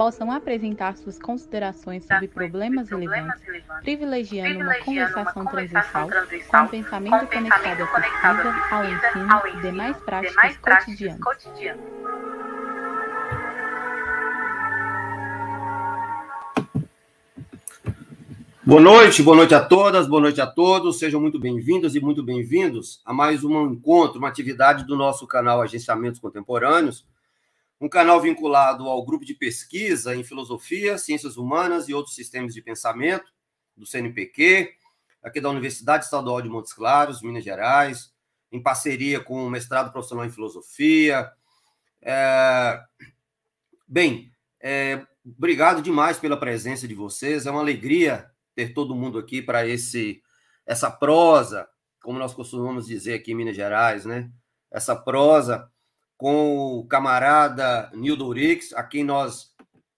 possam apresentar suas considerações sobre problemas relevantes, privilegiando uma conversação transversal com o pensamento conectado à pesquisa, ao ensino e demais práticas cotidianas. Boa noite, boa noite a todas, boa noite a todos. Sejam muito bem-vindas e muito bem-vindos a mais um encontro, uma atividade do nosso canal Agenciamentos Contemporâneos, um canal vinculado ao grupo de pesquisa em filosofia, ciências humanas e outros sistemas de pensamento do CNPq, aqui da Universidade Estadual de Montes Claros, Minas Gerais, em parceria com o mestrado profissional em filosofia. É... Bem, é... obrigado demais pela presença de vocês. É uma alegria ter todo mundo aqui para esse essa prosa, como nós costumamos dizer aqui em Minas Gerais, né? Essa prosa com o camarada Nildo Urix, a quem nós,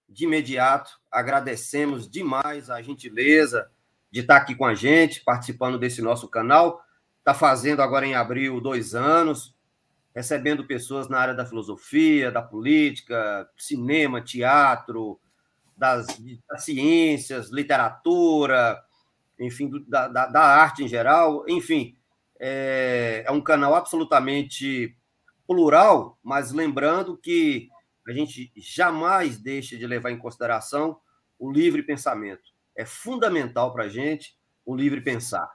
de imediato, agradecemos demais a gentileza de estar aqui com a gente, participando desse nosso canal. Está fazendo agora em abril dois anos, recebendo pessoas na área da filosofia, da política, cinema, teatro, das, das ciências, literatura, enfim, da, da, da, arte em geral. Enfim, é, é um canal absolutamente plural, mas lembrando que a gente jamais deixa de levar em consideração o livre pensamento. É fundamental para a gente o livre pensar.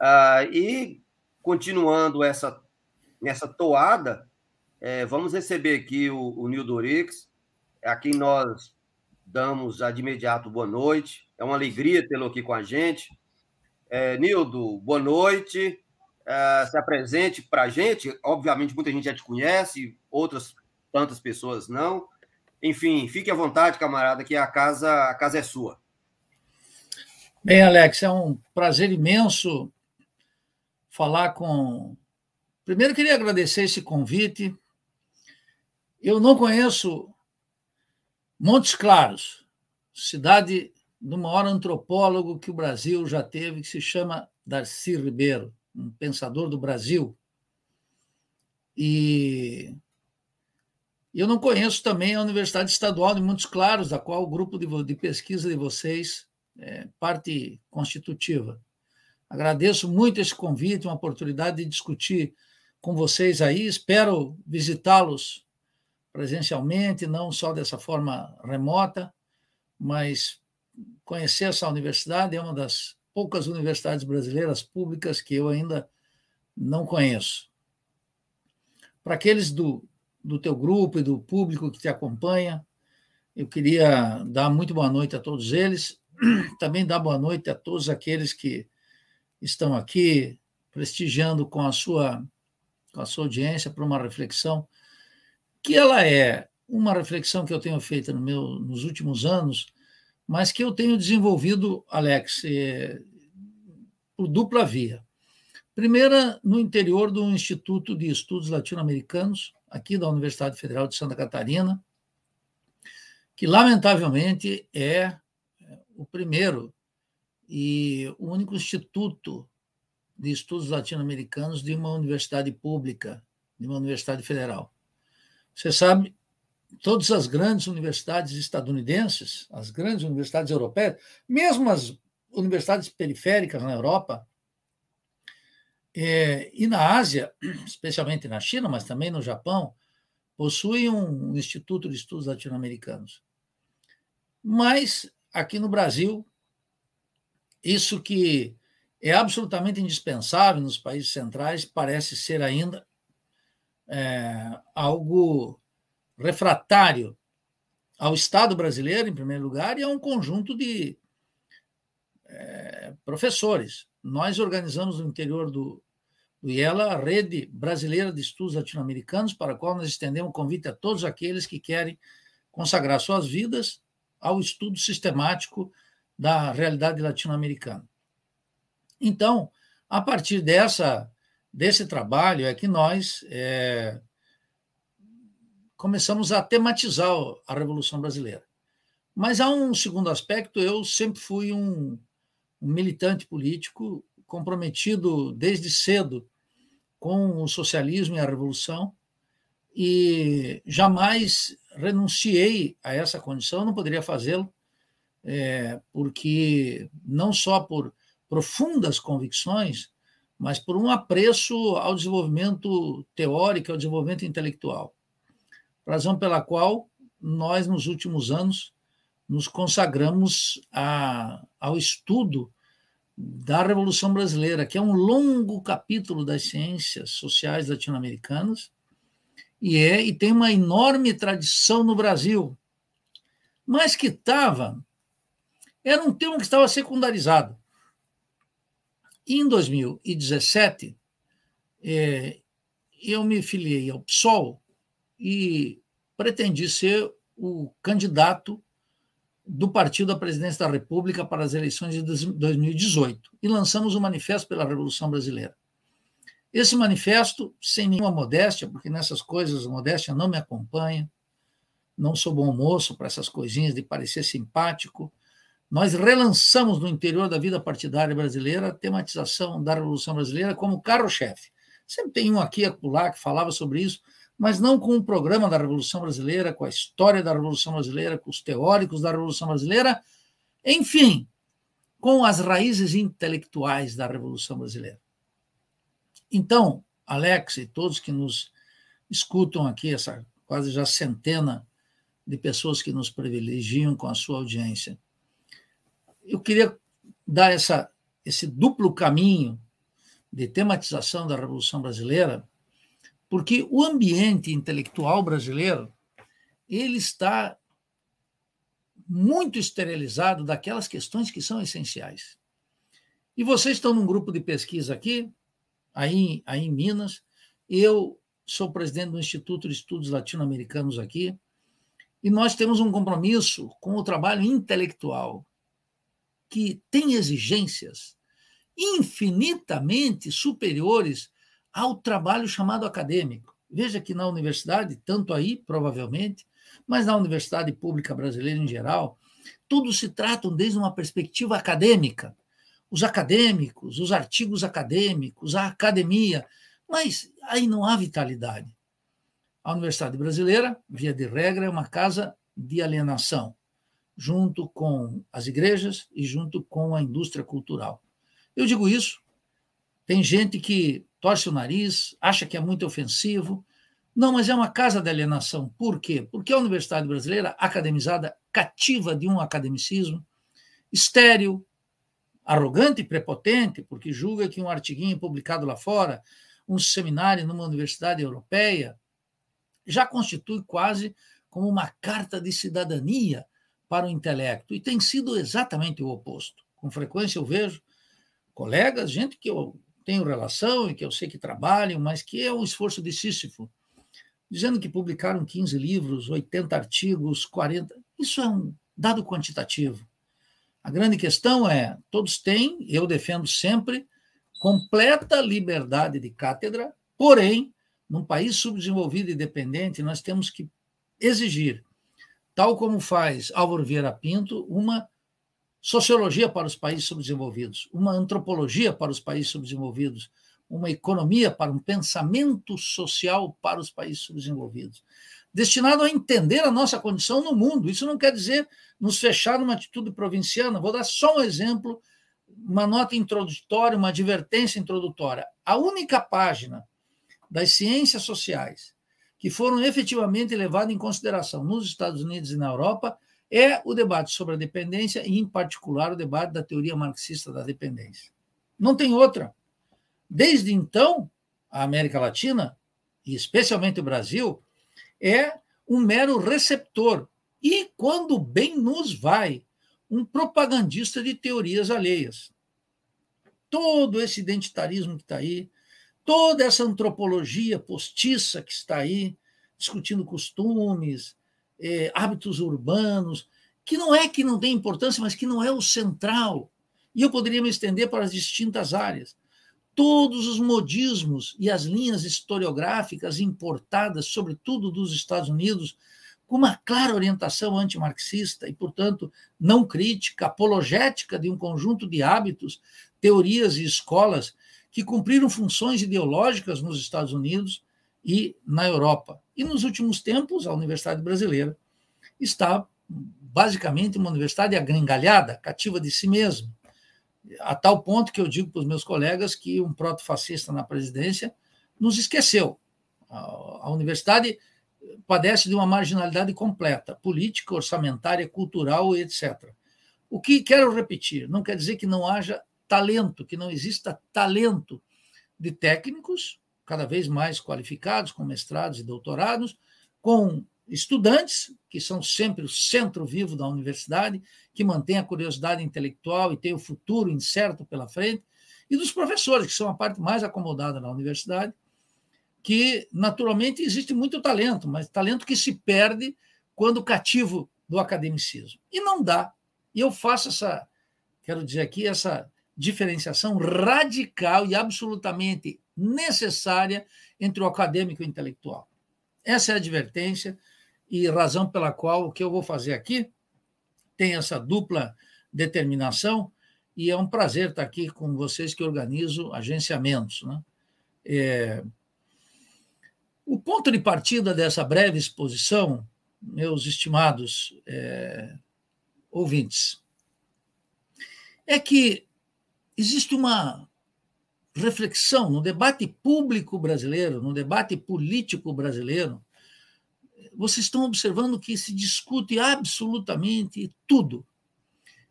Ah, e, continuando essa, nessa toada, é, vamos receber aqui o, o Nildo Orix, a quem nós damos já de imediato boa noite. É uma alegria tê-lo aqui com a gente. É, Nildo, boa noite uh, se apresente para a gente. Obviamente, muita gente já te conhece, outras tantas pessoas não. Enfim, fique à vontade, camarada, que a casa, a casa é sua. Bem, Alex, é um prazer imenso falar com. Primeiro, queria agradecer esse convite. Eu não conheço Montes Claros, cidade do maior antropólogo que o Brasil já teve, que se chama Darcy Ribeiro um pensador do Brasil. E eu não conheço também a Universidade Estadual de Montes Claros, da qual o grupo de, pesquisa de vocês é parte constitutiva. Agradeço muito esse convite, uma oportunidade de discutir com vocês aí. Espero visitá-los presencialmente, não só dessa forma remota, mas conhecer essa universidade é uma das poucas universidades brasileiras públicas que eu ainda não conheço. Para aqueles do, do teu grupo e do público que te acompanha, eu queria dar muito boa noite a todos eles, também dar boa noite a todos aqueles que estão aqui prestigiando com a sua com a sua audiência para uma reflexão que ela é uma reflexão que eu tenho feito no meu, nos últimos anos mas que eu tenho desenvolvido, Alex, é, por dupla via. Primeira, no interior do Instituto de Estudos Latino-Americanos, aqui da Universidade Federal de Santa Catarina, que, lamentavelmente, é, é o primeiro e o único instituto de estudos latino-americanos de uma universidade pública, de uma universidade federal. Você sabe todas as grandes universidades estadunidenses, as grandes universidades europeias, mesmo as universidades periféricas na Europa é, e na Ásia, especialmente na China, mas também no Japão, possuem um Instituto de Estudos Latino-Americanos. Mas aqui no Brasil, isso que é absolutamente indispensável nos países centrais parece ser ainda é, algo refratário ao Estado brasileiro, em primeiro lugar, e a um conjunto de é, professores. Nós organizamos no interior do, do IELA a Rede Brasileira de Estudos Latino-Americanos, para a qual nós estendemos um convite a todos aqueles que querem consagrar suas vidas ao estudo sistemático da realidade latino-americana. Então, a partir dessa, desse trabalho é que nós é, começamos a tematizar a Revolução Brasileira. Mas há um segundo aspecto, eu sempre fui um, um militante político comprometido desde cedo com o socialismo e a revolução e jamais renunciei a essa condição, não poderia fazê-lo, é, porque não só por profundas convicções, mas por um apreço ao desenvolvimento teórico, ao desenvolvimento intelectual. Razão pela qual nós, nos últimos anos, nos consagramos a, ao estudo da Revolução Brasileira, que é um longo capítulo das ciências sociais latino-americanas, e, é, e tem uma enorme tradição no Brasil, mas que estava. Era um tema que estava secundarizado. Em 2017, é, eu me filiei ao PSOL e pretendi ser o candidato do partido à presidência da República para as eleições de 2018 e lançamos o Manifesto pela Revolução Brasileira. Esse manifesto, sem nenhuma modéstia, porque nessas coisas a modéstia não me acompanha, não sou bom moço para essas coisinhas de parecer simpático, nós relançamos no interior da vida partidária brasileira a tematização da Revolução Brasileira como carro-chefe. Sempre tem um aqui e lá que falava sobre isso, mas não com o programa da Revolução Brasileira, com a história da Revolução Brasileira, com os teóricos da Revolução Brasileira, enfim, com as raízes intelectuais da Revolução Brasileira. Então, Alex e todos que nos escutam aqui, essa quase já centena de pessoas que nos privilegiam com a sua audiência, eu queria dar essa, esse duplo caminho de tematização da Revolução Brasileira, porque o ambiente intelectual brasileiro ele está muito esterilizado daquelas questões que são essenciais. E vocês estão num grupo de pesquisa aqui, aí, aí em Minas. Eu sou presidente do Instituto de Estudos Latino-Americanos aqui, e nós temos um compromisso com o trabalho intelectual, que tem exigências infinitamente superiores ao trabalho chamado acadêmico. Veja que na universidade, tanto aí, provavelmente, mas na universidade pública brasileira em geral, tudo se trata desde uma perspectiva acadêmica os acadêmicos, os artigos acadêmicos, a academia, mas aí não há vitalidade. A Universidade Brasileira, via de regra, é uma casa de alienação, junto com as igrejas e junto com a indústria cultural. Eu digo isso, tem gente que torce o nariz, acha que é muito ofensivo. Não, mas é uma casa de alienação. Por quê? Porque a Universidade Brasileira, academizada, cativa de um academicismo estéril, arrogante e prepotente, porque julga que um artiguinho publicado lá fora, um seminário numa universidade europeia, já constitui quase como uma carta de cidadania para o intelecto. E tem sido exatamente o oposto. Com frequência eu vejo colegas, gente que eu tenho relação e que eu sei que trabalham, mas que é um esforço de Sísifo, dizendo que publicaram 15 livros, 80 artigos, 40. Isso é um dado quantitativo. A grande questão é: todos têm, eu defendo sempre, completa liberdade de cátedra, porém, num país subdesenvolvido e dependente, nós temos que exigir, tal como faz Álvaro Vieira Pinto, uma sociologia para os países subdesenvolvidos, uma antropologia para os países subdesenvolvidos, uma economia para um pensamento social para os países subdesenvolvidos destinado a entender a nossa condição no mundo. Isso não quer dizer nos fechar numa atitude provinciana. Vou dar só um exemplo, uma nota introdutória, uma advertência introdutória. A única página das ciências sociais que foram efetivamente levadas em consideração nos Estados Unidos e na Europa é o debate sobre a dependência e, em particular, o debate da teoria marxista da dependência. Não tem outra. Desde então, a América Latina, e especialmente o Brasil, é um mero receptor e, quando bem nos vai, um propagandista de teorias alheias. Todo esse identitarismo que está aí, toda essa antropologia postiça que está aí, discutindo costumes, é, hábitos urbanos, que não é que não tem importância, mas que não é o central. E eu poderia me estender para as distintas áreas. Todos os modismos e as linhas historiográficas importadas, sobretudo dos Estados Unidos, com uma clara orientação antimarxista e, portanto, não crítica, apologética de um conjunto de hábitos, teorias e escolas que cumpriram funções ideológicas nos Estados Unidos e na Europa. E nos últimos tempos, a Universidade Brasileira está basicamente uma universidade agringalhada, cativa de si mesma, a tal ponto que eu digo para os meus colegas que um proto-fascista na presidência nos esqueceu. A, universidade padece de uma marginalidade completa, política, orçamentária, cultural, etc. O que quero repetir, não quer dizer que não haja talento, que não exista talento de técnicos cada vez mais qualificados, com mestrados e doutorados, com estudantes, que são sempre o centro vivo da universidade, que mantém a curiosidade intelectual e tem o futuro incerto pela frente, e dos professores, que são a parte mais acomodada na universidade, que naturalmente existe muito talento, mas talento que se perde quando cativo do academicismo. E não dá. E eu faço essa, quero dizer aqui, essa diferenciação radical e absolutamente necessária entre o acadêmico e o intelectual. Essa é a advertência e razão pela qual o que eu vou fazer aqui tem essa dupla determinação e é um prazer estar aqui com vocês que organizo agenciamentos. Né? É... O ponto de partida dessa breve exposição, meus estimados é... ouvintes, é que existe uma reflexão no debate público brasileiro, no debate político brasileiro. Vocês estão observando que se discute absolutamente tudo,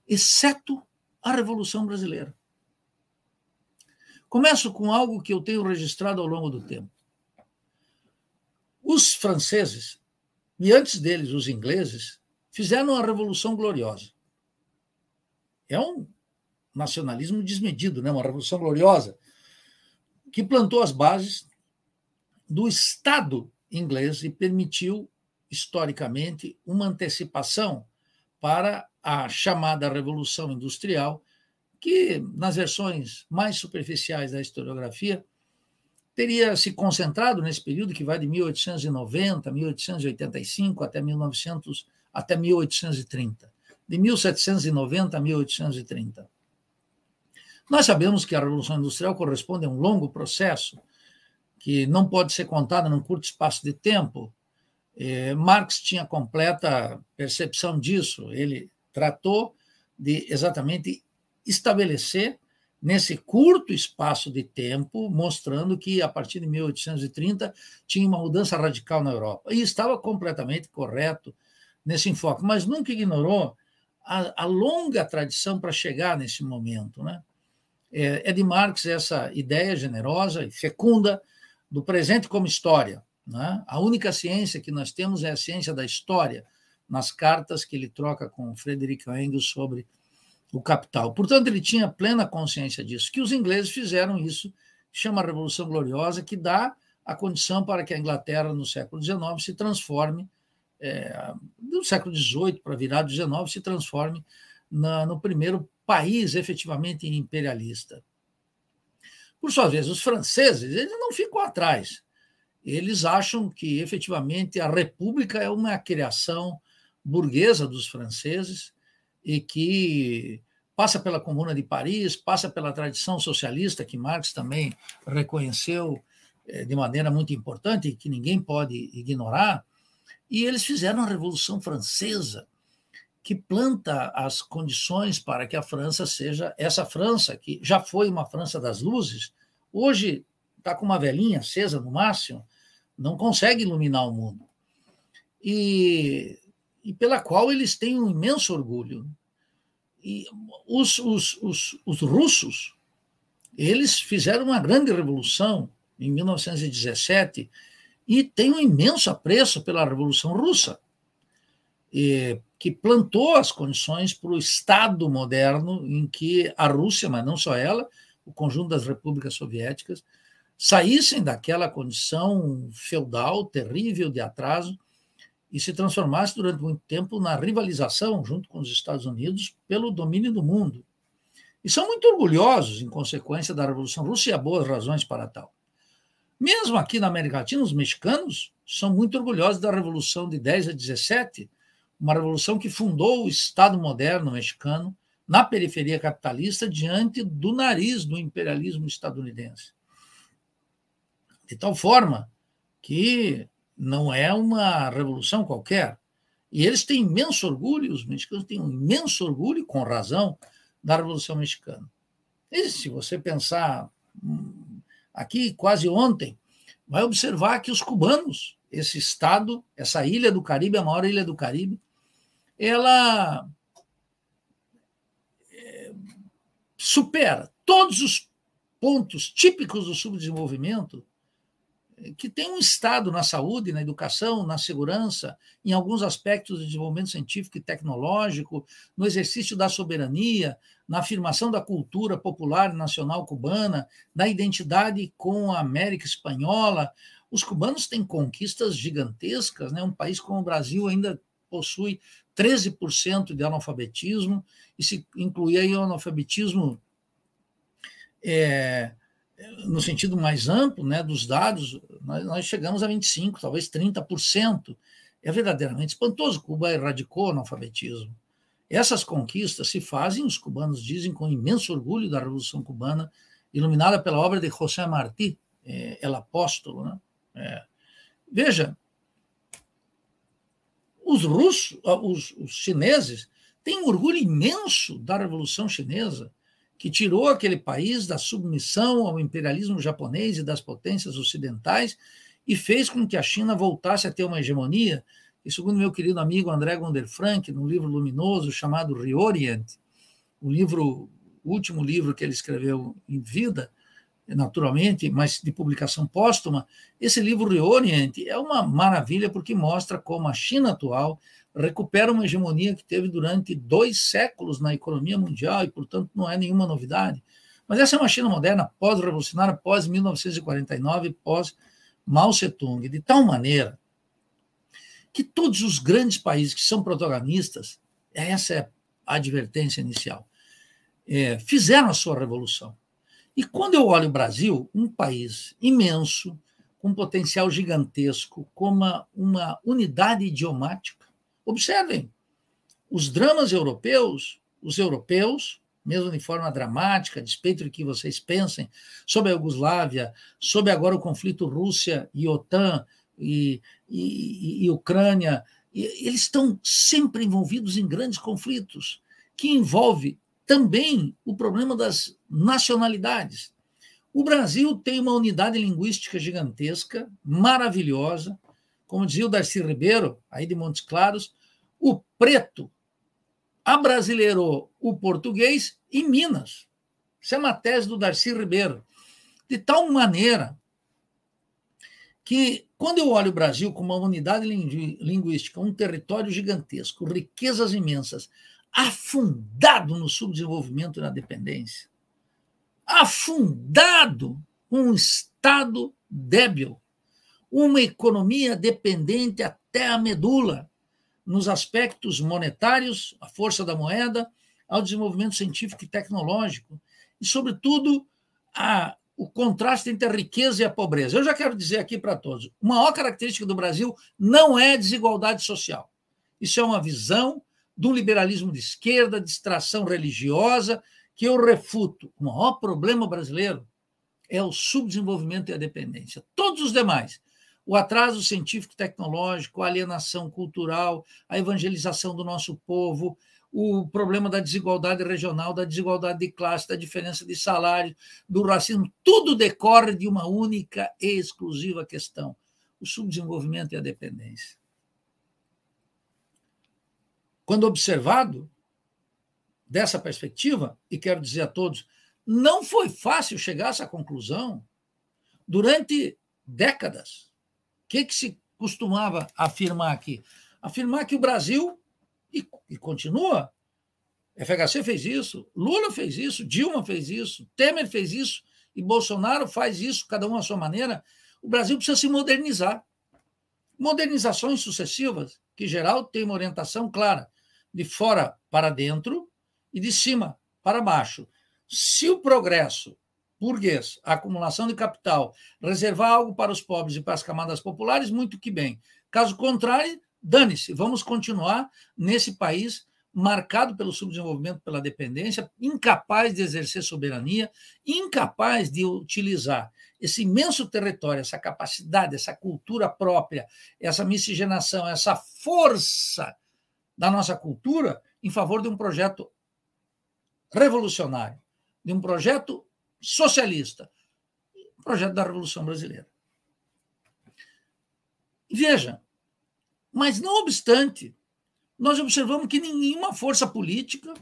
exceto a Revolução Brasileira. Começo com algo que eu tenho registrado ao longo do tempo. Os franceses, e antes deles os ingleses, fizeram a Revolução Gloriosa. É um nacionalismo desmedido, né? uma revolução gloriosa, que plantou as bases do Estado inglês e permitiu, historicamente, uma antecipação para a chamada Revolução Industrial, que, nas versões mais superficiais da historiografia, teria se concentrado nesse período que vai de 1890, 1885 até 1900, até 1830, de 1790 a 1830. Nós sabemos que a Revolução Industrial corresponde a um longo processo que não pode ser contado num curto espaço de tempo. É, Marx tinha completa percepção disso. Ele tratou de exatamente estabelecer nesse curto espaço de tempo, mostrando que a partir de 1830 tinha uma mudança radical na Europa. E estava completamente correto nesse enfoque, mas nunca ignorou a, a longa tradição para chegar nesse momento. Né? É, é de Marx essa ideia generosa e fecunda do presente como história. Né? A única ciência que nós temos é a ciência da história, nas cartas que ele troca com Frederick Engels sobre o capital. Portanto, ele tinha plena consciência disso, que os ingleses fizeram isso, chama a Revolução Gloriosa, que dá a condição para que a Inglaterra, no século XIX, se transforme, é, do século XVIII para virar do XIX, se transforme na, no primeiro país efetivamente imperialista. Por sua vez, os franceses eles não ficam atrás. Eles acham que efetivamente a República é uma criação burguesa dos franceses e que passa pela Comuna de Paris, passa pela tradição socialista que Marx também reconheceu eh, de maneira muito importante que ninguém pode ignorar. E eles fizeram a Revolução Francesa, que planta as condições para que a França seja essa França, que já foi uma França das luzes, hoje está com uma velhinha acesa no máximo, não consegue iluminar o mundo. E, e pela qual eles têm um imenso orgulho. E os, os, os, os russos, eles fizeram uma grande revolução em 1917 e têm um imenso apreço pela Revolução Russa que plantou as condições para o Estado moderno em que a Rússia, mas não só ela, o conjunto das repúblicas soviéticas, saíssem daquela condição feudal, terrível de atraso, e se transformasse durante muito tempo na rivalização, junto com os Estados Unidos, pelo domínio do mundo. E são muito orgulhosos, em consequência da Revolução Russa, e há boas razões para tal. Mesmo aqui na América Latina, os mexicanos são muito orgulhosos da Revolução de 10 a 17, uma revolução que fundou o Estado moderno mexicano na periferia capitalista diante do nariz do imperialismo estadunidense. De tal forma que não é uma revolução qualquer. E eles têm imenso orgulho, os mexicanos têm um imenso orgulho, com razão, da Revolução Mexicana. E se você pensar hum, aqui, quase ontem, vai observar que os cubanos, esse estado, essa ilha do Caribe, a maior ilha do Caribe, ela é, supera todos os pontos típicos do subdesenvolvimento que tem um Estado na saúde, na educação, na segurança, em alguns aspectos do desenvolvimento científico e tecnológico, no exercício da soberania, na afirmação da cultura popular nacional cubana, na identidade com a América Espanhola. Os cubanos têm conquistas gigantescas, né? um país como o Brasil ainda possui 13% de analfabetismo, e se incluir aí o analfabetismo é, no sentido mais amplo né, dos dados, nós, nós chegamos a 25%, talvez 30%. É verdadeiramente espantoso. Cuba erradicou o analfabetismo. Essas conquistas se fazem, os cubanos dizem, com imenso orgulho da Revolução Cubana, iluminada pela obra de José Martí, é, El Apóstolo. Né? É. Veja, os russos, os, os chineses, têm um orgulho imenso da Revolução Chinesa que tirou aquele país da submissão ao imperialismo japonês e das potências ocidentais e fez com que a China voltasse a ter uma hegemonia. E segundo meu querido amigo André Gonder Frank, num livro luminoso chamado Reorient, o livro, o último livro que ele escreveu em vida, naturalmente, mas de publicação póstuma, esse livro Reorient é uma maravilha porque mostra como a China atual recupera uma hegemonia que teve durante dois séculos na economia mundial e, portanto, não é nenhuma novidade. Mas essa é uma China moderna, pós-revolucionária, pós-1949, pós-Mao Tse-tung, de tal maneira que todos os grandes países que são protagonistas, essa é a advertência inicial, é, fizeram a sua revolução. E quando eu olho o Brasil, um país imenso, com um potencial gigantesco, como uma, unidade idiomática, Observem, os dramas europeus, os europeus, mesmo de forma dramática, a despeito de que vocês pensem sobre a Iugoslávia, sobre agora o conflito Rússia e OTAN e, e, e Ucrânia, e, eles estão sempre envolvidos em grandes conflitos, que envolve também o problema das nacionalidades. O Brasil tem uma unidade linguística gigantesca, maravilhosa, como dizia o Darcy Ribeiro, aí de Montes Claros, o preto abrasileirou o português em Minas. Isso é uma tese do Darcy Ribeiro. De tal maneira que, quando eu olho o Brasil como uma unidade linguística, um território gigantesco, riquezas imensas, afundado no subdesenvolvimento e na dependência, afundado, um Estado débil, uma economia dependente até a medula, nos aspectos monetários, a força da moeda, ao desenvolvimento científico e tecnológico, e, sobretudo, a, o contraste entre a riqueza e a pobreza. Eu já quero dizer aqui para todos: a maior característica do Brasil não é desigualdade social. Isso é uma visão um liberalismo de esquerda, de extração religiosa, que eu refuto. O maior problema brasileiro é o subdesenvolvimento e a dependência. Todos os demais o atraso científico tecnológico, a alienação cultural, a evangelização do nosso povo, o problema da desigualdade regional, da desigualdade de classe, da diferença de salário, do racismo, tudo decorre de uma única e exclusiva questão: o subdesenvolvimento e a dependência. Quando observado dessa perspectiva, e quero dizer a todos, não foi fácil chegar a essa conclusão durante décadas que, que se costumava afirmar aqui? Afirmar que o Brasil, e, e continua, FHC fez isso, Lula fez isso, Dilma fez isso, Temer fez isso, e Bolsonaro faz isso, cada um à sua maneira. O Brasil precisa se modernizar. modernizações sucessivas, que, geral, têm uma orientação clara, de fora para dentro e de cima para baixo. Se o progresso burguês, a acumulação de capital, reservar algo para os pobres e para as camadas populares, muito que bem. Caso contrário, dane-se, vamos continuar nesse país marcado pelo subdesenvolvimento, pela dependência, incapaz de exercer soberania, incapaz de utilizar esse imenso território, essa capacidade, essa cultura própria, essa miscigenação, essa força da nossa cultura em favor de um projeto revolucionário, de um projeto socialista, um projeto da Revolução Brasileira. Veja, mas não obstante, nós observamos que nenhuma força política,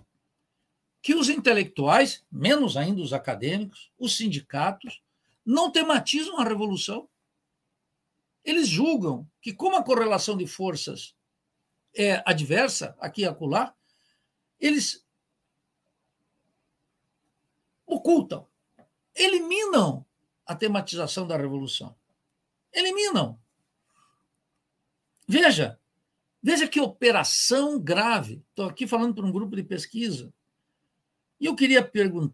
que os intelectuais, menos ainda os acadêmicos, os sindicatos, não tematizam a revolução. Eles julgam que, como a correlação de forças é adversa, aqui e acolá, eles ocultam, eliminam a tematização da revolução. Eliminam. Veja, Veja que operação grave. Estou aqui falando para um grupo de pesquisa. E eu queria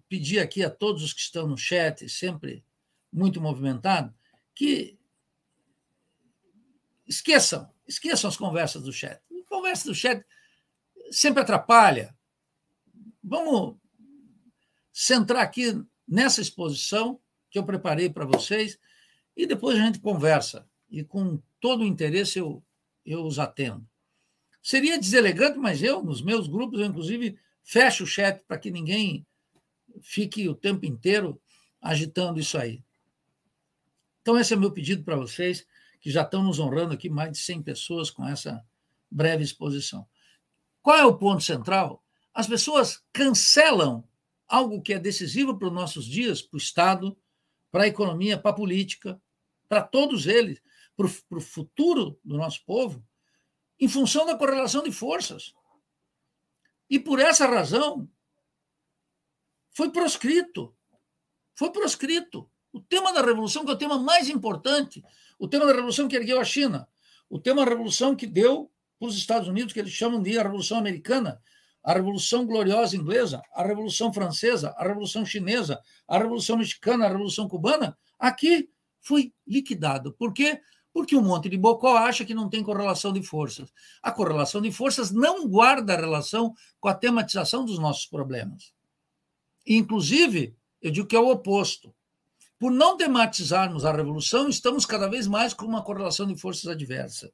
pedir aqui a todos os que estão no chat, sempre muito movimentado, que esqueçam, esqueçam as conversas do chat. Conversa do chat sempre atrapalha. Vamos centrar aqui nessa exposição que eu preparei para vocês e depois a gente conversa. E com todo o interesse eu, eu os atendo. Seria deselegante, mas eu, nos meus grupos, eu inclusive fecho o chat para que ninguém fique o tempo inteiro agitando isso aí. Então, esse é meu pedido para vocês, que já estão nos honrando aqui, mais de 100 pessoas com essa breve exposição. Qual é o ponto central? As pessoas cancelam algo que é decisivo para os nossos dias, para o Estado, para a economia, para a política, para todos eles, para o futuro do nosso povo, em função da correlação de forças. E por essa razão, foi proscrito. Foi proscrito. O tema da revolução, que é o tema mais importante, o tema da revolução que ergueu a China, o tema da revolução que deu para os Estados Unidos, que eles chamam de a Revolução Americana, a Revolução Gloriosa Inglesa, a Revolução Francesa, a Revolução Chinesa, a Revolução Mexicana, a Revolução Cubana, aqui foi liquidado. Por quê? Porque um monte de bocó acha que não tem correlação de forças. A correlação de forças não guarda relação com a tematização dos nossos problemas. Inclusive, eu digo que é o oposto. Por não tematizarmos a revolução, estamos cada vez mais com uma correlação de forças adversa.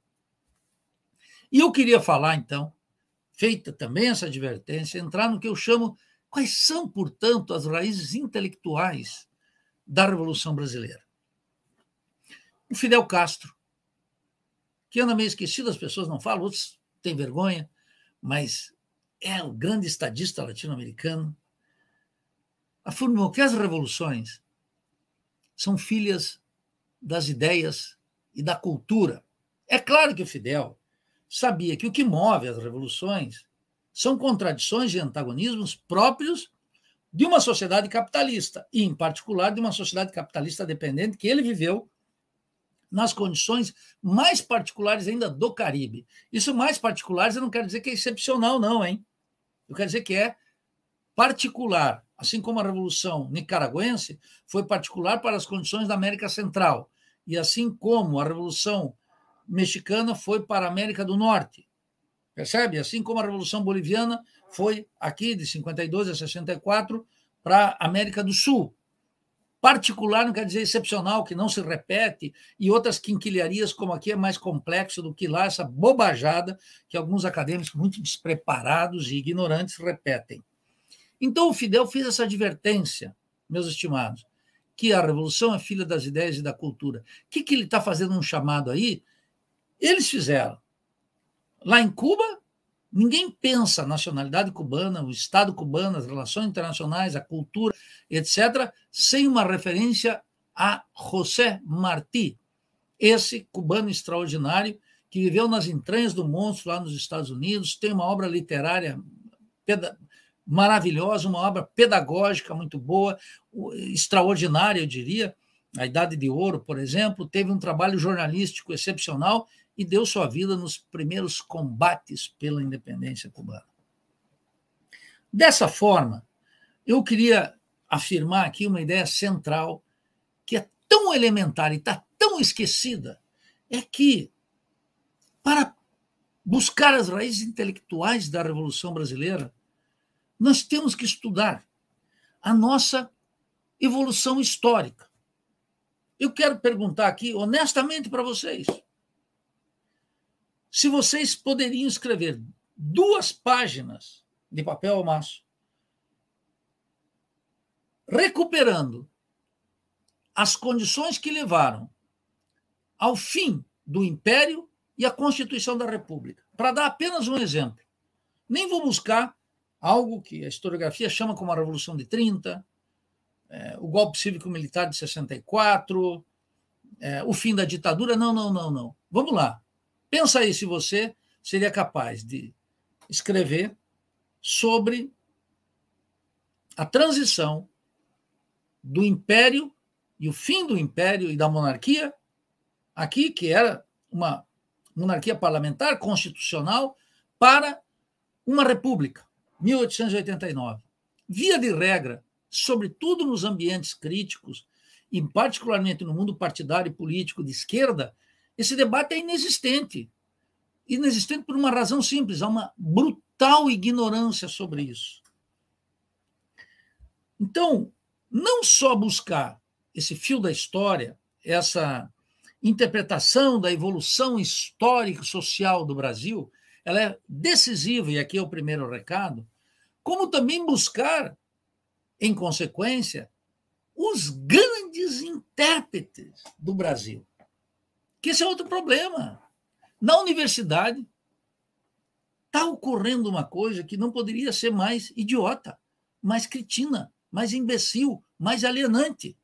E eu queria falar, então, feita também essa advertência, entrar no que eu chamo quais são, portanto, as raízes intelectuais da Revolução Brasileira o Fidel Castro, que anda meio esquecido, as pessoas não falam, outros têm vergonha, mas é o grande estadista latino-americano. Afirmou que as revoluções são filhas das ideias e da cultura. É claro que o Fidel sabia que o que move as revoluções são contradições e antagonismos próprios de uma sociedade capitalista, e, em particular, de uma sociedade capitalista dependente que ele viveu nas condições mais particulares ainda do Caribe. Isso mais particulares eu não quero dizer que é excepcional, não, hein? Eu quero dizer que é particular, assim como a Revolução Nicaragüense foi particular para as condições da América Central, e assim como a Revolução Mexicana foi para a América do Norte. Percebe? Assim como a Revolução Boliviana foi aqui de 52 a 64 para a América do Sul. Particular não quer dizer excepcional, que não se repete, e outras quinquilharias, como aqui, é mais complexo do que lá, essa bobajada que alguns acadêmicos muito despreparados e ignorantes repetem. Então, o Fidel fez essa advertência, meus estimados, que a revolução é filha das ideias e da cultura. O que, que ele está fazendo um chamado aí? Eles fizeram. Lá em Cuba, Ninguém pensa a nacionalidade cubana, o Estado cubano, as relações internacionais, a cultura, etc., sem uma referência a José Martí, esse cubano extraordinário que viveu nas entranhas do monstro lá nos Estados Unidos, tem uma obra literária maravilhosa, uma obra pedagógica muito boa, extraordinária, eu diria. A Idade de Ouro, por exemplo, teve um trabalho jornalístico excepcional e deu sua vida nos primeiros combates pela independência cubana. Dessa forma, eu queria afirmar aqui uma ideia central que é tão elementar e está tão esquecida, é que para buscar as raízes intelectuais da Revolução Brasileira, nós temos que estudar a nossa evolução histórica. Eu quero perguntar aqui, honestamente, para vocês: se vocês poderiam escrever duas páginas de papel ao maço, recuperando as condições que levaram ao fim do Império e à Constituição da República. Para dar apenas um exemplo, nem vou buscar algo que a historiografia chama como a Revolução de 30, é, o golpe cívico-militar de 64, é, o fim da ditadura. Não, não, não, não. Vamos lá. Pensa aí se você seria capaz de escrever sobre a transição do império e o fim do império e da monarquia, aqui, que era uma monarquia parlamentar constitucional, para uma república, 1889. Via de regra, sobretudo nos ambientes críticos, e particularmente no mundo partidário e político de esquerda, esse debate é inexistente. Inexistente por uma razão simples: há uma brutal ignorância sobre isso. Então, não só buscar esse fio da história, essa interpretação da evolução histórica social do Brasil, ela é decisiva, e aqui é o primeiro recado, como também buscar em consequência, os grandes intérpretes do Brasil. Que esse é outro problema. Na universidade, está ocorrendo uma coisa que não poderia ser mais idiota, mais cretina, mais imbecil, mais alienante,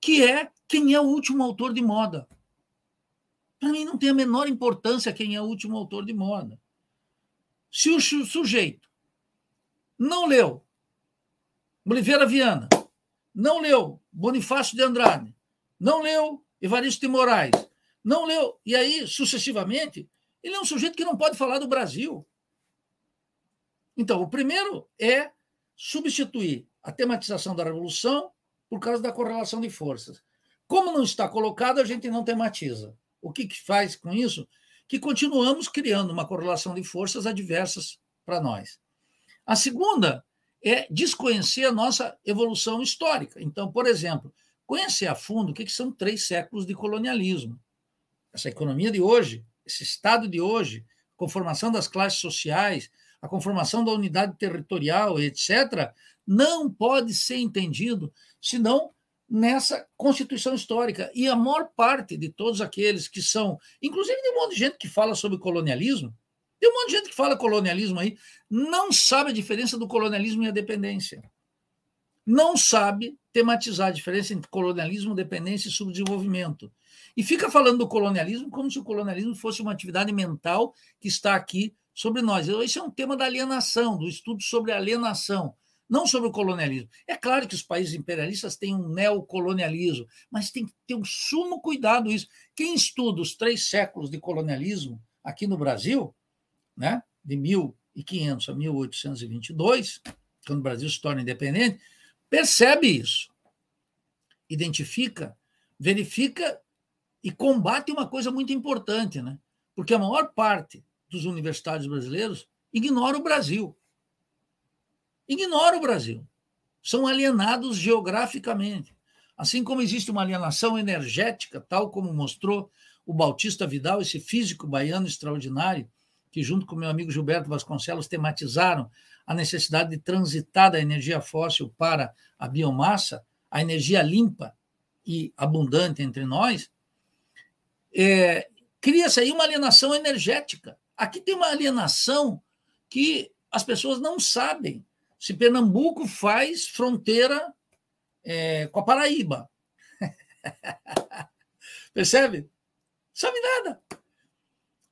que é quem é o último autor de moda. Para mim não tem a menor importância quem é o último autor de moda. Se o sujeito não leu Oliveira Viana. Não leu Bonifácio de Andrade. Não leu Evaristo de Moraes. Não leu. E aí, sucessivamente, ele é um sujeito que não pode falar do Brasil. Então, o primeiro é substituir a tematização da Revolução por causa da correlação de forças. Como não está colocado, a gente não tematiza. O que, que faz com isso? Que continuamos criando uma correlação de forças adversas para nós. A segunda é desconhecer a nossa evolução histórica. Então, por exemplo, conhecer a fundo o que são três séculos de colonialismo. Essa economia de hoje, esse Estado de hoje, a conformação das classes sociais, a conformação da unidade territorial, etc., não pode ser entendido senão nessa constituição histórica. E a maior parte de todos aqueles que são, inclusive de um monte de gente que fala sobre colonialismo, tem um monte de gente que fala colonialismo aí, não sabe a diferença do colonialismo e a dependência. Não sabe tematizar a diferença entre colonialismo, dependência e subdesenvolvimento. E fica falando do colonialismo como se o colonialismo fosse uma atividade mental que está aqui sobre nós. Esse é um tema da alienação, do estudo sobre alienação, não sobre o colonialismo. É claro que os países imperialistas têm um neocolonialismo, mas tem que ter um sumo cuidado isso. Quem estuda os três séculos de colonialismo aqui no Brasil né, de 1500 a 1822, quando o Brasil se torna independente, percebe isso, identifica, verifica e combate uma coisa muito importante, né? porque a maior parte dos universitários brasileiros ignora o Brasil. Ignora o Brasil. São alienados geograficamente. Assim como existe uma alienação energética, tal como mostrou o Bautista Vidal, esse físico baiano extraordinário, que, junto com meu amigo Gilberto Vasconcelos, tematizaram a necessidade de transitar da energia fóssil para a biomassa, a energia limpa e abundante entre nós, é, cria-se aí uma alienação energética. Aqui tem uma alienação que as pessoas não sabem se Pernambuco faz fronteira é, com a Paraíba. Percebe? Sabe nada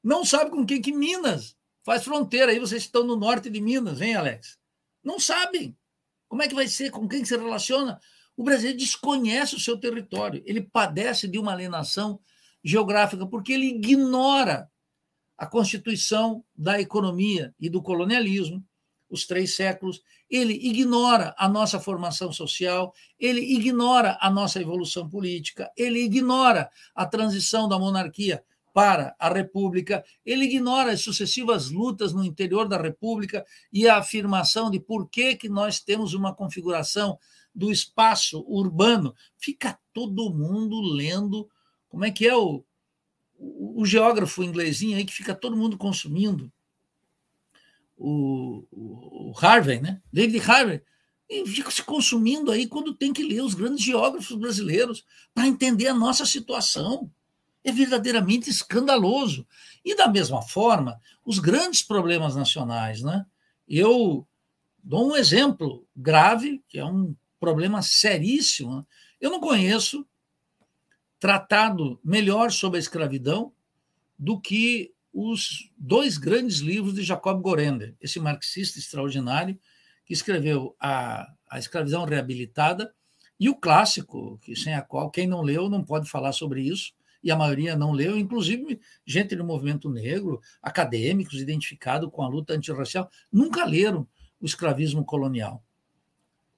não sabe com quem que Minas faz fronteira. Aí vocês estão no norte de Minas, hein, Alex? Não sabem. Como é que vai ser? Com quem se relaciona? O Brasil desconhece o seu território. Ele padece de uma alienação geográfica, porque ele ignora a constituição da economia e do colonialismo, os três séculos, ele ignora a nossa formação social, ele ignora a nossa evolução política, ele ignora a transição da monarquia para a República, ele ignora as sucessivas lutas no interior da República e a afirmação de por que, que nós temos uma configuração do espaço urbano. Fica todo mundo lendo. Como é que é o, o, o geógrafo inglesinho aí que fica todo mundo consumindo? O, o, o Harvey, né? David Harvey. E fica se consumindo aí quando tem que ler os grandes geógrafos brasileiros para entender a nossa situação é verdadeiramente escandaloso. E, da mesma forma, os grandes problemas nacionais. Né? Eu dou um exemplo grave, que é um problema seríssimo. Né? Eu não conheço tratado melhor sobre a escravidão do que os dois grandes livros de Jacob Gorender, esse marxista extraordinário que escreveu a, a Escravidão Reabilitada e o clássico, que sem a qual quem não leu não pode falar sobre isso, e a maioria não leu, inclusive gente do movimento negro, acadêmicos identificados com a luta antirracial, nunca leram o escravismo colonial.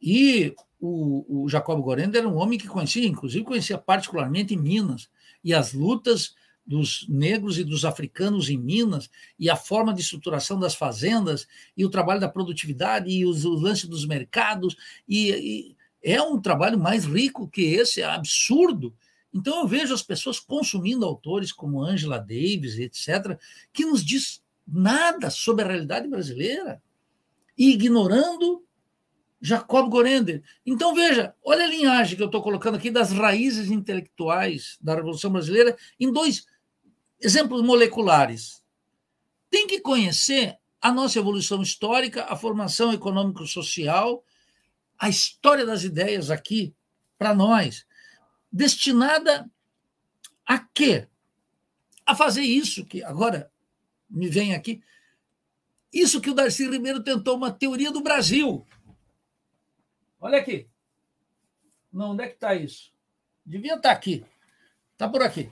E o, o Jacob Gorenda era um homem que conhecia, inclusive conhecia particularmente Minas, e as lutas dos negros e dos africanos em Minas, e a forma de estruturação das fazendas, e o trabalho da produtividade, e os, o lance dos mercados, e, e é um trabalho mais rico que esse, é absurdo, então eu vejo as pessoas consumindo autores como Angela Davis, etc., que nos diz nada sobre a realidade brasileira e ignorando Jacob Gorender. Então veja, olha a linhagem que eu estou colocando aqui das raízes intelectuais da Revolução Brasileira em dois exemplos moleculares. Tem que conhecer a nossa evolução histórica, a formação econômico-social, a história das ideias aqui para nós destinada a quê? A fazer isso que agora me vem aqui. Isso que o Darcy Ribeiro tentou, uma teoria do Brasil. Olha aqui. Não, onde é que está isso? Devia estar tá aqui. Está por aqui.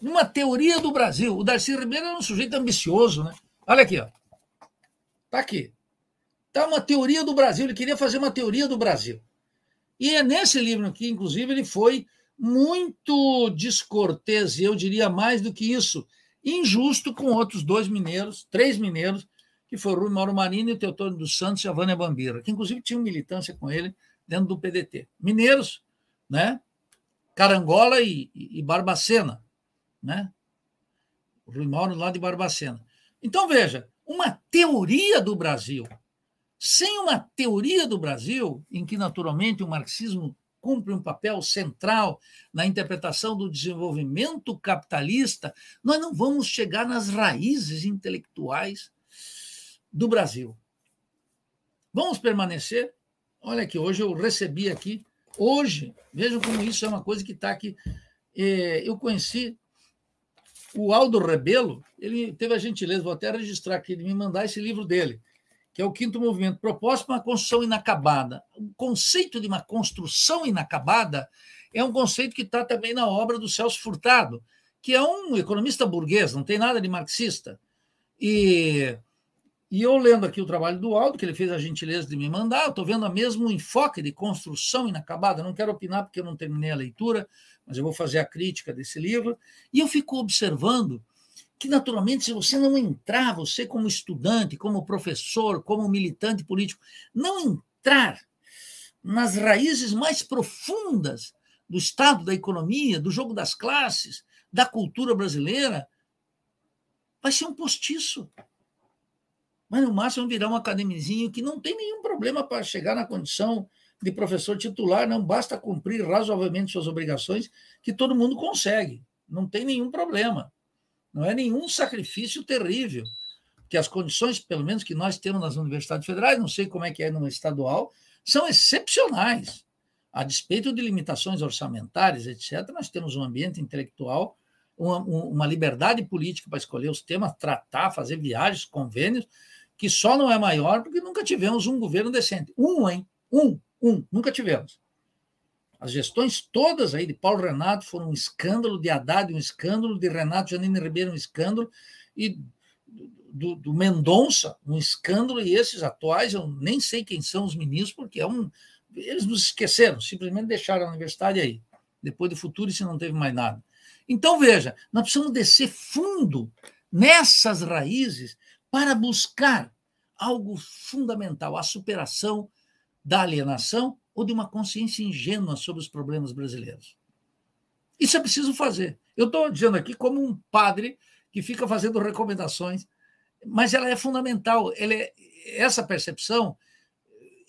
Uma teoria do Brasil. O Darcy Ribeiro é um sujeito ambicioso, né? Olha aqui, ó. Está aqui. Está uma teoria do Brasil. Ele queria fazer uma teoria do Brasil. E é nesse livro aqui, inclusive, ele foi muito descortês, e eu diria mais do que isso, injusto com outros dois mineiros, três mineiros, que foram Rui Mauro Marinho o Teotônio dos Santos e a Vânia Bambira, que inclusive tinham militância com ele dentro do PDT. Mineiros, né? Carangola e, e Barbacena, né? O Rui Mauro lá de Barbacena. Então, veja, uma teoria do Brasil sem uma teoria do Brasil, em que naturalmente o marxismo cumpre um papel central na interpretação do desenvolvimento capitalista, nós não vamos chegar nas raízes intelectuais do Brasil. Vamos permanecer? Olha aqui, hoje eu recebi aqui, hoje, vejam como isso é uma coisa que está aqui. É, eu conheci o Aldo Rebelo, ele teve a gentileza, vou até registrar aqui, de me mandar esse livro dele que é o quinto movimento, proposto para uma construção inacabada. O conceito de uma construção inacabada é um conceito que está também na obra do Celso Furtado, que é um economista burguês, não tem nada de marxista. E, e eu lendo aqui o trabalho do Aldo, que ele fez a gentileza de me mandar, estou vendo o mesmo enfoque de construção inacabada. Não quero opinar porque eu não terminei a leitura, mas eu vou fazer a crítica desse livro. E eu fico observando que, naturalmente, se você não entrar, você como estudante, como professor, como militante político, não entrar nas raízes mais profundas do Estado, da economia, do jogo das classes, da cultura brasileira, vai ser um postiço. Mas no máximo virar um academizinho que não tem nenhum problema para chegar na condição de professor titular, não basta cumprir razoavelmente suas obrigações, que todo mundo consegue, não tem nenhum problema. Não é nenhum sacrifício terrível, que as condições, pelo menos que nós temos nas universidades federais, não sei como é que é no estadual, são excepcionais. A despeito de limitações orçamentárias, etc., nós temos um ambiente intelectual, uma, uma liberdade política para escolher os temas, tratar, fazer viagens, convênios, que só não é maior porque nunca tivemos um governo decente. Um, hein? Um, um, nunca tivemos. As gestões todas aí de Paulo Renato foram um escândalo, de Haddad um escândalo, de Renato Janine Ribeiro um escândalo, e do, do Mendonça um escândalo, e esses atuais, eu nem sei quem são os ministros, porque é um. Eles nos esqueceram, simplesmente deixaram a universidade aí. Depois do futuro, se não teve mais nada. Então, veja, nós precisamos descer fundo nessas raízes para buscar algo fundamental, a superação da alienação ou de uma consciência ingênua sobre os problemas brasileiros. Isso é preciso fazer. Eu estou dizendo aqui como um padre que fica fazendo recomendações, mas ela é fundamental. Ela é, essa percepção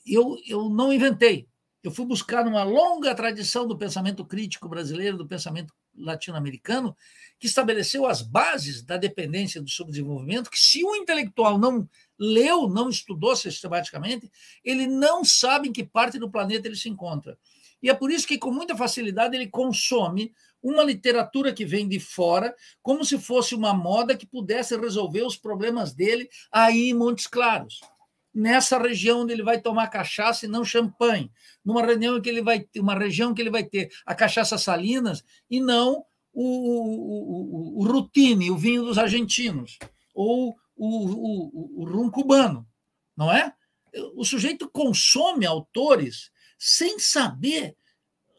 eu, eu não inventei. Eu fui buscar uma longa tradição do pensamento crítico brasileiro, do pensamento latino-americano, que estabeleceu as bases da dependência do subdesenvolvimento, que se o intelectual não leu, não estudou sistematicamente, ele não sabe em que parte do planeta ele se encontra. E é por isso que, com muita facilidade, ele consome uma literatura que vem de fora, como se fosse uma moda que pudesse resolver os problemas dele aí em Montes Claros. Nessa região onde ele vai tomar cachaça e não champanhe, numa região que ele vai ter, uma região que ele vai ter a cachaça salinas e não o, o, o, o rutine, o vinho dos argentinos, ou o, o, o rum cubano, não é? O sujeito consome autores sem saber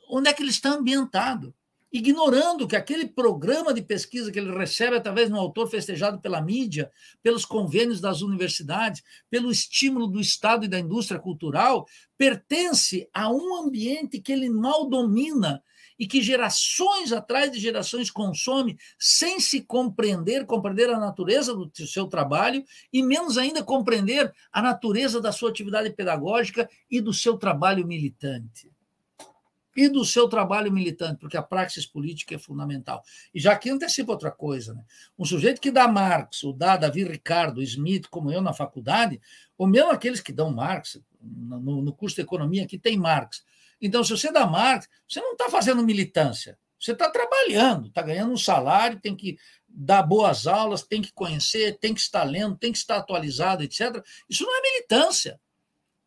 onde é que ele está ambientado, ignorando que aquele programa de pesquisa que ele recebe através de um autor festejado pela mídia, pelos convênios das universidades, pelo estímulo do Estado e da indústria cultural, pertence a um ambiente que ele mal domina e que gerações atrás de gerações consome sem se compreender, compreender a natureza do seu trabalho e menos ainda compreender a natureza da sua atividade pedagógica e do seu trabalho militante. E do seu trabalho militante, porque a praxis política é fundamental. E já aqui antecipa outra coisa. Né? Um sujeito que dá Marx, ou dá Davi Ricardo, Smith, como eu na faculdade, ou mesmo aqueles que dão Marx, no, no curso de economia, que tem Marx, então, se você dá Marx, você não está fazendo militância, você está trabalhando, está ganhando um salário, tem que dar boas aulas, tem que conhecer, tem que estar lendo, tem que estar atualizado, etc. Isso não é militância.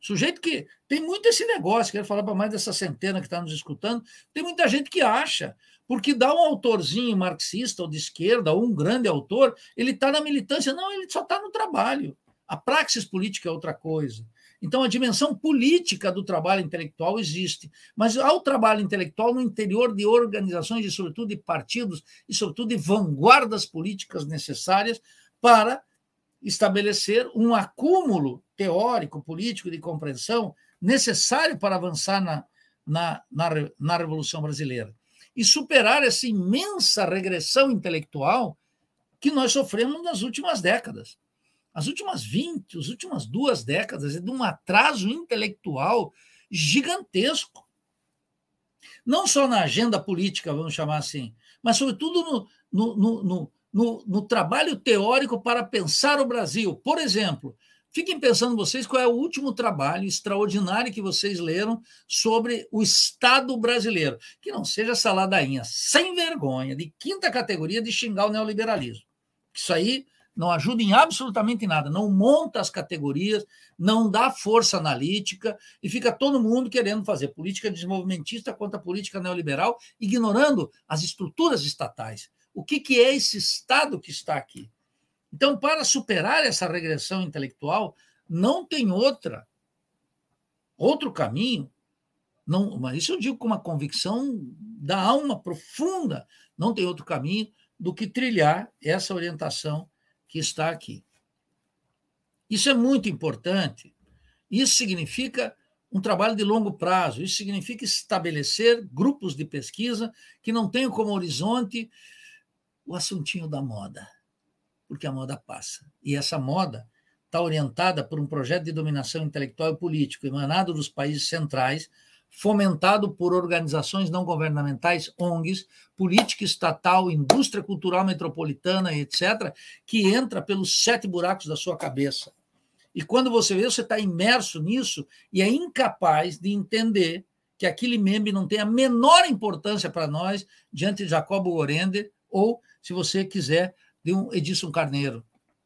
Sujeito que tem muito esse negócio, quero falar para mais dessa centena que está nos escutando, tem muita gente que acha, porque dá um autorzinho marxista ou de esquerda, ou um grande autor, ele está na militância. Não, ele só está no trabalho. A praxis política é outra coisa. Então, a dimensão política do trabalho intelectual existe, mas há o trabalho intelectual no interior de organizações e, sobretudo, de partidos e, sobretudo, de vanguardas políticas necessárias para estabelecer um acúmulo teórico, político, de compreensão necessário para avançar na, na, na, na Revolução Brasileira e superar essa imensa regressão intelectual que nós sofremos nas últimas décadas as últimas 20, as últimas duas décadas, é de um atraso intelectual gigantesco. Não só na agenda política, vamos chamar assim, mas, sobretudo, no, no, no, no, no trabalho teórico para pensar o Brasil. Por exemplo, Fiquem pensando vocês qual é o último trabalho extraordinário que vocês leram sobre o Estado brasileiro. Que não seja essa ladainha sem vergonha, de quinta categoria, de xingar o neoliberalismo. Isso aí não ajuda em absolutamente nada, não monta as categorias, não dá força analítica e fica todo mundo querendo fazer política desenvolvimentista contra política neoliberal, ignorando as estruturas estatais. O que, que é esse Estado que está aqui? Então, para superar essa regressão intelectual, não tem outra, outro caminho. Não, mas isso eu digo com uma convicção da alma profunda. Não tem outro caminho do que trilhar essa orientação que está aqui. Isso é muito importante. Isso significa um trabalho de longo prazo, isso significa estabelecer grupos de pesquisa que não tenham como horizonte o assuntinho da moda, porque a moda passa. E essa moda está orientada por um projeto de dominação intelectual e político emanado dos países centrais, fomentado por organizações não governamentais, ONGs, política estatal, indústria cultural metropolitana, etc., que entra pelos sete buracos da sua cabeça. E quando você vê, você está imerso nisso e é incapaz de entender que aquele meme não tem a menor importância para nós diante de Jacobo Orender ou, se você quiser, de um Edson Carneiro,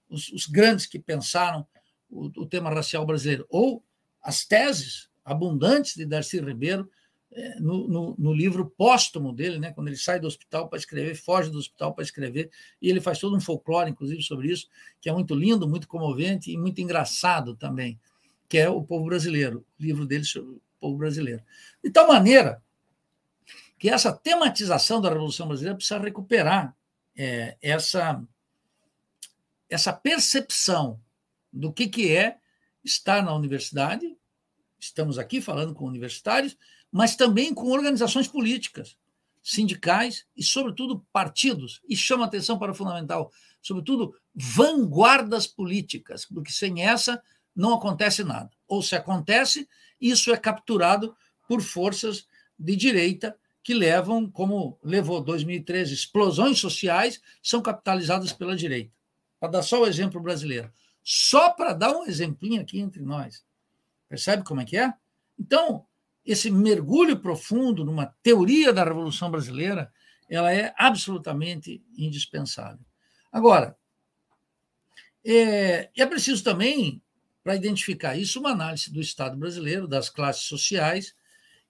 os, os grandes que pensaram o, o tema racial brasileiro, ou as teses abundantes de Darcy Ribeiro é, no, no, no, livro póstumo dele, né, quando ele sai do hospital para escrever, foge do hospital para escrever, e ele faz todo um folclore, inclusive, sobre isso, que é muito lindo, muito comovente e muito engraçado também, que é O Povo Brasileiro, o livro dele sobre o povo brasileiro. De tal maneira que essa tematização da Revolução Brasileira precisa recuperar é, essa, essa percepção do que, que é estar na universidade, estamos aqui falando com universitários, mas também com organizações políticas, sindicais e, sobretudo, partidos. E chama atenção para o fundamental, sobretudo, vanguardas políticas, porque sem essa não acontece nada. Ou se acontece, isso é capturado por forças de direita que levam, como levou 2013, explosões sociais, são capitalizadas pela direita. Para dar só o exemplo brasileiro. Só para dar um exemplinho aqui entre nós. Percebe como é que é? Então, esse mergulho profundo numa teoria da Revolução Brasileira, ela é absolutamente indispensável. Agora, é, é preciso também, para identificar isso, uma análise do Estado brasileiro, das classes sociais,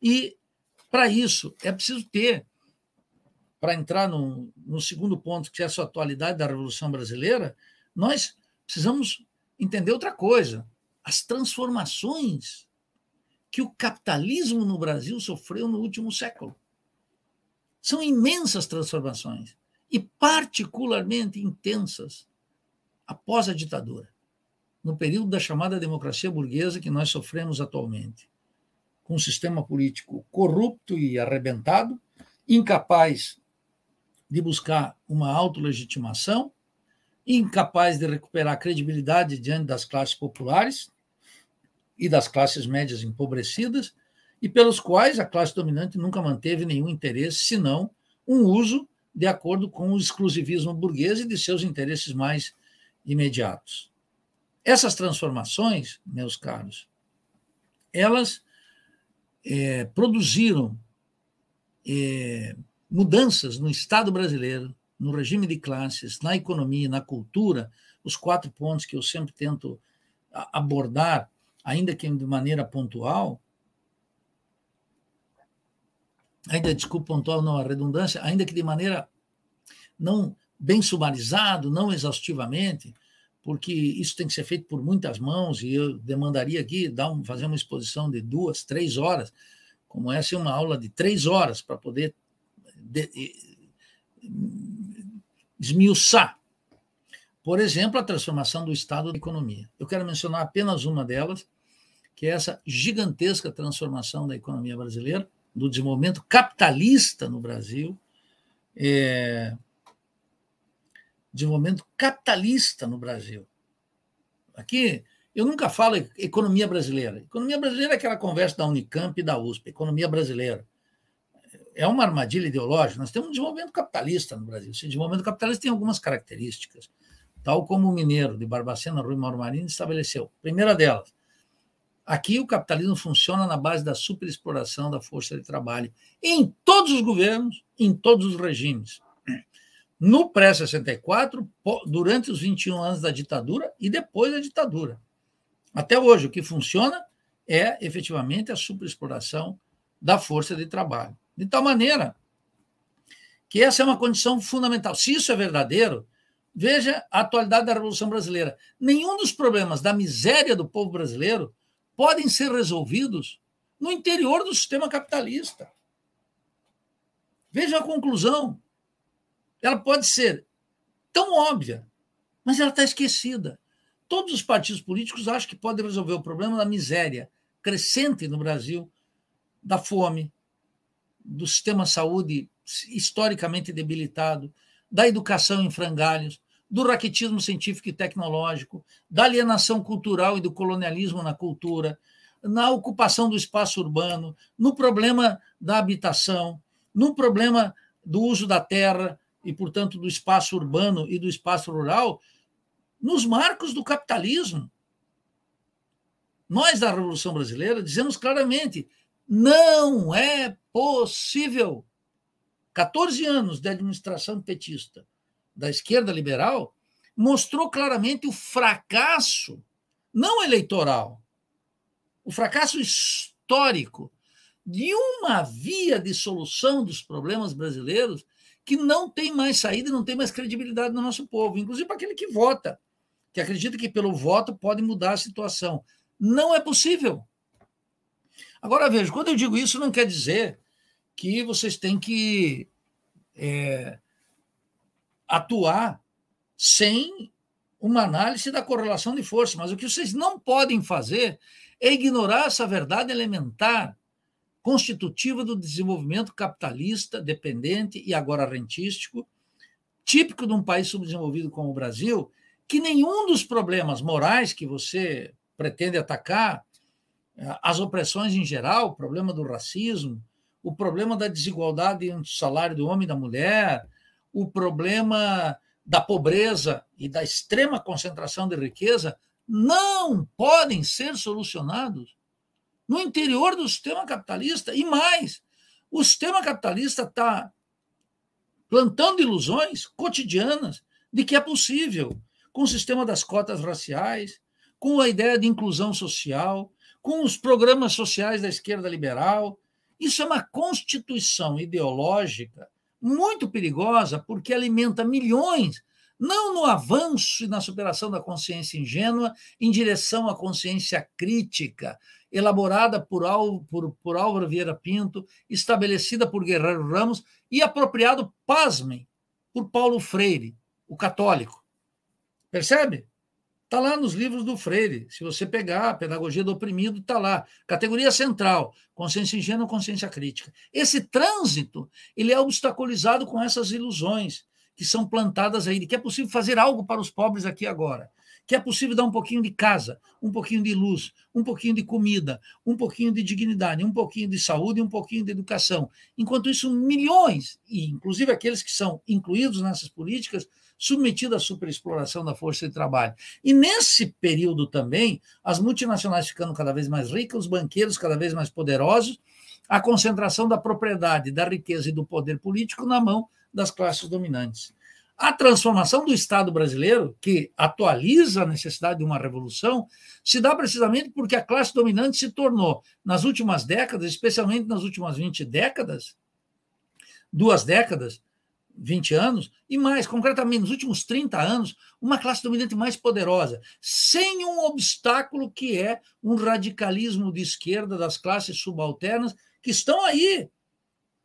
e, para isso, é preciso ter, para entrar no, no segundo ponto, que é essa atualidade da Revolução Brasileira, nós precisamos entender outra coisa: as transformações que o capitalismo no Brasil sofreu no último século. São imensas transformações e particularmente intensas após a ditadura, no período da chamada democracia burguesa que nós sofremos atualmente, com um sistema político corrupto e arrebentado, incapaz de buscar uma autolegitimação, incapaz de recuperar a credibilidade diante das classes populares, e das classes médias empobrecidas, e pelos quais a classe dominante nunca manteve nenhum interesse, senão um uso de acordo com o exclusivismo burguês e de seus interesses mais imediatos. Essas transformações, meus caros, elas é, produziram é, mudanças no Estado brasileiro, no regime de classes, na economia, na cultura, os quatro pontos que eu sempre tento abordar ainda que de maneira pontual, ainda, desculpa, pontual não a redundância, ainda que de maneira não bem sumarizado, não exaustivamente, porque isso tem que ser feito por muitas mãos e eu demandaria aqui dar um, fazer uma exposição de duas, três horas, como essa uma aula de três horas para poder de, esmiuçar por exemplo, a transformação do Estado da economia. Eu quero mencionar apenas uma delas, que é essa gigantesca transformação da economia brasileira, do desenvolvimento capitalista no Brasil, é, desenvolvimento capitalista no Brasil. Aqui, eu nunca falo economia brasileira. Economia brasileira é aquela conversa da Unicamp e da USP, economia brasileira. É uma armadilha ideológica. Nós temos um desenvolvimento capitalista no Brasil. Esse desenvolvimento capitalista tem algumas características, tal como o mineiro de Barbacena, Rui Mauro Marinho, estabeleceu. Primeira delas, Aqui o capitalismo funciona na base da superexploração da força de trabalho em todos os governos, em todos os regimes. No pré-64, durante os 21 anos da ditadura e depois da ditadura. Até hoje, o que funciona é efetivamente a superexploração da força de trabalho. De tal maneira que essa é uma condição fundamental. Se isso é verdadeiro, veja a atualidade da Revolução Brasileira. Nenhum dos problemas da miséria do povo brasileiro podem ser resolvidos no interior do sistema capitalista. Veja a conclusão. Ela pode ser tão óbvia, mas ela está esquecida. Todos os partidos políticos acham que podem resolver o problema da miséria crescente no Brasil, da fome, do sistema de saúde historicamente debilitado, da educação em frangalhos, do raquetismo científico e tecnológico, da alienação cultural e do colonialismo na cultura, na ocupação do espaço urbano, no problema da habitação, no problema do uso da terra e, portanto, do espaço urbano e do espaço rural, nos marcos do capitalismo. Nós, da Revolução Brasileira, dizemos claramente: não é possível. 14 anos de administração petista da esquerda liberal, mostrou claramente o fracasso, não eleitoral, o fracasso histórico de uma via de solução dos problemas brasileiros que não tem mais saída não tem mais credibilidade no nosso povo, inclusive para aquele que vota, que acredita que pelo voto pode mudar a situação. Não é possível. Agora, veja, quando eu digo isso, não quer dizer que vocês têm que é, atuar sem uma análise da correlação de força, mas o que vocês não podem fazer é ignorar essa verdade elementar constitutiva do desenvolvimento capitalista, dependente e agora rentístico, típico de um país subdesenvolvido como o Brasil, que nenhum dos problemas morais que você pretende atacar, as opressões em geral, o problema do racismo, o problema da desigualdade entre o salário do homem e da mulher, o problema da pobreza e da extrema concentração de riqueza não podem ser solucionados no interior do sistema capitalista. E mais, o sistema capitalista está plantando ilusões cotidianas de que é possível, com o sistema das cotas raciais, com a ideia de inclusão social, com os programas sociais da esquerda liberal. Isso é uma constituição ideológica muito perigosa, porque alimenta milhões, não no avanço e na superação da consciência ingênua, em direção à consciência crítica, elaborada por, Al, por, por Álvaro Vieira Pinto, estabelecida por Guerreiro Ramos e apropriado, pasmem, por Paulo Freire, o católico. Percebe? Está lá nos livros do Freire. Se você pegar a Pedagogia do Oprimido, está lá. Categoria central, consciência ingênua, consciência crítica. Esse trânsito ele é obstaculizado com essas ilusões que são plantadas de que é possível fazer algo para os pobres aqui agora que é possível dar um pouquinho de casa, um pouquinho de luz, um pouquinho de comida, um pouquinho de dignidade, um pouquinho de saúde um pouquinho de educação. Enquanto isso, milhões, e inclusive aqueles que são incluídos nessas políticas, submetidos à superexploração da força de trabalho. E nesse período também, as multinacionais ficando cada vez mais ricas, os banqueiros cada vez mais poderosos, a concentração da propriedade, da riqueza e do poder político na mão das classes dominantes. A transformação do Estado brasileiro, que atualiza a necessidade de uma revolução, se dá precisamente porque a classe dominante se tornou, nas últimas décadas, especialmente nas últimas 20 décadas, duas décadas, 20 anos, e mais, concretamente, nos últimos 30 anos, uma classe dominante mais poderosa, sem um obstáculo que é um radicalismo de esquerda das classes subalternas que estão aí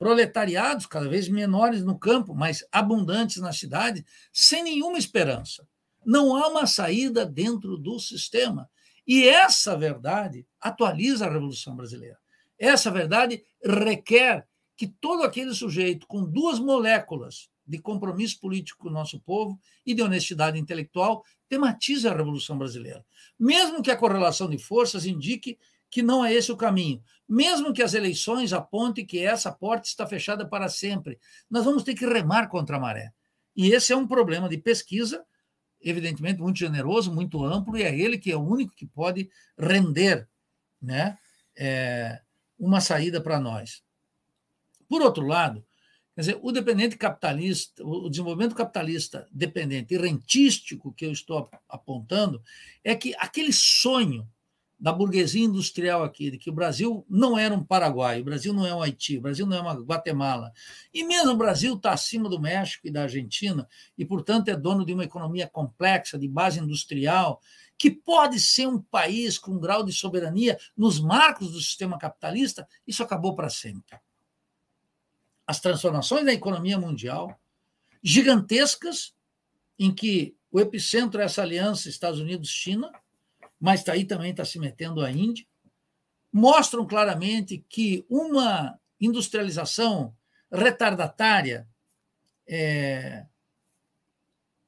proletariados cada vez menores no campo, mas abundantes na cidade, sem nenhuma esperança. Não há uma saída dentro do sistema. E essa verdade atualiza a Revolução Brasileira. Essa verdade requer que todo aquele sujeito com duas moléculas de compromisso político com o nosso povo e de honestidade intelectual tematize a Revolução Brasileira. Mesmo que a correlação de forças indique que não é esse o caminho. Mesmo que as eleições apontem que essa porta está fechada para sempre, nós vamos ter que remar contra a maré. E esse é um problema de pesquisa, evidentemente muito generoso, muito amplo, e é ele que é o único que pode render né, é, uma saída para nós. Por outro lado, quer dizer, o dependente capitalista, o desenvolvimento capitalista dependente e rentístico que eu estou apontando, é que aquele sonho da burguesia industrial aqui, de que o Brasil não era um Paraguai, o Brasil não é um Haiti, o Brasil não é uma Guatemala. E mesmo o Brasil está acima do México e da Argentina, e, portanto, é dono de uma economia complexa, de base industrial, que pode ser um país com um grau de soberania nos marcos do sistema capitalista, isso acabou para sempre. As transformações da economia mundial, gigantescas, em que o epicentro é essa aliança Estados Unidos-China, mas tá aí também está se metendo a Índia, mostram claramente que uma industrialização retardatária, é,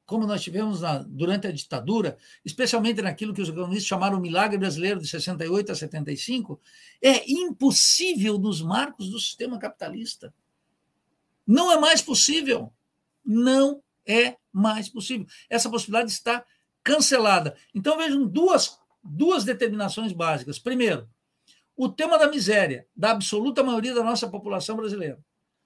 como nós tivemos na, durante a ditadura, especialmente naquilo que os economistas chamaram o milagre brasileiro de 68 a 75, é impossível nos marcos do sistema capitalista. Não é mais possível. Não é mais possível. Essa possibilidade está cancelada. Então vejam duas duas determinações básicas. Primeiro, o tema da miséria da absoluta maioria da nossa população brasileira,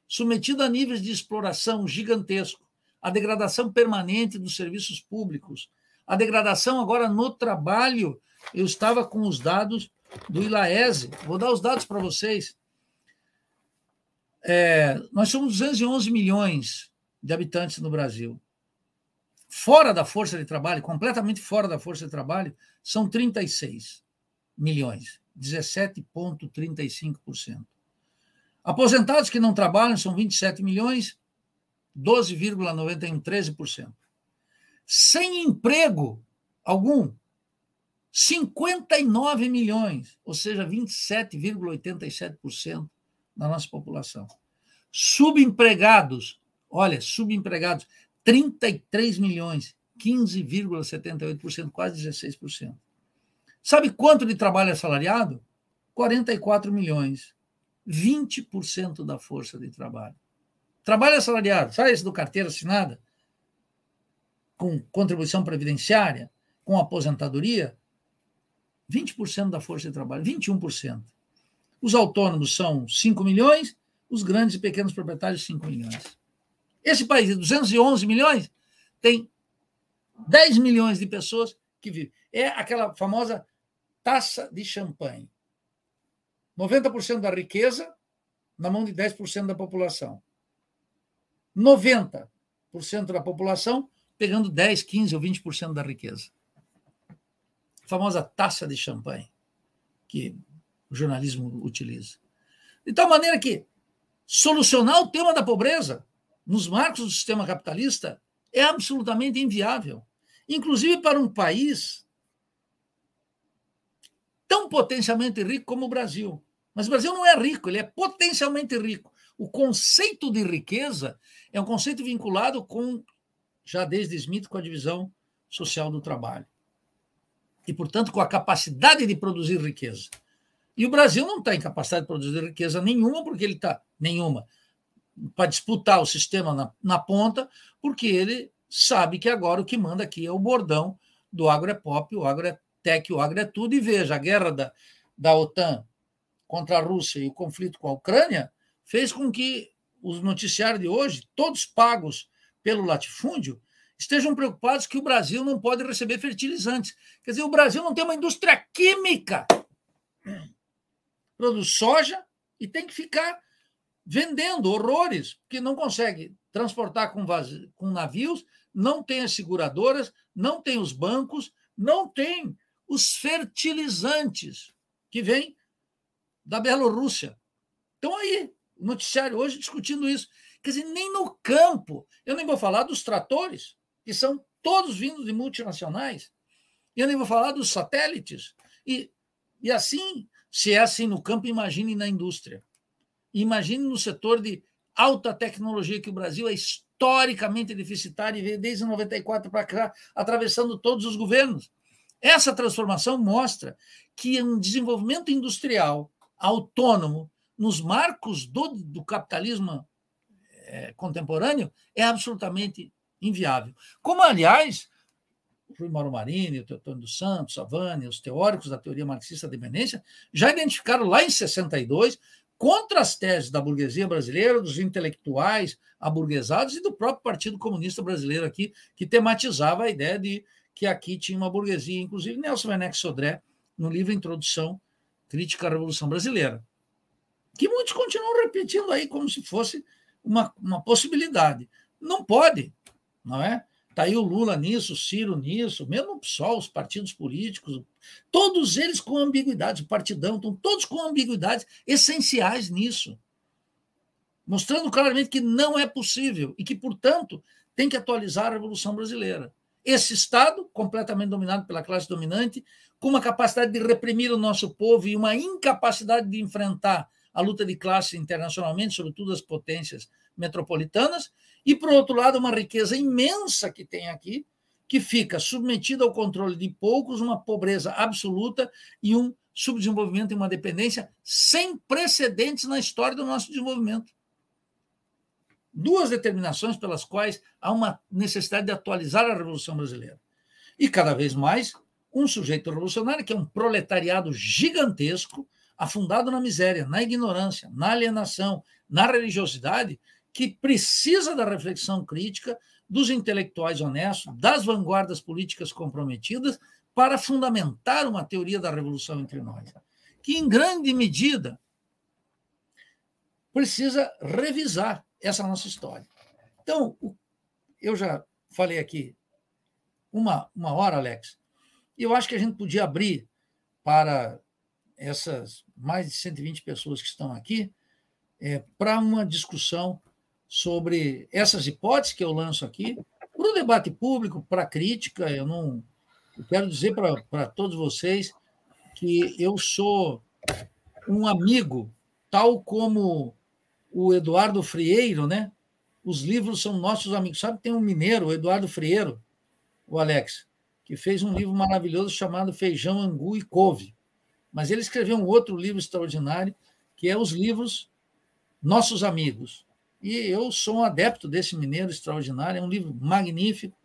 submetida a níveis de exploração gigantesco, a degradação permanente dos serviços públicos, a degradação agora no trabalho. Eu estava com os dados do ILAESE, vou dar os dados para vocês. é, nós somos 211 milhões de habitantes no Brasil. Fora da força de trabalho, completamente fora da força de trabalho, são 36 milhões, 17,35%. Aposentados que não trabalham são 27 milhões, 12,91, 13%. Sem emprego algum, 59 milhões, ou seja, 27,87% da nossa população. Subempregados, olha, subempregados, 33 milhões, 15,78%, quase 16%. Sabe quanto de trabalho assalariado? 44 milhões, 20% da força de trabalho. Trabalho assalariado, sabe esse do carteira assinada? Com contribuição previdenciária, com aposentadoria, 20% da força de trabalho, 21%. Os autônomos são 5 milhões, os grandes e pequenos proprietários, 5 milhões. Esse país de 211 milhões tem 10 milhões de pessoas que vivem. É aquela famosa taça de champanhe. 90% da riqueza na mão de 10% da população. 90% da população pegando 10, 15 ou 20% da riqueza. A famosa taça de champanhe que o jornalismo utiliza. De tal maneira que solucionar o tema da pobreza nos marcos do sistema capitalista é absolutamente inviável. Inclusive para um país tão potencialmente rico como o Brasil. Mas o Brasil não é rico, ele é potencialmente rico. O conceito de riqueza é um conceito vinculado com, já desde Smith, com a divisão social do trabalho. E, portanto, com a capacidade de produzir riqueza. E o Brasil não está em capacidade de produzir riqueza nenhuma, porque ele está. Nenhuma. Para disputar o sistema na, na ponta, porque ele sabe que agora o que manda aqui é o bordão do agro é pop, o agro é tech, o agro é tudo. E veja, a guerra da, da OTAN contra a Rússia e o conflito com a Ucrânia fez com que os noticiários de hoje, todos pagos pelo latifúndio, estejam preocupados que o Brasil não pode receber fertilizantes. Quer dizer, o Brasil não tem uma indústria química. Produz soja e tem que ficar vendendo horrores, porque não consegue transportar com, com navios, não tem as seguradoras, não tem os bancos, não tem os fertilizantes que vêm da Bielorrússia. Então, aí, noticiário hoje discutindo isso. Quer dizer, nem no campo. Eu nem vou falar dos tratores, que são todos vindos de multinacionais. Eu nem vou falar dos satélites. E, e assim, se é assim no campo, imagine na indústria. Imagine no setor de alta tecnologia, que o Brasil é historicamente deficitário e veio desde 94 para cá, atravessando todos os governos. Essa transformação mostra que um desenvolvimento industrial autônomo nos marcos do, do capitalismo é, contemporâneo é absolutamente inviável. Como, aliás, o Rui Mauro Marini, o Teotônio dos Santos, a Vânia, os teóricos da teoria marxista da dependência, já identificaram lá em 62 contra as teses da burguesia brasileira, dos intelectuais aburguesados e do próprio Partido Comunista Brasileiro aqui, que tematizava a ideia de que aqui tinha uma burguesia, inclusive Nelson Werneck Sodré, no livro Introdução Crítica à Revolução Brasileira, que muitos continuam repetindo aí como se fosse uma, uma possibilidade. Não pode, não é? Está aí o Lula nisso, o Ciro nisso, mesmo o PSOL, os partidos políticos, todos eles com ambiguidades, o partidão, estão todos com ambiguidades essenciais nisso. Mostrando claramente que não é possível e que, portanto, tem que atualizar a Revolução Brasileira. Esse Estado, completamente dominado pela classe dominante, com uma capacidade de reprimir o nosso povo e uma incapacidade de enfrentar a luta de classe internacionalmente, sobretudo as potências metropolitanas, e, por outro lado, uma riqueza imensa que tem aqui, que fica submetida ao controle de poucos, uma pobreza absoluta e um subdesenvolvimento e uma dependência sem precedentes na história do nosso desenvolvimento. Duas determinações pelas quais há uma necessidade de atualizar a Revolução Brasileira. E cada vez mais um sujeito revolucionário, que é um proletariado gigantesco, afundado na miséria, na ignorância, na alienação, na religiosidade, que precisa da reflexão crítica dos intelectuais honestos, das vanguardas políticas comprometidas, para fundamentar uma teoria da revolução entre nós, que em grande medida precisa revisar essa nossa história. Então, eu já falei aqui uma, uma hora, Alex, e eu acho que a gente podia abrir para essas mais de 120 pessoas que estão aqui é, para uma discussão sobre essas hipóteses que eu lanço aqui, para o debate público, para a crítica. Eu não eu quero dizer para todos vocês que eu sou um amigo, tal como o Eduardo Frieiro, né? Os livros são nossos amigos. Sabe, tem um mineiro, o Eduardo Frieiro, o Alex, que fez um livro maravilhoso chamado Feijão, Angu e Couve. Mas ele escreveu um outro livro extraordinário, que é os livros Nossos Amigos. E eu sou um adepto desse mineiro extraordinário, é um livro magnífico.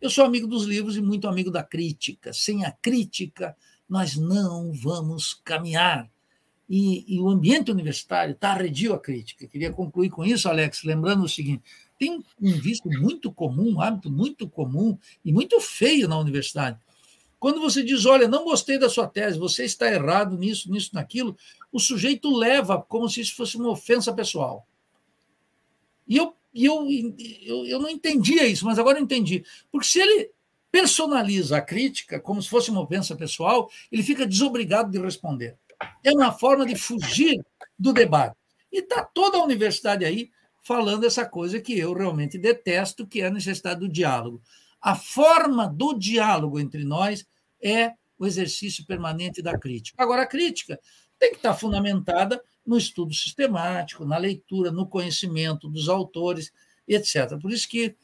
Eu sou amigo dos livros e muito amigo da crítica. Sem a crítica, nós não vamos caminhar. E, e o ambiente universitário está arredio à crítica. Queria concluir com isso, Alex, lembrando o seguinte: tem um vício muito comum, um hábito muito comum e muito feio na universidade. Quando você diz, olha, não gostei da sua tese, você está errado nisso, nisso, naquilo, o sujeito leva como se isso fosse uma ofensa pessoal. E eu, eu, eu, eu não entendia isso, mas agora eu entendi. Porque se ele personaliza a crítica como se fosse uma ofensa pessoal, ele fica desobrigado de responder. É uma forma de fugir do debate. E está toda a universidade aí falando essa coisa que eu realmente detesto, que é a necessidade do diálogo. A forma do diálogo entre nós é o exercício permanente da crítica. Agora, a crítica tem que estar fundamentada no estudo sistemático, na leitura, no conhecimento dos autores, etc. Por isso que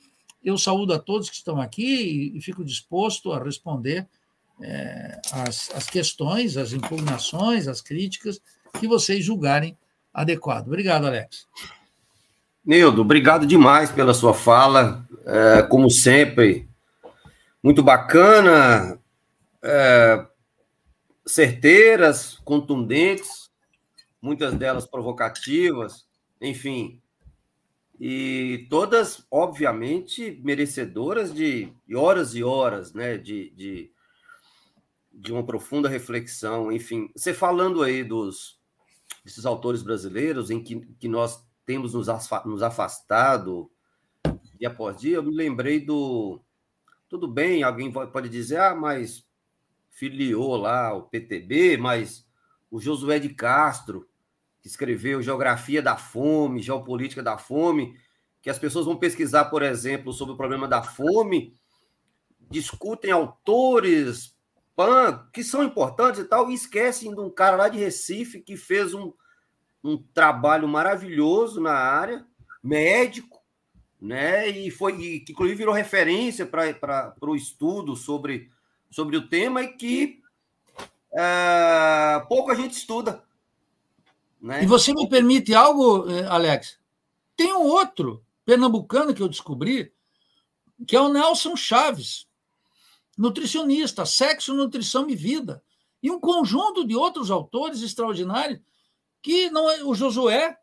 eu saúdo a todos que estão aqui e fico disposto a responder é, as, as questões, as impugnações, as críticas que vocês julgarem adequado. Obrigado, Alex. Nildo, obrigado demais pela sua fala. É, como sempre, muito bacana, é, certeiras, contundentes, muitas delas provocativas, enfim. E todas, obviamente, merecedoras de horas e horas né, de, de, de uma profunda reflexão. Enfim, você falando aí dos desses autores brasileiros em que, que nós temos nos, afastado dia após dia, eu me lembrei do. Tudo bem, alguém pode dizer, ah, mas filiou lá o PTB, mas o Josué de Castro, que escreveu Geografia da Fome, Geopolítica da Fome, que as pessoas vão pesquisar, por exemplo, sobre o problema da fome, discutem autores pan, que são importantes e tal, e esquecem de um cara lá de Recife que fez um, um trabalho maravilhoso na área, médico, né? E foi, e, que inclusive virou referência para o estudo sobre, sobre o tema e que é, pouco a gente estuda. Né? E você me permite algo, eh, Alex? Tem um outro pernambucano que eu descobri, que é o Nelson Chaves, nutricionista, sexo, nutrição e vida. E um conjunto de outros autores extraordinários que não é o Josué,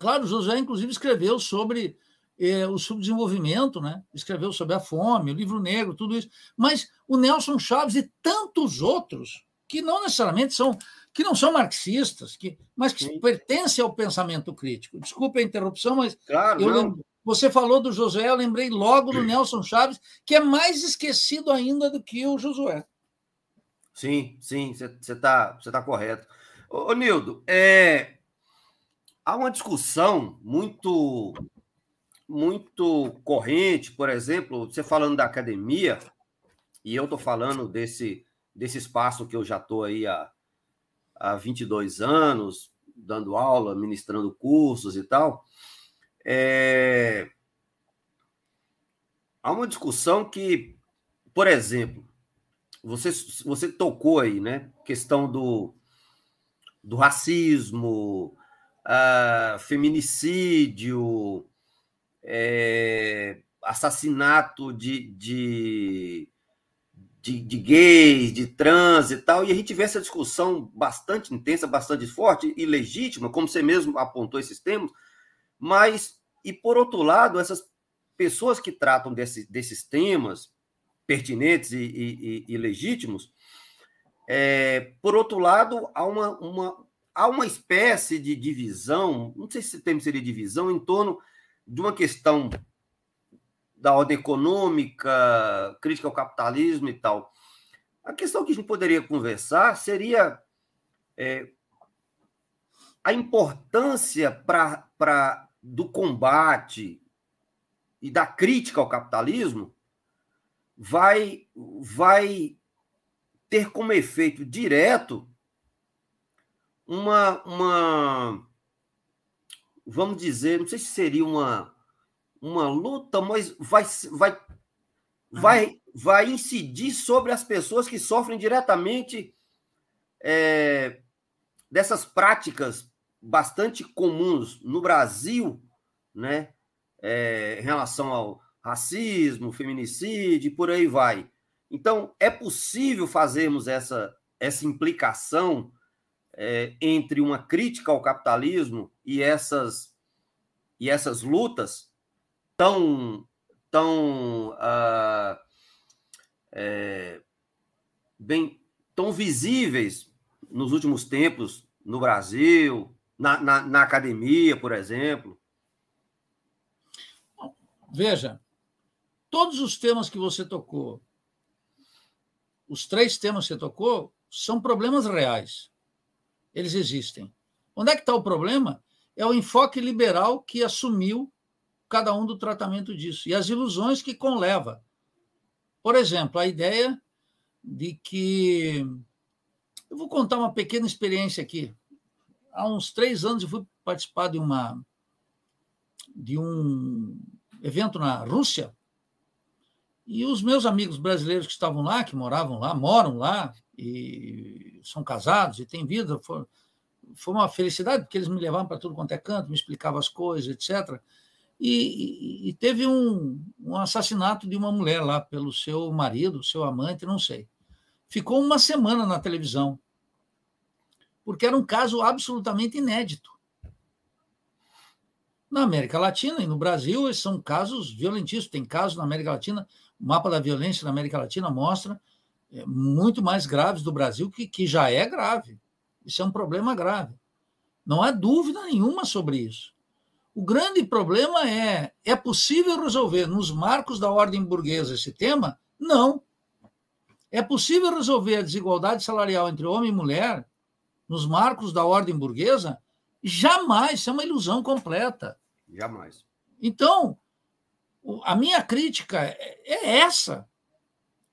claro, o Josué inclusive escreveu sobre eh, o subdesenvolvimento, né? Escreveu sobre a fome, o livro negro, tudo isso. Mas o Nelson Chaves e tantos outros que não necessariamente são que não são marxistas, que, mas que Sim. pertencem ao pensamento crítico. Desculpe a interrupção, mas claro, eu lembro, você falou do Josué, eu lembrei logo do Nelson Chaves, que é mais esquecido ainda do que o Josué. Sim, sim, você está você tá correto. Ô, Nildo, é, há uma discussão muito muito corrente, por exemplo, você falando da academia, e eu estou falando desse, desse espaço que eu já estou aí há, há 22 anos, dando aula, ministrando cursos e tal, é, há uma discussão que, por exemplo, você, você tocou aí, né? Questão do, do racismo, uh, feminicídio, é, assassinato de, de, de, de, gays, de trans e tal, e a gente vê essa discussão bastante intensa, bastante forte e legítima, como você mesmo apontou esses termos, mas, e por outro lado, essas pessoas que tratam desse, desses temas pertinentes e, e, e legítimos, é, por outro lado, há uma, uma, há uma espécie de divisão, não sei se o termo seria divisão, em torno de uma questão da ordem econômica, crítica ao capitalismo e tal. A questão que a gente poderia conversar seria é, a importância do combate e da crítica ao capitalismo vai, vai ter como efeito direto uma, uma vamos dizer, não sei se seria uma, uma luta, mas vai, vai, vai, vai incidir sobre as pessoas que sofrem diretamente é, dessas práticas bastante comuns no Brasil, né, é, em relação ao racismo, feminicídio, e por aí vai. Então, é possível fazermos essa, essa implicação é, entre uma crítica ao capitalismo e essas, e essas lutas tão, tão, uh, é, bem, tão visíveis nos últimos tempos no Brasil, na, na, na academia, por exemplo? Veja, todos os temas que você tocou, os três temas que você tocou, são problemas reais. Eles existem. Onde é que está o problema? É o enfoque liberal que assumiu cada um do tratamento disso e as ilusões que conleva. Por exemplo, a ideia de que. Eu vou contar uma pequena experiência aqui. Há uns três anos eu fui participar de uma de um evento na Rússia e os meus amigos brasileiros que estavam lá, que moravam lá, moram lá, e são casados e têm vida, foi, foi uma felicidade, porque eles me levavam para tudo quanto é canto, me explicavam as coisas, etc. E, e, teve um, um assassinato de uma mulher lá pelo seu marido, seu amante, não sei. Ficou uma semana na televisão, porque era um caso absolutamente inédito. Na América Latina e no Brasil, esses são casos violentíssimos. Tem casos na América Latina o mapa da violência na América Latina mostra é, muito mais graves do Brasil, que, que já é grave. Isso é um problema grave. Não há dúvida nenhuma sobre isso. O grande problema é: é possível resolver nos marcos da ordem burguesa esse tema? Não. É possível resolver a desigualdade salarial entre homem e mulher nos marcos da ordem burguesa? Jamais. Isso é uma ilusão completa. Jamais. Então, a minha crítica é, é essa.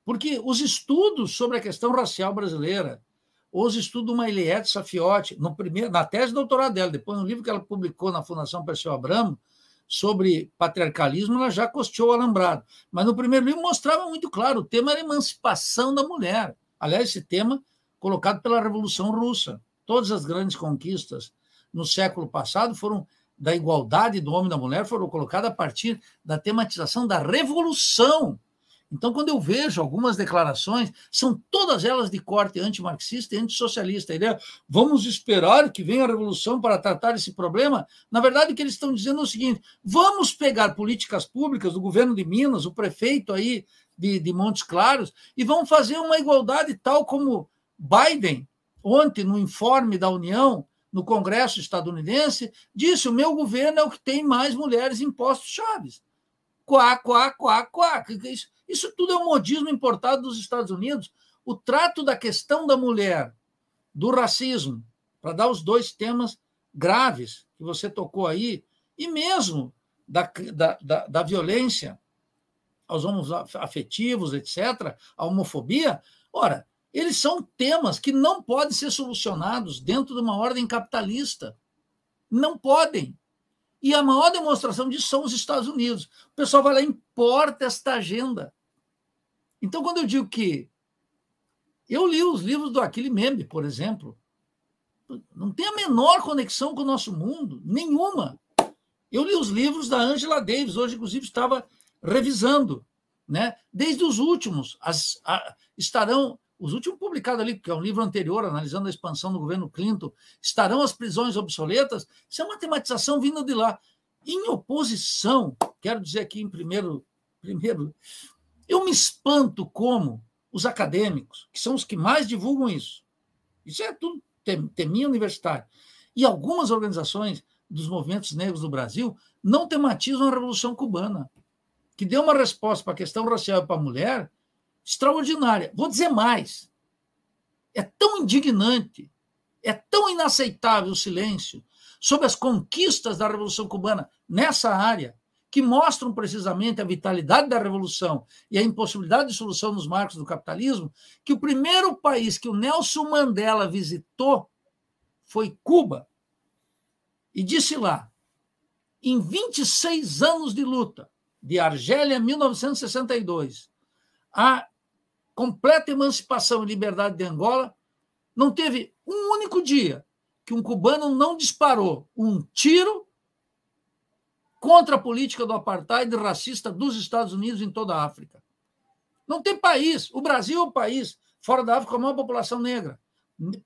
Porque os estudos sobre a questão racial brasileira, os estudos do Mailiette Safiotti, no primeiro, na tese de doutorado dela, depois no livro que ela publicou na Fundação Perseu Abramo, sobre patriarcalismo, ela já costeou o alambrado. Mas no primeiro livro mostrava muito claro, o tema era emancipação da mulher. Aliás, esse tema colocado pela Revolução Russa. Todas as grandes conquistas no século passado foram da igualdade do homem e da mulher foram colocadas a partir da tematização da revolução. Então, quando eu vejo algumas declarações, são todas elas de corte antimarxista e antissocialista. A ideia, vamos esperar que venha a revolução para tratar esse problema. Na verdade, o que eles estão dizendo é o seguinte: vamos pegar políticas públicas do governo de Minas, o prefeito aí de, de Montes Claros, e vamos fazer uma igualdade tal como Biden, ontem, no informe da União, no Congresso estadunidense, disse: o meu governo é o que tem mais mulheres em postos chaves. Quá, quá, quá, quá. Isso, isso tudo é um modismo importado dos Estados Unidos. O trato da questão da mulher, do racismo, para dar os dois temas graves que você tocou aí, e mesmo da, da, da, da violência aos homoafetivos, etc., a homofobia, ora, eles são temas que não podem ser solucionados dentro de uma ordem capitalista. Não podem. E a maior demonstração disso são os Estados Unidos. O pessoal vai lá e importa esta agenda. Então, quando eu digo que eu li os livros do Aquile Membe, por exemplo, não tem a menor conexão com o nosso mundo, nenhuma. Eu li os livros da Angela Davis, hoje, inclusive, estava revisando, né? desde os últimos. As, a, estarão os últimos publicados ali, que é um livro anterior, analisando a expansão do governo Clinton, estarão as prisões obsoletas? Isso é uma tematização vinda de lá. Em oposição, quero dizer aqui em primeiro, primeiro, eu me espanto como os acadêmicos, que são os que mais divulgam isso, isso é tudo teminha universitário, e algumas organizações dos movimentos negros do Brasil não tematizam a Revolução Cubana, que deu uma resposta para a questão racial e para a mulher extraordinária. Vou dizer mais. É tão indignante, é tão inaceitável o silêncio sobre as conquistas da Revolução Cubana nessa área, que mostram precisamente a vitalidade da revolução e a impossibilidade de solução nos marcos do capitalismo, que o primeiro país que o Nelson Mandela visitou foi Cuba. E disse lá, em 26 anos de luta, de Argélia 1962, a completa emancipação e liberdade de Angola, não teve um único dia que um cubano não disparou um tiro contra a política do apartheid racista dos Estados Unidos em toda a África. Não tem país. O Brasil é o país fora da África com a maior população negra,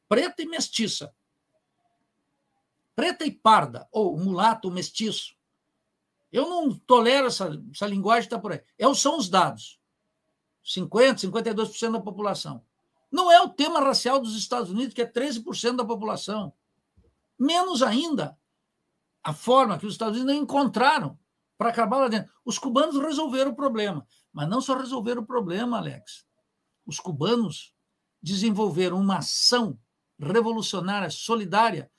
preta e mestiça. Preta e parda, ou mulato, mestiço. Eu não tolero essa, essa linguagem que está por aí. É, são os dados. 50%, 52% da população. Não é o tema racial dos Estados Unidos, que é 13% da população. Menos ainda a forma que os Estados Unidos não encontraram para acabar lá dentro. Os cubanos resolveram o problema, mas não só resolveram o problema, Alex. Os cubanos desenvolveram uma ação revolucionária, solidária,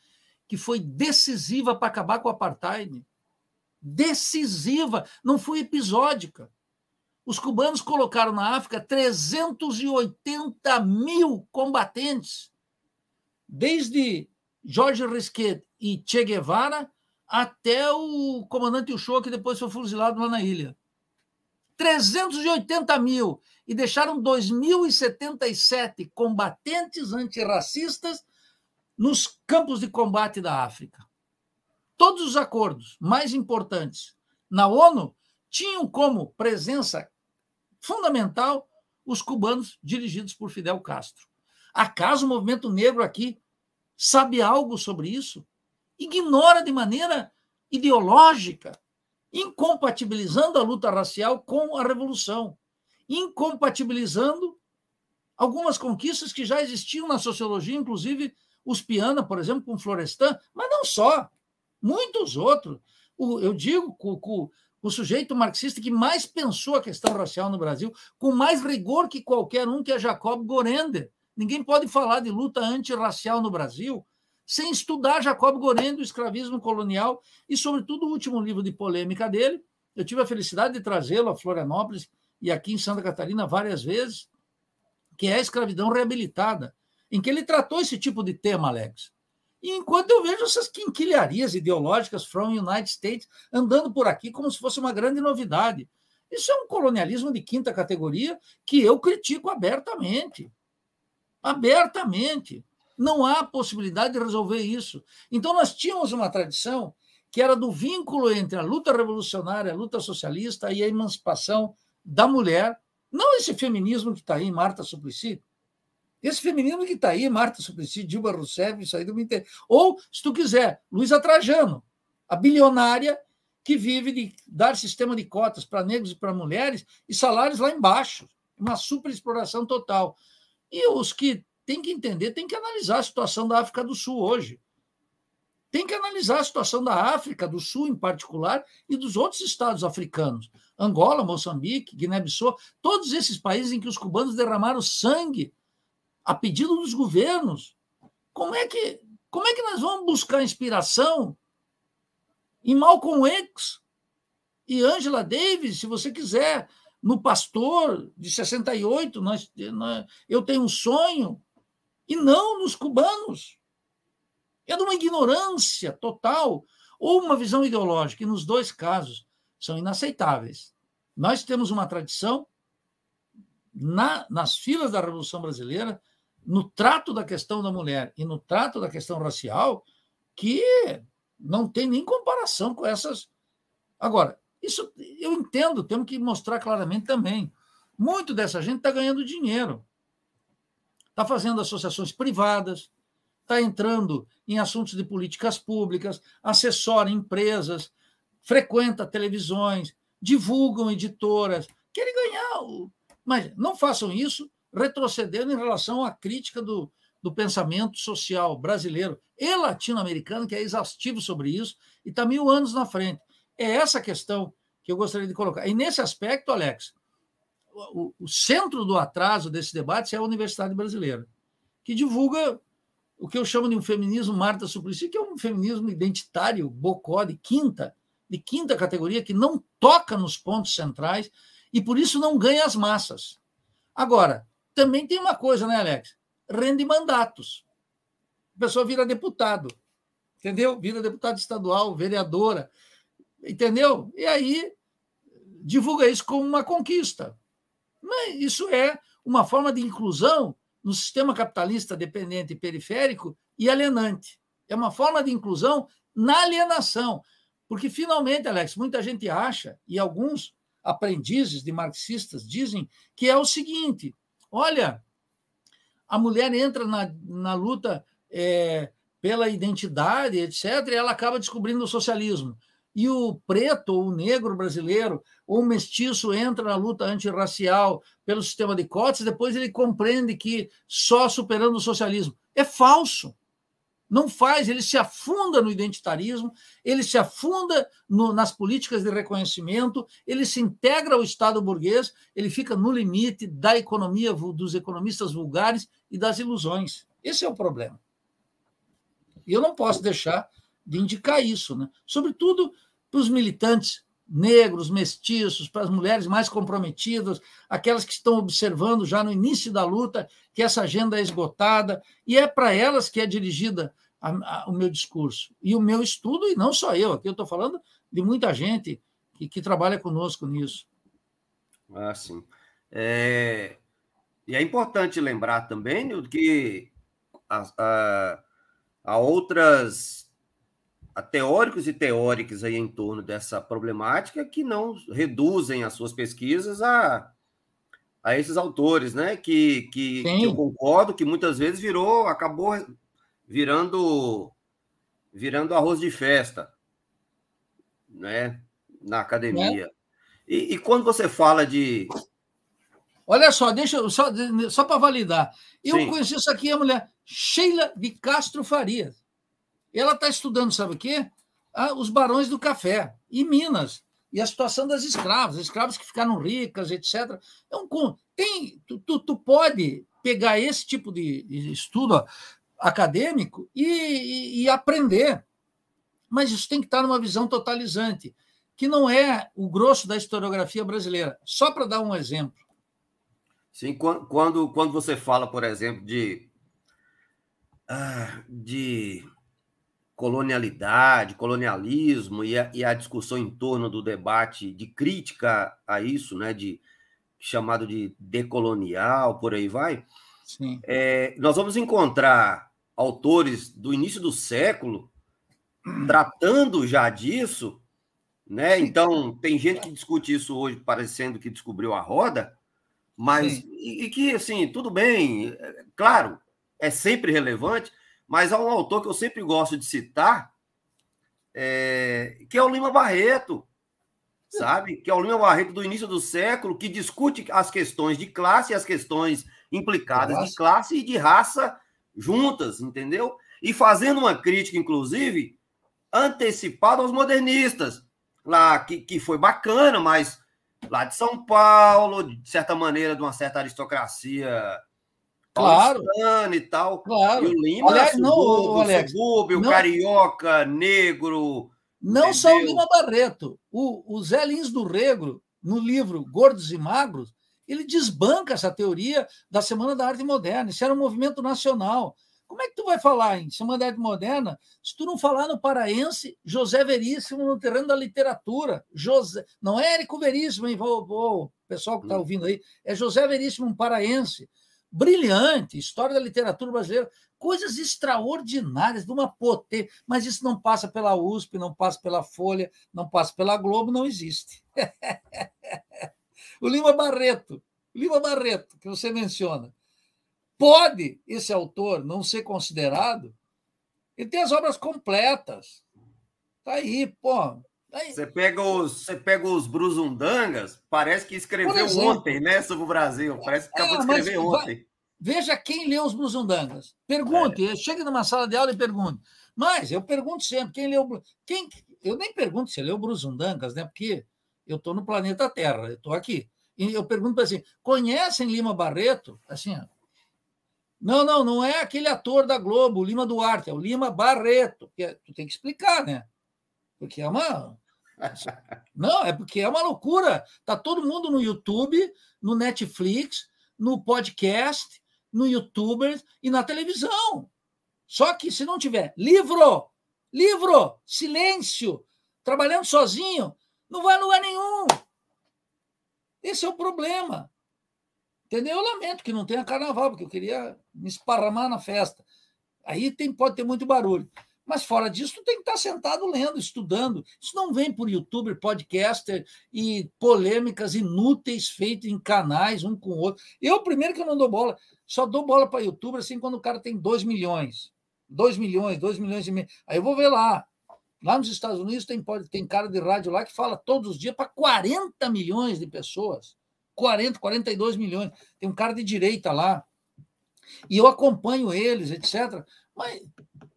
que foi decisiva para acabar com o apartheid. Decisiva, não foi episódica. Os cubanos colocaram na África 380 mil combatentes, desde Jorge Risquet e Che Guevara até o comandante Uchoa, que depois foi fuzilado lá na ilha. 380 mil. E deixaram 2.077 combatentes antirracistas nos campos de combate da África. Todos os acordos mais importantes na ONU tinham como presença fundamental os cubanos dirigidos por Fidel Castro. Acaso o movimento negro aqui sabe algo sobre isso? Ignora de maneira ideológica, incompatibilizando a luta racial com a revolução, incompatibilizando algumas conquistas que já existiam na sociologia, inclusive os Piana, por exemplo, com Florestan, mas não só, muitos outros. eu digo com, o sujeito marxista que mais pensou a questão racial no Brasil, com mais rigor que qualquer um, que é Jacob Gorender. Ninguém pode falar de luta antirracial no Brasil sem estudar Jacob Goren do escravismo colonial e, sobretudo, o último livro de polêmica dele. Eu tive a felicidade de trazê-lo a Florianópolis e aqui em Santa Catarina várias vezes, que é a escravidão reabilitada, em que ele tratou esse tipo de tema, Alex. E enquanto eu vejo essas quinquilharias ideológicas from United States andando por aqui como se fosse uma grande novidade. Isso é um colonialismo de quinta categoria que eu critico abertamente. Abertamente. Não há possibilidade de resolver isso. Então, nós tínhamos uma tradição que era do vínculo entre a luta revolucionária, a luta socialista e a emancipação da mulher. Não esse feminismo que está aí, Marta Suplicy. Esse feminismo que está aí, Marta Suplicy, Dilma Rousseff, isso aí do Inter. Ou, se tu quiser, Luísa Trajano, a bilionária que vive de dar sistema de cotas para negros e para mulheres e salários lá embaixo. Uma superexploração total. E os que tem que entender, tem que analisar a situação da África do Sul hoje. Tem que analisar a situação da África do Sul, em particular, e dos outros estados africanos. Angola, Moçambique, Guiné-Bissau, todos esses países em que os cubanos derramaram sangue a pedido dos governos. Como é que, como é que nós vamos buscar inspiração em Malcolm X e Angela Davis, se você quiser, no Pastor, de 68, nós, nós, eu tenho um sonho, e não nos cubanos. É de uma ignorância total ou uma visão ideológica, e nos dois casos são inaceitáveis. Nós temos uma tradição na, nas filas da Revolução Brasileira, no trato da questão da mulher e no trato da questão racial, que não tem nem comparação com essas. Agora, isso eu entendo, temos que mostrar claramente também. Muito dessa gente está ganhando dinheiro está fazendo associações privadas, está entrando em assuntos de políticas públicas, assessora empresas, frequenta televisões, divulgam editoras, querem ganhar. Mas não façam isso retrocedendo em relação à crítica do, do pensamento social brasileiro e latino-americano, que é exaustivo sobre isso, e está mil anos na frente. É essa questão que eu gostaria de colocar. E nesse aspecto, Alex, o, o centro do atraso desse debate é a Universidade Brasileira, que divulga o que eu chamo de um feminismo Marta Suplicy, que é um feminismo identitário, bocó, de quinta, de quinta categoria, que não toca nos pontos centrais e por isso não ganha as massas. Agora, também tem uma coisa, né, Alex? Rende mandatos. A pessoa vira deputado, entendeu? Vira deputado estadual, vereadora, entendeu? E aí divulga isso como uma conquista. Mas isso é uma forma de inclusão no sistema capitalista dependente e periférico e alienante. É uma forma de inclusão na alienação. Porque, finalmente, Alex, muita gente acha, e alguns aprendizes de marxistas dizem, que é o seguinte: olha, a mulher entra na, na luta é, pela identidade, etc., e ela acaba descobrindo o socialismo e o preto ou o negro brasileiro ou o mestiço entra na luta antirracial pelo sistema de cotas, depois ele compreende que só superando o socialismo. É falso. Não faz, ele se afunda no identitarismo, ele se afunda no, nas políticas de reconhecimento, ele se integra ao Estado burguês, ele fica no limite da economia dos economistas vulgares e das ilusões. Esse é o problema. E eu não posso deixar de indicar isso, né? sobretudo para os militantes negros, mestiços, para as mulheres mais comprometidas, aquelas que estão observando já no início da luta que essa agenda é esgotada, e é para elas que é dirigida a, a, o meu discurso e o meu estudo, e não só eu, aqui eu estou falando de muita gente que, que, trabalha conosco nisso. Ah, sim. É... E é importante lembrar também que há, há outras há teóricos e teóricas aí em torno dessa problemática que não reduzem as suas pesquisas a, a esses autores, né? Que, que, que, eu concordo que muitas vezes virou, acabou virando virando arroz de festa, né? Na academia. É. E, e, quando você fala de Olha só, deixa eu, só, só para validar. Eu Sim. conheci essa aqui, a mulher Sheila de Castro Farias. Ela está estudando, sabe o quê? Ah, os barões do café, em Minas, e a situação das escravas, escravas que ficaram ricas, etc. Então, tem, tu, tu, tu pode pegar esse tipo de estudo acadêmico e, e, e aprender, mas isso tem que estar numa visão totalizante, que não é o grosso da historiografia brasileira. Só para dar um exemplo. Sim, quando, quando você fala, por exemplo, de, ah, de colonialidade, colonialismo e a, e a, discussão em torno do debate de crítica a isso, né, de chamado de decolonial, por aí vai. É, nós vamos encontrar autores do início do século tratando já disso, né? Então tem gente que discute isso hoje parecendo que descobriu a roda, mas e, e que assim tudo bem, é, claro, é sempre relevante, mas há um autor que eu sempre gosto de citar, é, que é o Lima Barreto, sabe? Que é o Lima Barreto do início do século, que discute as questões de classe e as questões implicadas de classe e de raça juntas, entendeu? E fazendo uma crítica, inclusive, antecipada aos modernistas, lá que, que foi bacana, mas lá de São Paulo, de certa maneira, de uma certa aristocracia Claro. e tal. Claro. E o Lima, Aliás, subúrbio, não, Alex, subúrbio, não, carioca, negro. Não entendeu? só o Lima Barreto. O, o Zé Lins do Regro, no livro Gordos e Magros, ele desbanca essa teoria da Semana da Arte Moderna. Isso era um movimento nacional. Como é que tu vai falar em Semana da Arte Moderna se tu não falar no paraense José Veríssimo no terreno da literatura? José, não é Érico Veríssimo, hein? Vou, vou, pessoal que está hum. ouvindo aí, é José Veríssimo, um paraense brilhante, história da literatura brasileira, coisas extraordinárias, de uma potência, mas isso não passa pela USP, não passa pela Folha, não passa pela Globo, não existe. o Lima Barreto, Lima Barreto, que você menciona, pode esse autor não ser considerado? Ele tem as obras completas. Tá aí, pô, você pega os, você pega os Bruzundangas, parece que escreveu ontem, né, sobre o Brasil. Parece que acabou é, de escrever ontem. Veja quem leu os Brusundangas. Pergunte, é. chegue numa sala de aula e pergunte. Mas eu pergunto sempre, quem leu. Quem, eu nem pergunto se leu Brusundangas, né? Porque eu estou no planeta Terra, eu estou aqui. E eu pergunto para assim: conhecem Lima Barreto? Assim, ó. Não, não, não é aquele ator da Globo, o Lima Duarte, é o Lima Barreto. Que é, tu tem que explicar, né? Porque é uma. Não, é porque é uma loucura. Tá todo mundo no YouTube, no Netflix, no podcast, no YouTube e na televisão. Só que se não tiver livro, livro, silêncio, trabalhando sozinho, não vai a lugar nenhum. Esse é o problema. Entendeu? Eu lamento que não tenha carnaval, porque eu queria me esparramar na festa. Aí tem, pode ter muito barulho. Mas fora disso, tu tem que estar sentado lendo, estudando. Isso não vem por youtuber, podcaster e polêmicas inúteis feitas em canais, um com o outro. Eu, primeiro que eu não dou bola, só dou bola para youtuber assim quando o cara tem 2 milhões. 2 milhões, 2 milhões e meio. Aí eu vou ver lá. Lá nos Estados Unidos tem, tem cara de rádio lá que fala todos os dias para 40 milhões de pessoas. 40, 42 milhões. Tem um cara de direita lá. E eu acompanho eles, etc. Mas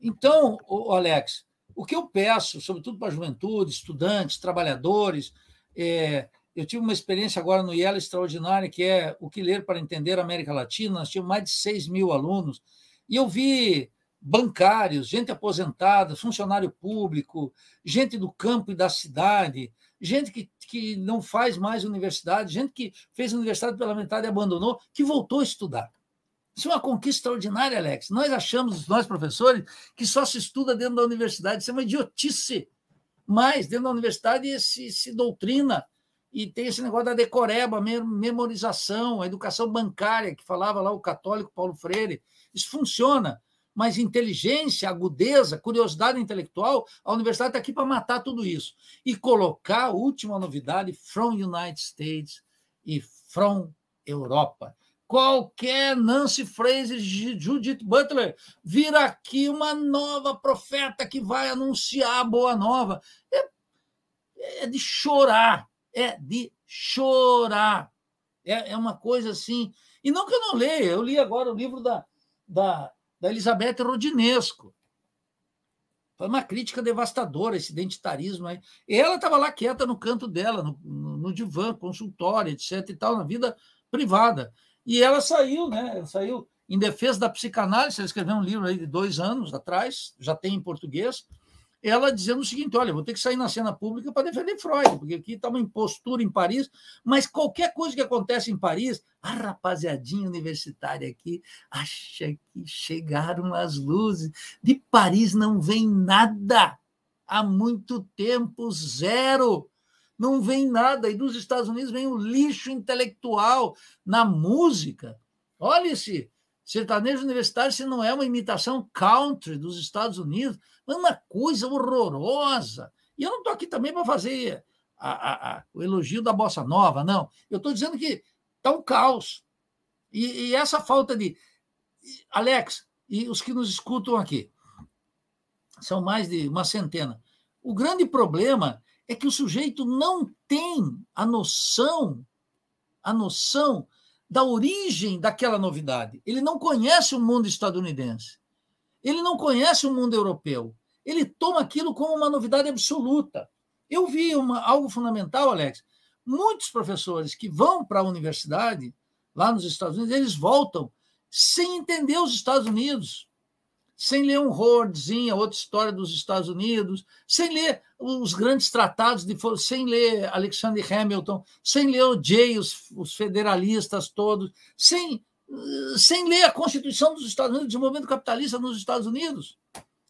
então, Alex, o que eu peço, sobretudo para a juventude, estudantes, trabalhadores, é, eu tive uma experiência agora no IELA extraordinária, que é o que ler para entender a América Latina. Nós tínhamos mais de 6 mil alunos, e eu vi bancários, gente aposentada, funcionário público, gente do campo e da cidade, gente que, que não faz mais universidade, gente que fez universidade pela metade e abandonou, que voltou a estudar. Isso é uma conquista extraordinária, Alex. Nós achamos, nós professores, que só se estuda dentro da universidade. Isso é uma idiotice. Mas dentro da universidade se, se doutrina e tem esse negócio da decoreba, memorização, a educação bancária, que falava lá o católico Paulo Freire. Isso funciona. Mas inteligência, agudeza, curiosidade intelectual, a universidade está aqui para matar tudo isso. E colocar a última novidade from United States e from Europa qualquer Nancy Fraser, Judith Butler, vira aqui uma nova profeta que vai anunciar a boa nova. É, é de chorar, é de chorar. É, é uma coisa assim. E não que eu não leia, eu li agora o livro da, da, da Elizabeth Rodinesco. Foi uma crítica devastadora esse identitarismo aí. E ela estava lá quieta no canto dela, no, no, no divã, consultório, etc. e tal, na vida privada. E ela saiu, né? Ela saiu em defesa da psicanálise, ela escreveu um livro aí de dois anos atrás, já tem em português, ela dizendo o seguinte: olha, vou ter que sair na cena pública para defender Freud, porque aqui está uma impostura em Paris, mas qualquer coisa que acontece em Paris, a rapaziadinha universitária aqui acha que chegaram as luzes. De Paris não vem nada. Há muito tempo, zero não vem nada. E dos Estados Unidos vem o lixo intelectual na música. Olha esse sertanejo universitário, se não é uma imitação country dos Estados Unidos, é uma coisa horrorosa. E eu não estou aqui também para fazer a, a, a, o elogio da bossa nova, não. Eu estou dizendo que está um caos. E, e essa falta de. Alex, e os que nos escutam aqui, são mais de uma centena. O grande problema é que o sujeito não tem a noção, a noção da origem daquela novidade. Ele não conhece o mundo estadunidense. Ele não conhece o mundo europeu. Ele toma aquilo como uma novidade absoluta. Eu vi uma, algo fundamental, Alex. Muitos professores que vão para a universidade, lá nos Estados Unidos, eles voltam sem entender os Estados Unidos sem ler um Hordzinho, outra história dos Estados Unidos, sem ler os grandes tratados, de, sem ler Alexander Hamilton, sem ler o Jay, os, os federalistas todos, sem, sem ler a Constituição dos Estados Unidos, o desenvolvimento capitalista nos Estados Unidos.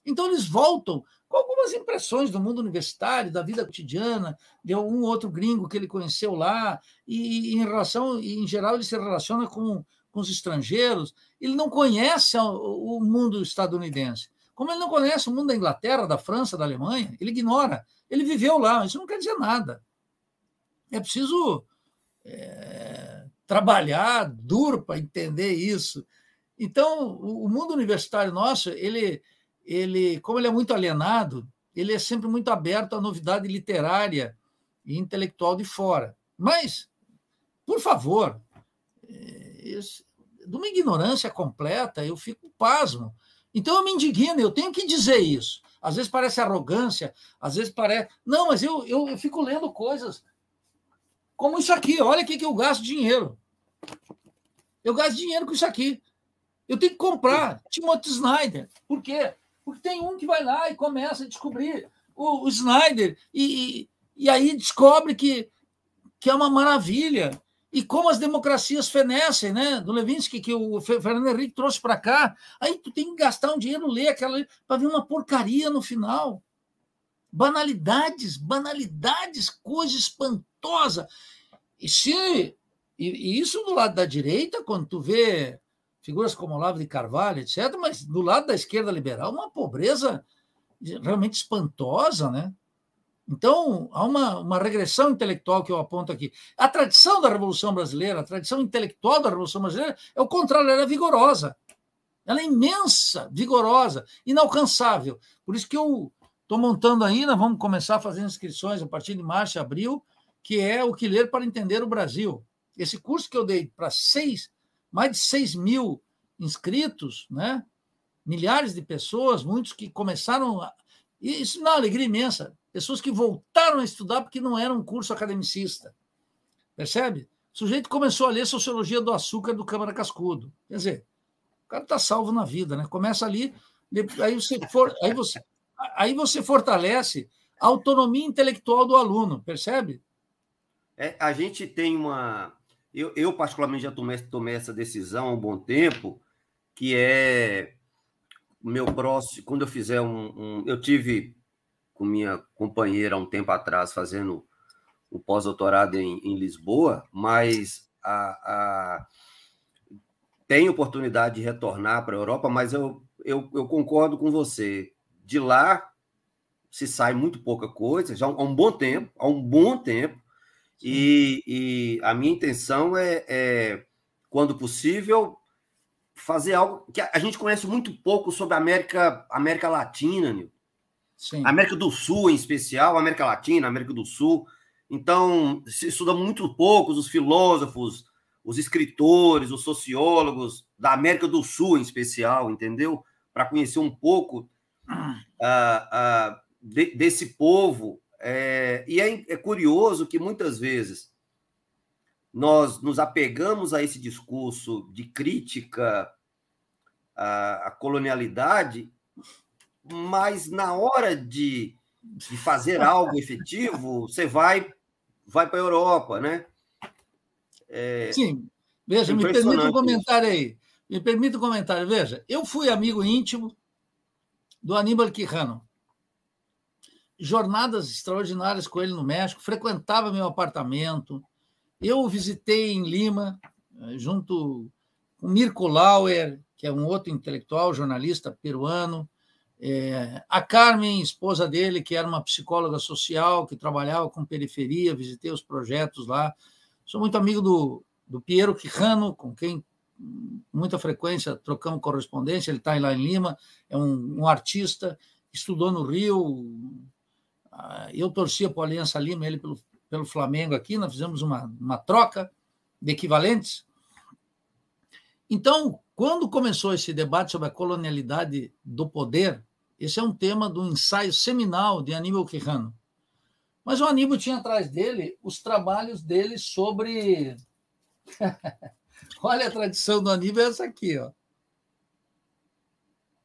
Então, eles voltam com algumas impressões do mundo universitário, da vida cotidiana, de algum outro gringo que ele conheceu lá, e, em relação, e, em geral, ele se relaciona com com os estrangeiros, ele não conhece o mundo estadunidense. Como ele não conhece o mundo da Inglaterra, da França, da Alemanha, ele ignora. Ele viveu lá, isso não quer dizer nada. É preciso é, trabalhar duro para entender isso. Então, o mundo universitário nosso, ele, ele, como ele é muito alienado, ele é sempre muito aberto à novidade literária e intelectual de fora. Mas, por favor, de uma ignorância completa, eu fico pasmo. Então eu me indigno, eu tenho que dizer isso. Às vezes parece arrogância, às vezes parece. Não, mas eu, eu, eu fico lendo coisas como isso aqui. Olha aqui que eu gasto dinheiro. Eu gasto dinheiro com isso aqui. Eu tenho que comprar Timothy Snyder. Por quê? Porque tem um que vai lá e começa a descobrir o, o Snyder e, e, e aí descobre que, que é uma maravilha. E como as democracias fenecem, né? Do Levinsky, que o Fernando Henrique trouxe para cá. Aí tu tem que gastar um dinheiro, ler aquela para ver uma porcaria no final. Banalidades, banalidades, coisa espantosa. E se e, e, isso do lado da direita, quando tu vê figuras como Olavo de Carvalho, etc., mas do lado da esquerda liberal, uma pobreza realmente espantosa, né? Então, há uma, uma regressão intelectual que eu aponto aqui. A tradição da Revolução Brasileira, a tradição intelectual da Revolução Brasileira, é o contrário, ela é vigorosa. Ela é imensa, vigorosa, inalcançável. Por isso que eu estou montando ainda, vamos começar a fazer inscrições a partir de março e abril, que é o que ler para entender o Brasil. Esse curso que eu dei para seis, mais de 6 mil inscritos, né? milhares de pessoas, muitos que começaram. A... Isso é uma alegria imensa. Pessoas que voltaram a estudar porque não era um curso academicista. Percebe? O sujeito começou a ler Sociologia do Açúcar do Câmara Cascudo. Quer dizer, o cara está salvo na vida, né? Começa ali, aí você, for, aí você, aí você fortalece a autonomia intelectual do aluno, percebe? É, a gente tem uma. Eu, eu particularmente, já tomei, tomei essa decisão há um bom tempo, que é meu próximo, quando eu fizer um, um, eu tive com minha companheira há um tempo atrás fazendo o pós-doutorado em, em, Lisboa, mas a, a, tem oportunidade de retornar para a Europa, mas eu, eu, eu, concordo com você. De lá se sai muito pouca coisa, já há um bom tempo, há um bom tempo, e, e, a minha intenção é, é, quando possível, fazer algo que a gente conhece muito pouco sobre a América, América Latina, Nil. Sim. América do Sul, em especial, América Latina, América do Sul. Então, se estuda muito pouco os filósofos, os escritores, os sociólogos da América do Sul, em especial, entendeu? Para conhecer um pouco uh, uh, de, desse povo. É, e é, é curioso que muitas vezes nós nos apegamos a esse discurso de crítica à colonialidade, mas na hora de, de fazer algo efetivo, você vai vai para a Europa, né? É, Sim. Veja, me permita um comentário aí. Me permita um comentário. Veja, eu fui amigo íntimo do Aníbal Quijano. Jornadas extraordinárias com ele no México, frequentava meu apartamento, eu visitei em Lima, eh, junto com Mirko Lauer, que é um outro intelectual, jornalista peruano, é, a Carmen, esposa dele, que era uma psicóloga social, que trabalhava com periferia, visitei os projetos lá. Sou muito amigo do, do Piero Quijano, com quem muita frequência trocamos correspondência, ele está lá em Lima, é um, um, artista, estudou no Rio, ah, eu torcia para a Aliança Lima, ele pelo pelo Flamengo aqui, nós fizemos uma, uma troca de equivalentes. Então, quando começou esse debate sobre a colonialidade do poder, esse é um tema do ensaio seminal de Aníbal Quijano. Mas o Aníbal tinha atrás dele os trabalhos dele sobre. Olha a tradição do Aníbal, é essa aqui, ó.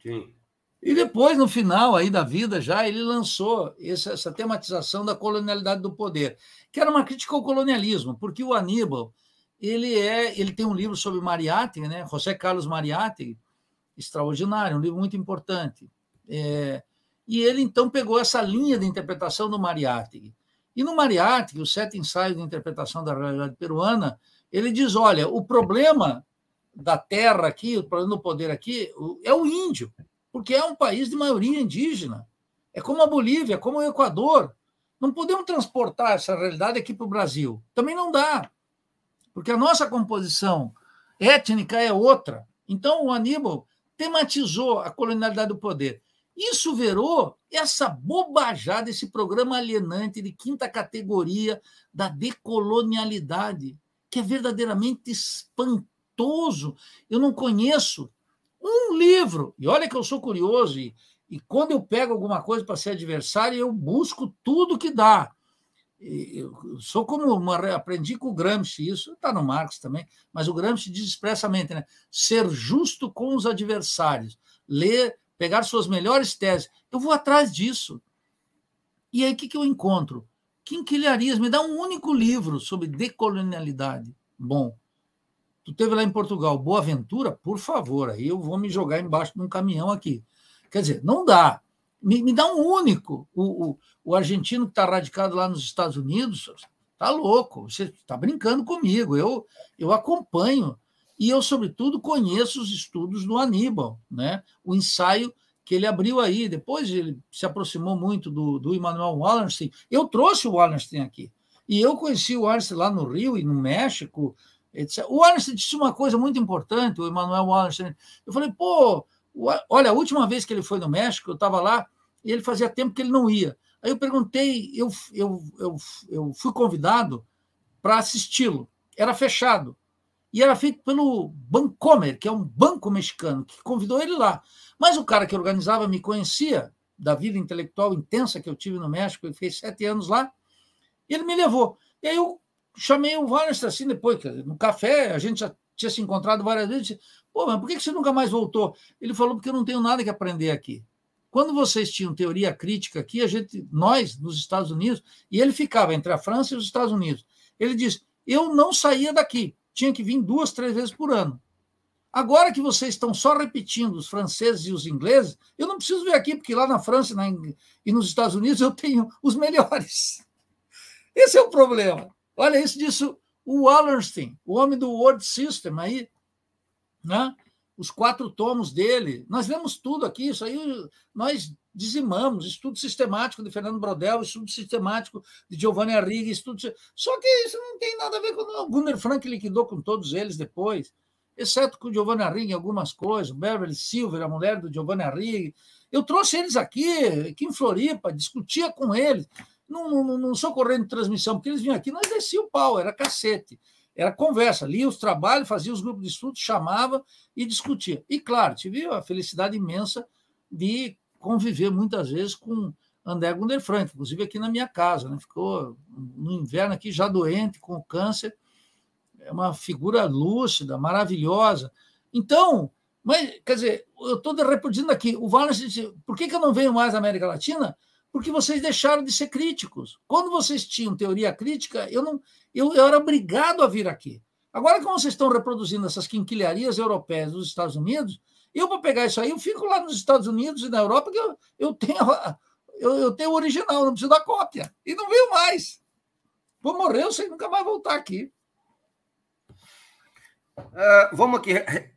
Sim. E depois, no final aí da vida, já ele lançou essa, essa, tematização da colonialidade do poder, que era uma crítica ao colonialismo, porque o Aníbal ele é, ele tem um livro sobre Mariátegui, né? José Carlos Mariátegui, extraordinário, um livro muito importante. É, e ele então pegou essa linha de interpretação do Mariátegui. E no Mariátegui, os sete ensaios de interpretação da realidade peruana, ele diz: olha, o problema da terra aqui, o problema do poder aqui, é o índio porque é um país de maioria indígena. É como a Bolívia, é como o Equador. Não podemos transportar essa realidade aqui para o Brasil. Também não dá, porque a nossa composição étnica é outra. Então, o Aníbal tematizou a colonialidade do poder. Isso virou essa bobajada, esse programa alienante de quinta categoria da decolonialidade, que é verdadeiramente espantoso espantoso. Eu não conheço um livro. E olha que eu sou curioso, e, e quando eu pego alguma coisa para ser adversário, eu busco tudo que dá. Eu sou como uma, aprendi com o Gramsci, isso está no Marx também, mas o Gramsci diz expressamente, né? Ser justo com os adversários, ler, pegar suas melhores teses. Eu vou atrás disso. E aí o que, que eu encontro? Quinquilharias, me dá um único livro sobre decolonialidade. Bom, tu teve lá em Portugal, Boa Ventura, por favor, aí eu vou me jogar embaixo de um caminhão aqui. Quer dizer, não dá. Me, me dá um único. O, o, o argentino que está radicado lá nos Estados Unidos, tá louco, você está brincando comigo. Eu, eu acompanho. E eu, sobretudo, conheço os estudos do Aníbal, né? o ensaio que ele abriu aí. Depois ele se aproximou muito do, do Emmanuel Wallerstein. Eu trouxe o Wallerstein aqui. E eu conheci o Wallerstein lá no Rio e no México. Etc. O Wallerstein disse uma coisa muito importante, o Emmanuel Wallerstein. Eu falei, pô, Olha, a última vez que ele foi no México, eu estava lá e ele fazia tempo que ele não ia. Aí eu perguntei, eu, eu, eu, eu fui convidado para assisti-lo. Era fechado. E era feito pelo Bancomer, que é um banco mexicano, que convidou ele lá. Mas o cara que organizava me conhecia da vida intelectual intensa que eu tive no México, ele fez sete anos lá, e ele me levou. E aí eu chamei o Wallenstein assim depois, no café, a gente já tinha se encontrado várias vezes, Pô, mas por que você nunca mais voltou? Ele falou, porque eu não tenho nada que aprender aqui. Quando vocês tinham teoria crítica aqui, a gente, nós, nos Estados Unidos, e ele ficava entre a França e os Estados Unidos. Ele disse: eu não saía daqui, tinha que vir duas, três vezes por ano. Agora que vocês estão só repetindo os franceses e os ingleses, eu não preciso vir aqui, porque lá na França na, e nos Estados Unidos eu tenho os melhores. Esse é o problema. Olha, isso disso o Wallerstein, o homem do World System aí, né? Os quatro tomos dele. Nós lemos tudo aqui, isso aí nós dizimamos, estudo sistemático de Fernando Brodel, estudo sistemático de Giovanni Arrighi, estudo... Só que isso não tem nada a ver com o Gunnar Frank liquidou com todos eles depois, exceto com o Giovanni Arrighi algumas coisas, Beverly Silver, a mulher do Giovanni Arrighi. Eu trouxe eles aqui, aqui em Floripa, discutia com eles. Não, não, não sou correndo de transmissão, porque eles vinham aqui, nós descia o pau, era cacete. Era conversa, lia os trabalhos, fazia os grupos de estudo, chamava e discutia. E, claro, tive a felicidade imensa de conviver muitas vezes com André Gunder Frank, inclusive aqui na minha casa. Né? Ficou no inverno aqui já doente, com câncer. É uma figura lúcida, maravilhosa. Então, mas, quer dizer, eu estou reproduzindo aqui. O Wallace disse: por que, que eu não venho mais à América Latina? Porque vocês deixaram de ser críticos. Quando vocês tinham teoria crítica, eu não, eu, eu era obrigado a vir aqui. Agora, como vocês estão reproduzindo essas quinquilharias europeias dos Estados Unidos, eu vou pegar isso aí, eu fico lá nos Estados Unidos e na Europa, que eu, eu tenho eu, eu tenho o original, não preciso da cópia. E não veio mais. Vou morrer, eu nunca mais voltar aqui. Uh, vamos aqui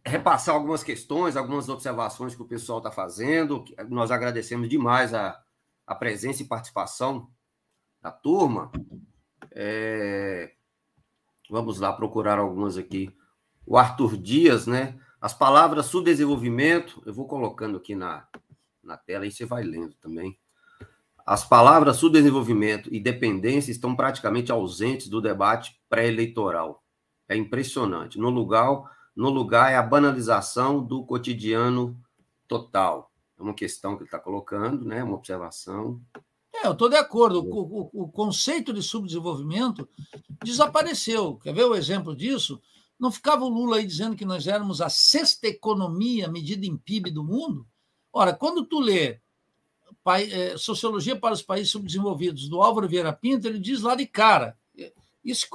repassar algumas questões, algumas observações que o pessoal está fazendo. Nós agradecemos demais a, a presença e participação da turma. É... Vamos lá procurar algumas aqui. O Arthur Dias, né? As palavras subdesenvolvimento, eu vou colocando aqui na, na tela, aí você vai lendo também. As palavras subdesenvolvimento e dependência estão praticamente ausentes do debate pré-eleitoral. É impressionante. No lugar, no lugar é a banalização do cotidiano total. É uma questão que ele está colocando, né? uma observação. É, eu estou de acordo. O, o, o, conceito de subdesenvolvimento desapareceu. Quer ver o exemplo disso? Não ficava o Lula aí dizendo que nós éramos a sexta economia medida em PIB do mundo? Ora, quando tu lê é, Sociologia para os Países Subdesenvolvidos, do Álvaro Vieira Pinto, ele diz lá de cara. Isso,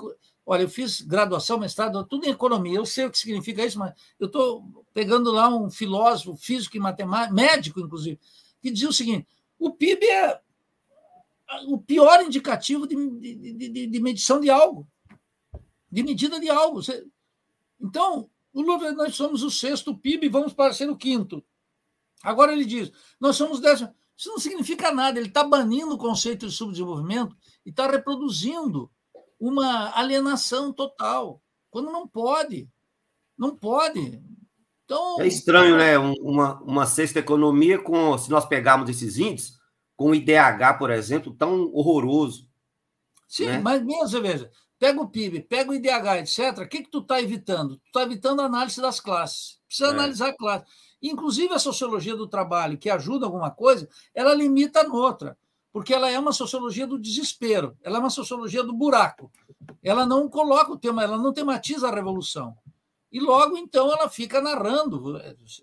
olha, eu fiz graduação, mestrado, tudo em economia. Eu sei o que significa isso, mas eu estou pegando lá um filósofo, físico e matemático, médico, inclusive, que dizia o seguinte: o PIB é o pior indicativo de, de, de, de medição de algo, de medida de algo. Então, o Lula, nós somos o sexto PIB, vamos para ser o quinto. Agora ele diz, nós somos décimo. Isso não significa nada, ele está banindo o conceito de subdesenvolvimento e está reproduzindo uma alienação total, quando não pode. Não pode. Então, é estranho, né? Uma, uma sexta economia com, se nós pegarmos esses índices, com o IDH, por exemplo, tão horroroso. Sim, né? mas mesmo, você veja, pega o PIB, pega o IDH, etc., o que, que tu está evitando? Tu está evitando a análise das classes. Precisa é. analisar a classe. Inclusive, a sociologia do trabalho, que ajuda alguma coisa, ela limita noutra, porque ela é uma sociologia do desespero, ela é uma sociologia do buraco. Ela não coloca o tema, ela não tematiza a revolução. E logo, então, ela fica narrando,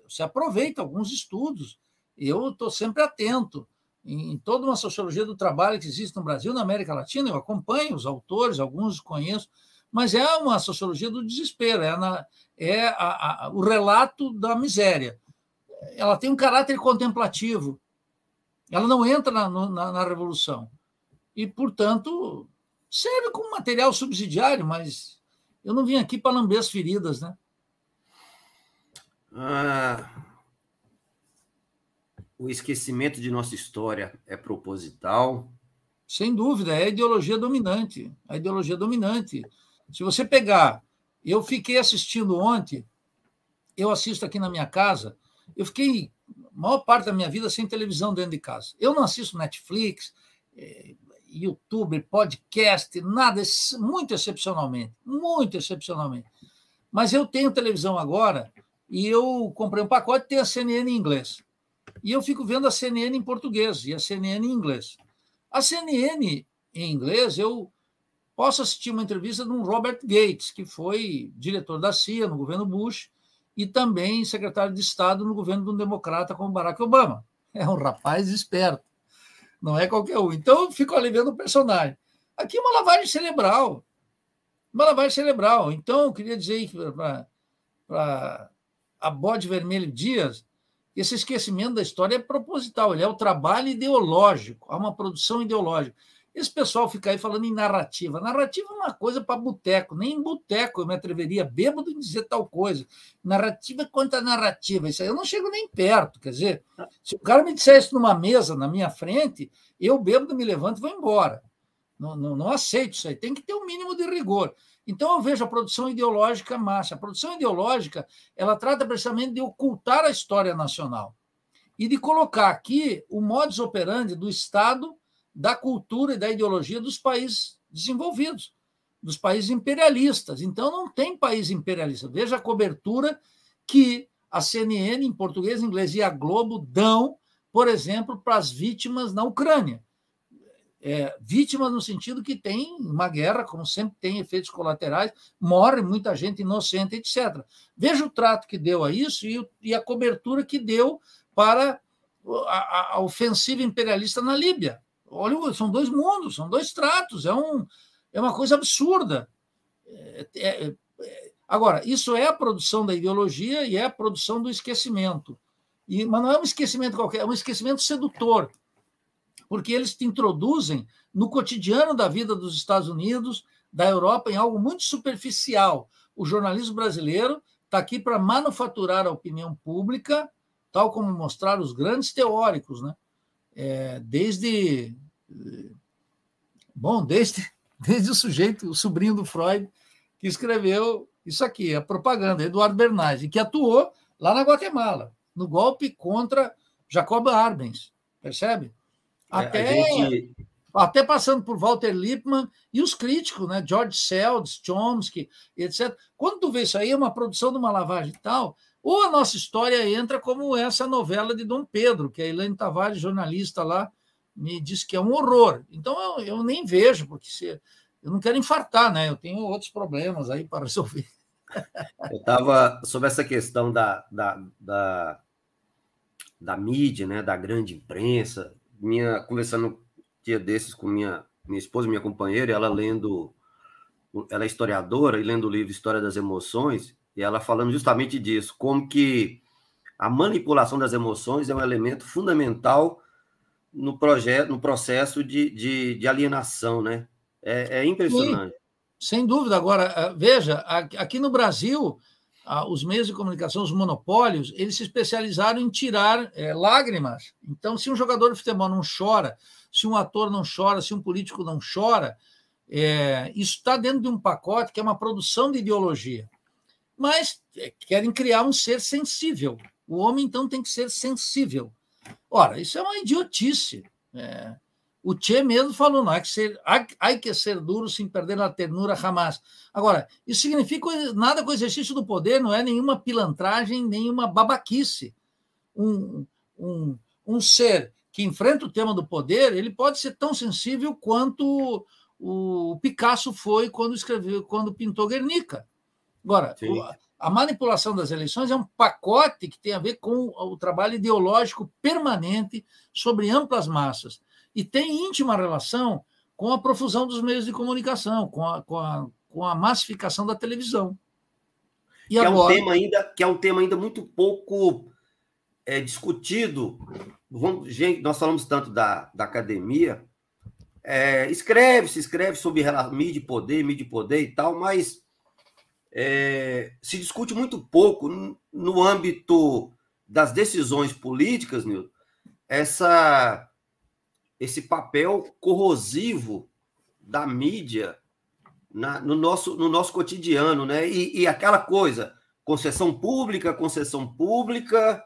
se aproveita alguns estudos. Eu estou sempre atento em toda uma sociologia do trabalho que existe no Brasil, na América Latina, eu acompanho os autores, alguns conheço, mas é uma sociologia do desespero, é, na, é a, a, o relato da miséria. Ela tem um caráter contemplativo, ela não entra na, na, na revolução. E, portanto, serve como material subsidiário, mas eu não vim aqui para lamber as feridas, né? Ah, o esquecimento de nossa história é proposital? Sem dúvida, é a ideologia dominante. A ideologia dominante. Se você pegar, eu fiquei assistindo ontem, eu assisto aqui na minha casa, eu fiquei a maior parte da minha vida sem televisão dentro de casa. Eu não assisto Netflix, eh, YouTube, podcast, nada, muito excepcionalmente, muito excepcionalmente. Mas eu tenho televisão agora e eu comprei um pacote que tem a CNN em inglês. E eu fico vendo a CNN em português e a CNN em inglês. A CNN em inglês, eu posso assistir uma entrevista de um Robert Gates, que foi diretor da CIA no governo Bush e também secretário de Estado no governo de um democrata como Barack Obama. É um rapaz esperto, não é qualquer um. Então, eu fico ali vendo o personagem. Aqui é uma lavagem cerebral. Uma lavagem cerebral. Então, eu queria dizer para a Bode Vermelho Dias, esse esquecimento da história é proposital, ele é o trabalho ideológico, há uma produção ideológica. Esse pessoal fica aí falando em narrativa. Narrativa é uma coisa para boteco, nem em boteco eu me atreveria bêbado em dizer tal coisa. Narrativa quanto a narrativa, isso aí eu não chego nem perto. Quer dizer, se o cara me disser isso numa mesa na minha frente, eu bêbado me levanto e vou embora. Não, não, não aceito isso aí, tem que ter um mínimo de rigor. Então eu vejo a produção ideológica massa. A produção ideológica ela trata precisamente de ocultar a história nacional e de colocar aqui o modus operandi do Estado, da cultura e da ideologia dos países desenvolvidos, dos países imperialistas. Então não tem país imperialista. Veja a cobertura que a CNN em português, inglês e a Globo dão, por exemplo, para as vítimas na Ucrânia é, vítimas no sentido que tem uma guerra, como sempre tem efeitos colaterais, morre muita gente inocente, etc. Veja o trato que deu a isso e, e a cobertura que deu para a, a, ofensiva imperialista na Líbia. Olha, são dois mundos, são dois tratos, é, um, é uma coisa absurda. É, é, é, agora, isso é a produção da ideologia e é a produção do esquecimento. E, mas não é um esquecimento qualquer, é um esquecimento sedutor porque eles te introduzem no cotidiano da vida dos Estados Unidos, da Europa, em algo muito superficial. O jornalismo brasileiro está aqui para manufaturar a opinião pública, tal como mostraram os grandes teóricos, né? É, desde bom, desde, desde o sujeito, o sobrinho do Freud, que escreveu isso aqui, a propaganda, Eduardo Bernardi, que atuou lá na Guatemala, no golpe contra Jacob Arbenz, percebe? É, até, gente... até passando por Walter Lippmann e os críticos, né? George Seldes, Chomsky, etc. Quando tu vê isso aí, é uma produção de uma lavagem e tal, ou a nossa história entra como essa novela de Dom Pedro, que a Elaine Tavares, jornalista lá, me disse que é um horror. Então eu, eu nem vejo, porque se, eu não quero infartar, né? Eu tenho outros problemas aí para resolver. Eu estava sobre essa questão da, da, da, da mídia, né, da grande imprensa, minha conversando um dia desses com minha minha esposa, minha companheira, ela lendo, ela é historiadora e lendo o livro História das Emoções, e ela falando justamente disso, como que a manipulação das emoções é um elemento fundamental no projeto, no processo de, de, de alienação, né? É, é impressionante. Sim, sem dúvida. Agora, eh, veja, aqui no Brasil, os meios de comunicação, os monopólios, eles se especializaram em tirar é, lágrimas. Então, se um jogador de futebol não chora, se um ator não chora, se um político não chora, é, isso está dentro de um pacote que é uma produção de ideologia. Mas é, querem criar um ser sensível. O homem, então, tem que ser sensível. Ora, isso é uma idiotice. É, O Che mesmo falou, não, há que ser, há, que ser duro sem perder a ternura jamais. Agora, isso significa nada com o exercício do poder, não é nenhuma pilantragem, nenhuma babaquice. Um, um, um ser que enfrenta o tema do poder, ele pode ser tão sensível quanto o Picasso foi quando escreveu, quando pintou Guernica. Agora, Sim. a manipulação das eleições é um pacote que tem a ver com o trabalho ideológico permanente sobre amplas massas e tem íntima relação com a profusão dos meios de comunicação, com a, com a, com a massificação da televisão. E que, agora... é um tema ainda, que é um tema ainda muito pouco é, discutido. Vamos, gente, nós falamos tanto da, da academia, é, escreve, se escreve sobre mídia e poder, mídia e poder e tal, mas é, se discute muito pouco no, no âmbito das decisões políticas, Nilton, essa esse papel corrosivo da mídia na, no, nosso, no nosso cotidiano, né? E, e, aquela coisa, concessão pública, concessão pública,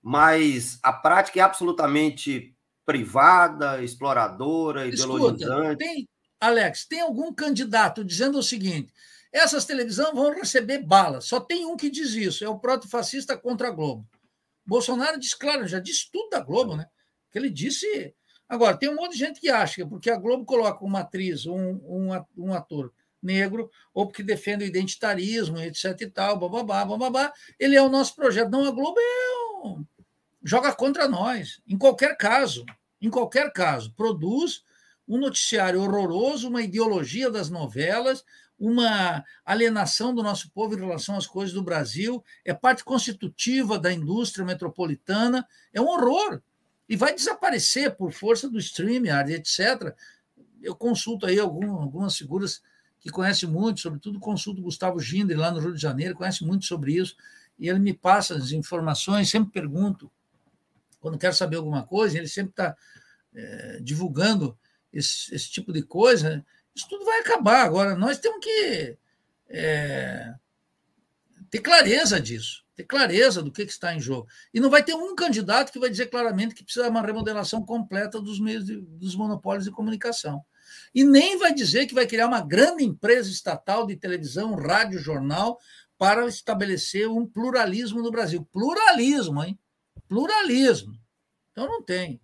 mas a prática é absolutamente privada, exploradora, ideologizante. Escuta, tem, Alex, tem algum candidato dizendo o seguinte: essas televisões vão receber balas. Só tem um que diz isso, é o proto-fascista contra a Globo. Bolsonaro diz, claro, já disse tudo da Globo, né? Que ele disse Agora, tem um monte de gente que acha que porque a Globo coloca uma atriz, um, um, ator negro, ou porque defende o identitarismo, etc e tal, bababá, bababá, ele é o nosso projeto. Não, a Globo é um... joga contra nós, em qualquer caso, em qualquer caso. Produz um noticiário horroroso, uma ideologia das novelas, uma alienação do nosso povo em relação às coisas do Brasil, é parte constitutiva da indústria metropolitana, é um horror e vai desaparecer por força do StreamYard, etc. Eu consulto aí algum, algumas figuras que conhecem muito, sobretudo consulto Gustavo Ginder, lá no Rio de Janeiro, conhece muito sobre isso, e ele me passa as informações, sempre pergunto, quando quero saber alguma coisa, ele sempre está é, divulgando esse, esse, tipo de coisa. Isso tudo vai acabar agora. Nós temos que é, ter clareza disso ter clareza do que, que, está em jogo. E não vai ter um candidato que vai dizer claramente que precisa de uma remodelação completa dos meios de, dos monopólios de comunicação. E nem vai dizer que vai criar uma grande empresa estatal de televisão, rádio, jornal, para estabelecer um pluralismo no Brasil. Pluralismo, hein? Pluralismo. Então não tem.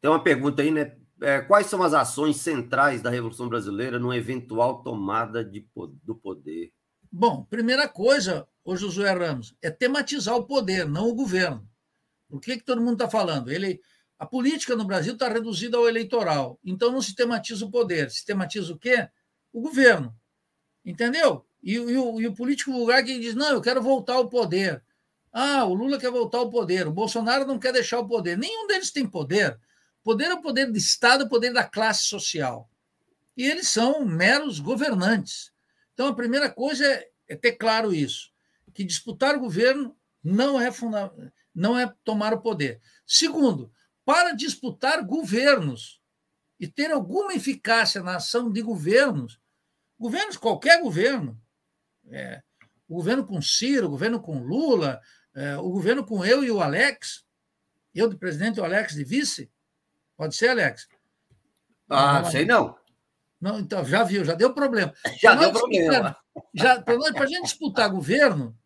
Tem uma pergunta aí, né? É, quais são as ações centrais da Revolução Brasileira numa eventual tomada de, do poder? Bom, primeira coisa, o Josué Ramos, é tematizar o poder, não o governo. O que, que todo mundo está falando? Ele, a política no Brasil está reduzida ao eleitoral. Então não se tematiza o poder. Se tematiza o quê? O governo. Entendeu? E, e, o, e o político vulgar que diz: não, eu quero voltar ao poder. Ah, o Lula quer voltar ao poder, o Bolsonaro não quer deixar o poder. Nenhum deles tem poder. Poder é o poder do Estado, é o poder da classe social. E eles são meros governantes. Então, a primeira coisa é, é ter claro isso que disputar o governo não é, funda não é tomar o poder. Segundo, para disputar governos e ter alguma eficácia na ação de governos, governos, qualquer governo, é, o governo com Ciro, o governo com Lula, é, o governo com eu e o Alex, eu de presidente e o Alex de vice, pode ser, Alex? Ah, não, sei não. Não, então, já viu, já deu problema. Já deu problema. Para a gente disputar governo,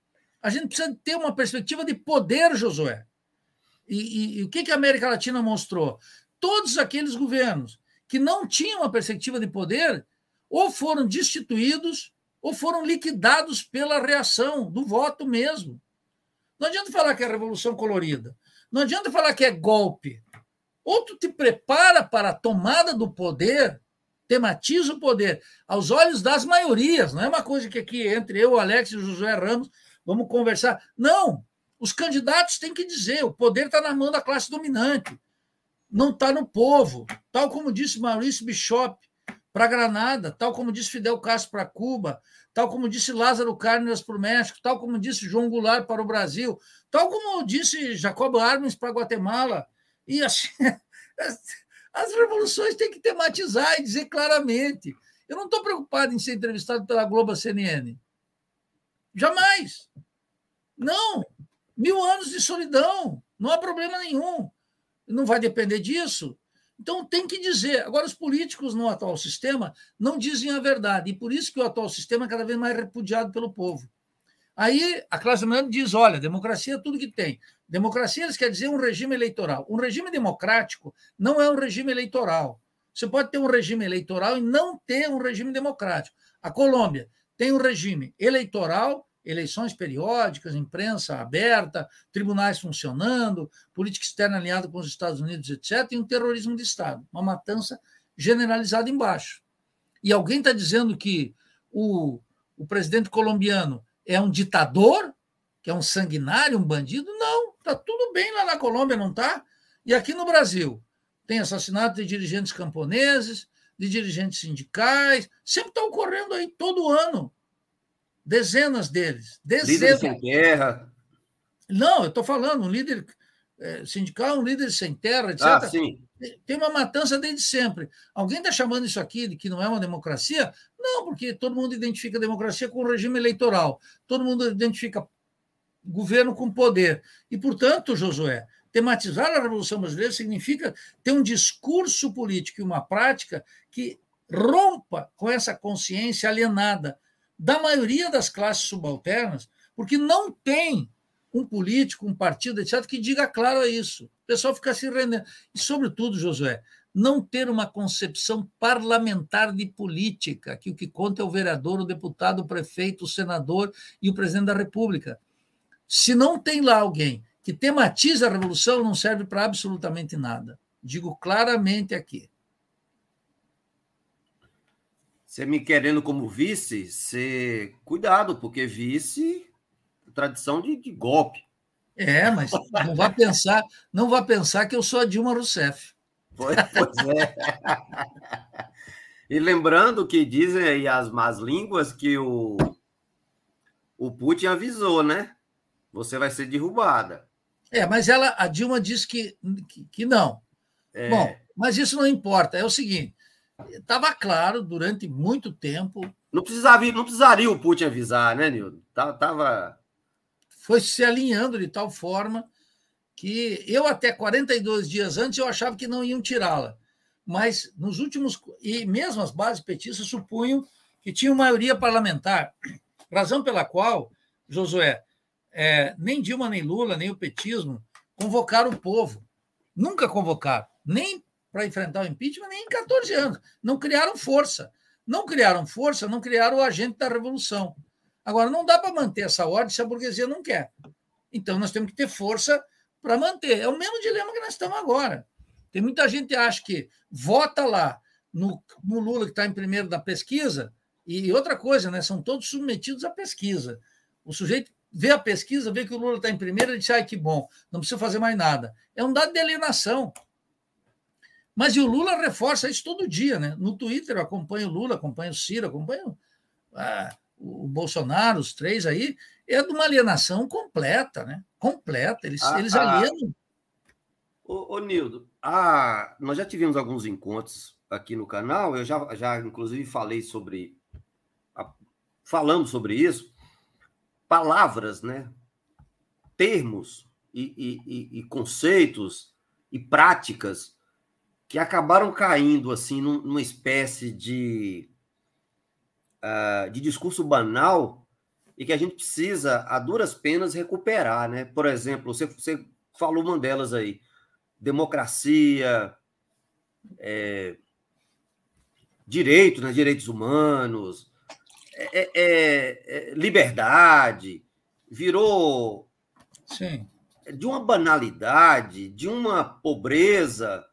a gente precisa ter uma perspectiva de poder, Josué. E, e, e o que, que a América Latina mostrou? Todos aqueles governos que não tinham uma perspectiva de poder ou foram destituídos ou foram liquidados pela reação do voto mesmo. Não adianta falar que é revolução colorida. Não adianta falar que é golpe. Ou tu te prepara para a tomada do poder, tematiza o poder aos olhos das maiorias. Não é uma coisa que aqui entre eu, Alex e o José Ramos vamos conversar. Não! Os candidatos têm que dizer: o poder está na mão da classe dominante, não está no povo. Tal como disse Maurício Bishop para Granada, tal como disse Fidel Castro para Cuba, tal como disse Lázaro Cárdenas para o México, tal como disse João Goulart para o Brasil, tal como disse Jacob Armes para Guatemala. E assim, as revoluções têm que tematizar e dizer claramente. Eu não estou preocupado em ser entrevistado pela Globo CNN. Jamais. Não. Mil anos de solidão. Não há problema nenhum. Não vai depender disso. Então tem que dizer. Agora, os políticos no atual sistema não dizem a verdade, e por isso que o atual sistema é cada vez mais repudiado pelo povo. Aí a classe dominante diz: olha, democracia é tudo que tem. Democracia quer dizer um regime eleitoral. Um regime democrático não é um regime eleitoral. Você pode ter um regime eleitoral e não ter um regime democrático. A Colômbia tem um regime eleitoral, eleições periódicas, imprensa aberta, tribunais funcionando, política externa alinhada com os Estados Unidos, etc., e um terrorismo de Estado, uma matança generalizada embaixo. E alguém está dizendo que o, o presidente colombiano é um ditador, que é um sanguinário, um bandido? Não, está tudo bem lá na Colômbia, não está? E aqui no Brasil? Tem assassinato de dirigentes camponeses, de dirigentes sindicais, sempre está ocorrendo aí todo ano. Dezenas deles. Dezenas. Líder sem terra. Não, eu estou falando, um líder é, sindical, um líder sem terra, etc. Ah, sim. Tem uma matança desde sempre. Alguém está chamando isso aqui de que não é uma democracia? Não, porque todo mundo identifica democracia com o regime eleitoral. Todo mundo identifica governo com poder. E, portanto, Josué, tematizar a Revolução Brasileira significa ter um discurso político e uma prática que rompa com essa consciência alienada da maioria das classes subalternas, porque não tem um político, um partido, etc., que diga claro isso. O pessoal fica se rendendo. E, sobretudo, Josué, não ter uma concepção parlamentar de política, que o que conta é o vereador, o deputado, o prefeito, o senador e o presidente da República. Se não tem lá alguém que tematiza a revolução, não serve para absolutamente nada. Digo claramente aqui. Você me querendo como vice, você... cuidado, porque vice tradição de, de golpe. É, mas não vá pensar, não vá pensar que eu sou a Dilma Rousseff. Pois, pois é. e lembrando que dizem aí as más línguas que o, o Putin avisou, né? Você vai ser derrubada. É, mas ela, a Dilma disse que, que, que não. É... Bom, mas isso não importa. É o seguinte: estava claro durante muito tempo. Não precisava, não precisaria o Putin avisar, né, Nildo? Tava foi se alinhando de tal forma que eu até 42 dias antes eu achava que não iam tirá-la. Mas nos últimos e mesmo as bases petistas supunham que tinham maioria parlamentar, razão pela qual Josué é, nem Dilma nem Lula nem o petismo convocaram o povo, nunca convocaram, nem para enfrentar o impeachment, nem em 14 anos. Não criaram força. Não criaram força, não criaram o agente da revolução. Agora, não dá para manter essa ordem se a burguesia não quer. Então, nós temos que ter força para manter. É o mesmo dilema que nós estamos agora. Tem muita gente que acha que vota lá no, no Lula, que está em primeiro da pesquisa, e outra coisa, né? São todos submetidos à pesquisa. O sujeito vê a pesquisa, vê que o Lula está em primeiro e diz: ai, que bom, não precisa fazer mais nada. É um dado de alienação. Mas e o Lula reforça isso todo dia, né? No Twitter eu acompanho o Lula, acompanho o Ciro, acompanho. Ah, o Bolsonaro, os três aí, é de uma alienação completa, né? Completa. Eles, ah, eles ah. alienam. Ô, ô Nildo, ah, nós já tivemos alguns encontros aqui no canal, eu já, já inclusive falei sobre. Falamos sobre isso. Palavras, né? Termos e, e, e, e conceitos e práticas que acabaram caindo assim numa espécie de uh, de discurso banal e que a gente precisa, a duras penas, recuperar, né? Por exemplo, você, você falou uma delas aí, democracia, é, direitos, né? direitos humanos, é, é, é, é liberdade, virou Sim. de uma banalidade, de uma pobreza,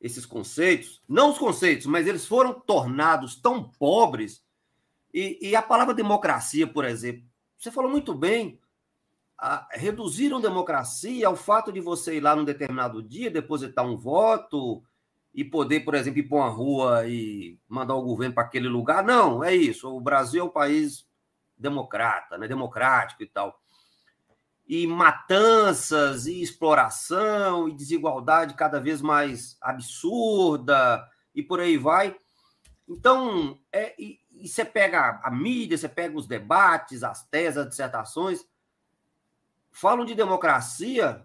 esses conceitos, não os conceitos, mas eles foram tornados tão pobres e, e a palavra democracia, por exemplo, você falou muito bem, a, reduziram democracia ao fato de você ir lá num determinado dia, depositar um voto e poder, por exemplo, ir para uma rua e mandar o governo para aquele lugar. Não, é isso. O Brasil é um país democrata, né? democrático e tal. E matanças, e exploração, e desigualdade cada vez mais absurda, e por aí vai. Então, é, e você pega a mídia, você pega os debates, as teses, as dissertações, falam de democracia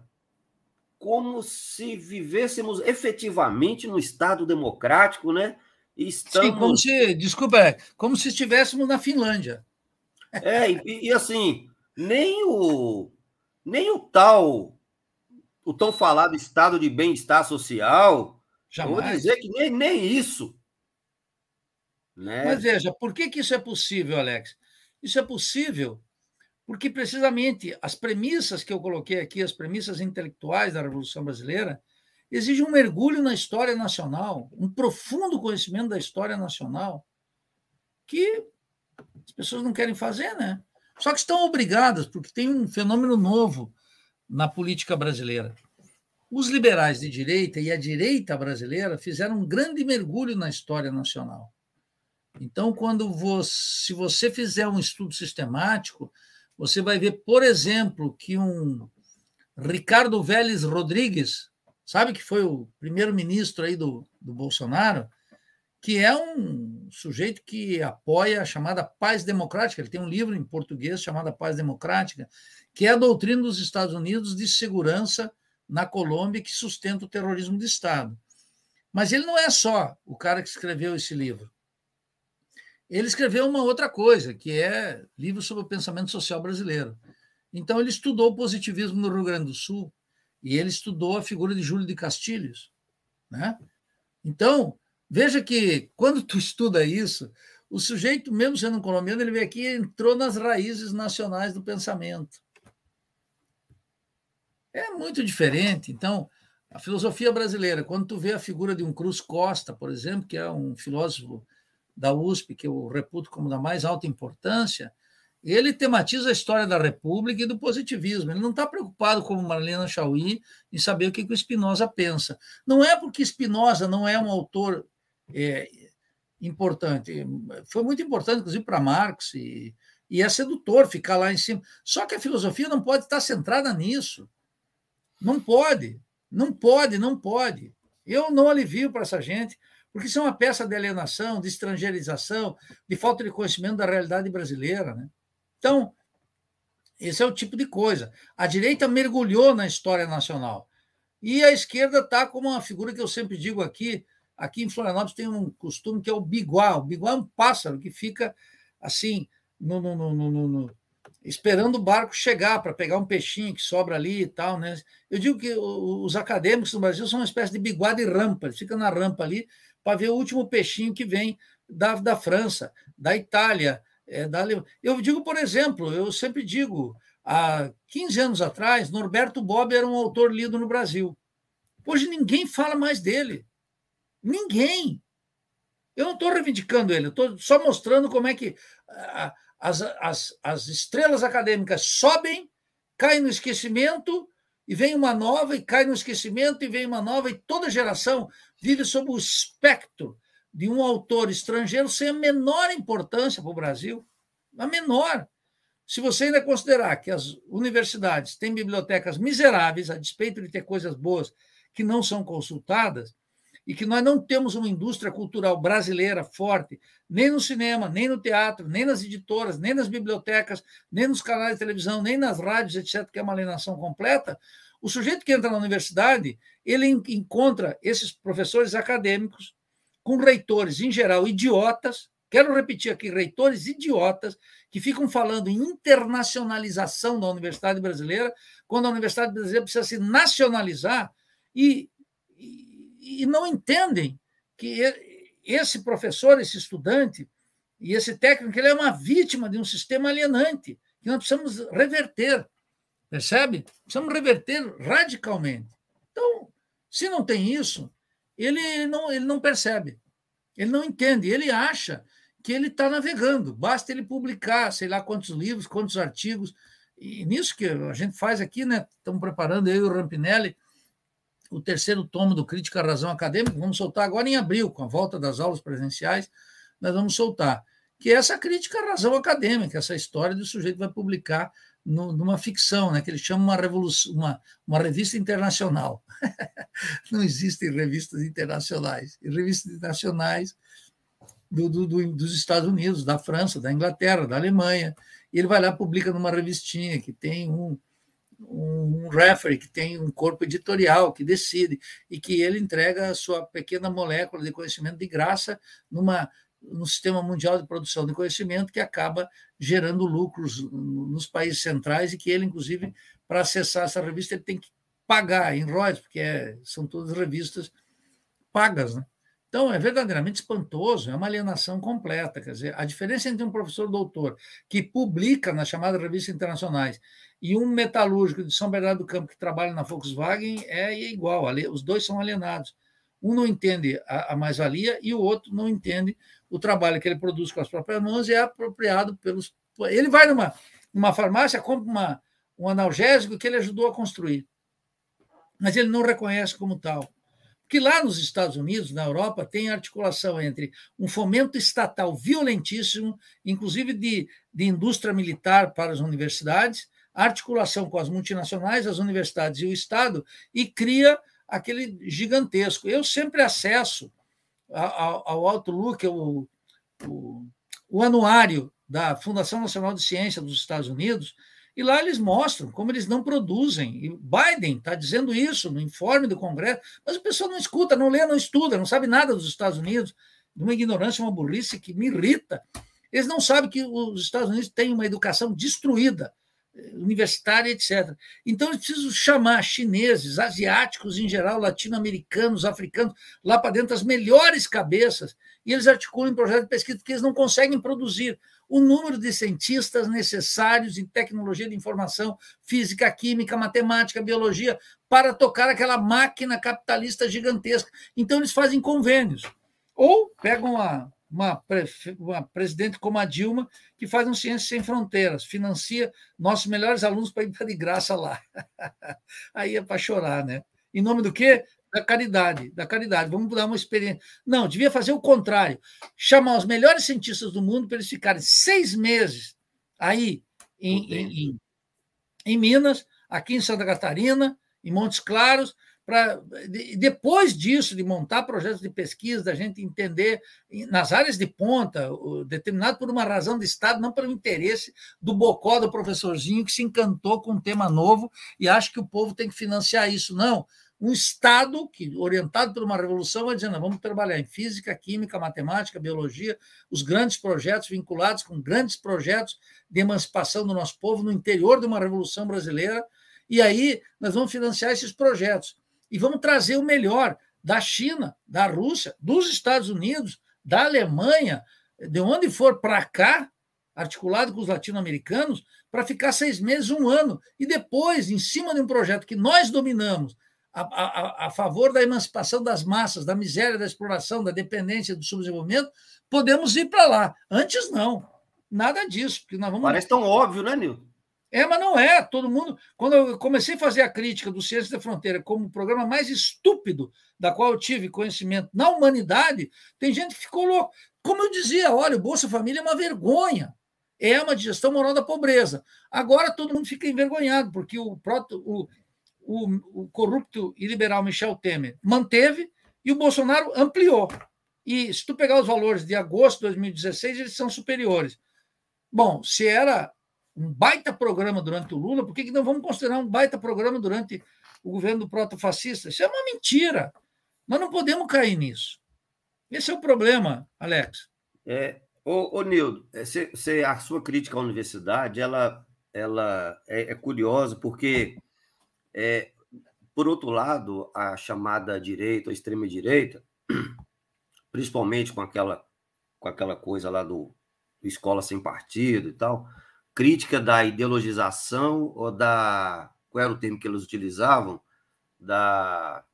como se vivêssemos efetivamente no Estado democrático, né? Estamos... Sim, como se, desculpa, como se estivéssemos na Finlândia. É, e, e assim, nem o, nem o tal, o tão falado estado de bem-estar social, Jamais. vou dizer que nem, nem isso. Né? Mas veja, por que, que isso é possível, Alex? Isso é possível porque precisamente as premissas que eu coloquei aqui, as premissas intelectuais da Revolução Brasileira, exigem um mergulho na história nacional, um profundo conhecimento da história nacional, que as pessoas não querem fazer, né? Só que estão obrigadas, porque tem um fenômeno novo na política brasileira. Os liberais de direita e a direita brasileira fizeram um grande mergulho na história nacional. Então, quando você, se você fizer um estudo sistemático, você vai ver, por exemplo, que um Ricardo Vélez Rodrigues, sabe que foi o primeiro-ministro aí do, do Bolsonaro, que é um sujeito que apoia a chamada paz democrática. Ele tem um livro em português chamado Paz Democrática, que é a doutrina dos Estados Unidos de segurança na Colômbia que sustenta o terrorismo de Estado. Mas ele não é só o cara que escreveu esse livro. Ele escreveu uma outra coisa, que é livro sobre o pensamento social brasileiro. Então, ele estudou o positivismo no Rio Grande do Sul e ele estudou a figura de Júlio de Castilhos. Né? Então, Veja que quando tu estuda isso, o sujeito, mesmo sendo um colombiano, ele veio aqui e entrou nas raízes nacionais do pensamento. É muito diferente. Então, a filosofia brasileira, quando tu vê a figura de um Cruz Costa, por exemplo, que é um filósofo da USP, que eu reputo como da mais alta importância, ele tematiza a história da República e do positivismo. Ele não está preocupado, como Marlena Chauí, em saber o que, que o Spinoza pensa. Não é porque Spinoza não é um autor é, importante. Foi muito importante, inclusive, para Marx, e, e é sedutor ficar lá em cima. Só que a filosofia não pode estar centrada nisso. Não pode, não pode, não pode. Eu não alivio para essa gente, porque isso é uma peça de alienação, de estrangeirização, de falta de conhecimento da realidade brasileira. Né? Então, esse é o tipo de coisa. A direita mergulhou na história nacional. E a esquerda está como uma figura que eu sempre digo aqui, Aqui em Florianópolis tem um costume que é o biguá. O biguá é um pássaro que fica assim, no, no, no, no esperando o barco chegar para pegar um peixinho que sobra ali e tal. Né? Eu digo que os acadêmicos no Brasil são uma espécie de biguá de rampa. Eles ficam na rampa ali para ver o último peixinho que vem da, da França, da Itália, é, da Eu digo, por exemplo, eu sempre digo, há 15 anos atrás, Norberto Bob era um autor lido no Brasil. Hoje ninguém fala mais dele. Ninguém. Eu não estou reivindicando ele, estou só mostrando como é que as, as, as estrelas acadêmicas sobem, caem no esquecimento, e vem uma nova, e cai no esquecimento, e vem uma nova, e toda geração vive sob o espectro de um autor estrangeiro sem a menor importância para o Brasil. A menor. Se você ainda considerar que as universidades têm bibliotecas miseráveis, a despeito de ter coisas boas que não são consultadas, e que nós não temos uma indústria cultural brasileira forte, nem no cinema, nem no teatro, nem nas editoras, nem nas bibliotecas, nem nos canais de televisão, nem nas rádios, etc., que é uma alienação completa, o sujeito que entra na universidade, ele encontra esses professores acadêmicos com reitores, em geral, idiotas, quero repetir aqui, reitores idiotas, que ficam falando em internacionalização da universidade brasileira, quando a universidade brasileira precisa se nacionalizar e e não entendem que esse professor, esse estudante e esse técnico, ele é uma vítima de um sistema alienante que nós precisamos reverter, percebe? Precisamos reverter radicalmente. Então, se não tem isso, ele não, ele não percebe, ele não entende, ele acha que ele está navegando, basta ele publicar, sei lá quantos livros, quantos artigos, e nisso que a gente faz aqui, né? Estamos preparando eu e o Rampinelli o terceiro tomo do Crítica à Razão Acadêmica, vamos soltar agora em abril, com a volta das aulas presenciais, nós vamos soltar. Que é essa crítica à razão acadêmica, essa história do sujeito vai publicar no, numa ficção, né, que ele chama uma, revolução, uma, uma revista internacional. Não existem revistas internacionais. revistas internacionais do, do, do, dos Estados Unidos, da França, da Inglaterra, da Alemanha. E ele vai lá publica numa revistinha que tem um, um referee que tem um corpo editorial que decide e que ele entrega a sua pequena molécula de conhecimento de graça numa no sistema mundial de produção de conhecimento que acaba gerando lucros nos países centrais e que ele inclusive para acessar essa revista ele tem que pagar em royalties porque é, são todas revistas pagas, né? Então, é verdadeiramente espantoso, é uma alienação completa. Quer dizer, a diferença entre um professor doutor que publica nas chamadas revistas internacionais e um metalúrgico de São Bernardo do Campo que trabalha na Volkswagen é igual, os dois são alienados. Um não entende a, a mais-valia e o outro não entende o trabalho que ele produz com as próprias mãos e é apropriado pelos. Ele vai numa, numa farmácia, compra uma, um analgésico que ele ajudou a construir, mas ele não reconhece como tal que lá nos Estados Unidos, na Europa, tem articulação entre um fomento estatal violentíssimo, inclusive de, de indústria militar para as universidades, articulação com as multinacionais, as universidades e o Estado, e cria aquele gigantesco. Eu sempre acesso ao, Outlook, o, o, o anuário da Fundação Nacional de Ciência dos Estados Unidos, e lá eles mostram como eles não produzem. E Biden está dizendo isso no informe do Congresso, mas o pessoal não escuta, não lê, não estuda, não sabe nada dos Estados Unidos, uma ignorância, uma burrice que me irrita. Eles não sabem que os Estados Unidos têm uma educação destruída, universitária, etc. Então, eles precisam chamar chineses, asiáticos em geral, latino-americanos, africanos, lá para dentro, as melhores cabeças, e eles articulam projetos de pesquisa que eles não conseguem produzir o número de cientistas necessários em tecnologia de informação, física, química, matemática, biologia, para tocar aquela máquina capitalista gigantesca. Então, eles fazem convênios. Ou pegam uma, uma, uma presidente como a Dilma, que faz um Ciências Sem Fronteiras, financia nossos melhores alunos para ir de graça lá. Aí é para chorar, né? Em nome do quê? da caridade, da caridade. Vamos dar uma experiência. Não, devia fazer o contrário. Chamar os melhores cientistas do mundo para eles ficarem seis meses aí em, em, em, em Minas, aqui em Santa Catarina, em Montes Claros, para depois disso, de montar projetos de pesquisa, da gente entender nas áreas de ponta, determinado por uma razão de Estado, não pelo interesse do bocó do professorzinho que se encantou com um tema novo e acha que o povo tem que financiar isso. Não um Estado que, orientado por uma revolução, vai dizendo: vamos trabalhar em física, química, matemática, biologia, os grandes projetos vinculados com grandes projetos de emancipação do nosso povo no interior de uma revolução brasileira. E aí nós vamos financiar esses projetos e vamos trazer o melhor da China, da Rússia, dos Estados Unidos, da Alemanha, de onde for para cá, articulado com os latino-americanos, para ficar seis meses, um ano, e depois, em cima de um projeto que nós dominamos, a, a, a, favor da emancipação das massas, da miséria, da exploração, da dependência, do subdesenvolvimento, podemos ir para lá. Antes, não. Nada disso. Porque nós vamos... Parece tão óbvio, né, Nil? É, mas não é. Todo mundo. Quando eu comecei a fazer a crítica do Ciência da Fronteira como o programa mais estúpido da qual eu tive conhecimento na humanidade, tem gente que ficou louco. Como eu dizia, olha, o Bolsa Família é uma vergonha. É uma digestão moral da pobreza. Agora todo mundo fica envergonhado, porque o, o, o, o corrupto e liberal Michel Temer manteve e o Bolsonaro ampliou. E se tu pegar os valores de agosto de 2016, eles são superiores. Bom, se era um baita programa durante o Lula, por que, que não vamos considerar um baita programa durante o governo do proto-fascista? Isso é uma mentira. Nós não podemos cair nisso. Esse é o problema, Alex. É, ô, ô Nildo, é, a sua crítica à universidade ela, ela é, é curiosa porque é, por outro lado, a chamada direita, a extrema-direita, principalmente com aquela, com aquela coisa lá do, do escola sem partido e tal, crítica da ideologização ou da. Qual era o termo que eles utilizavam? Da.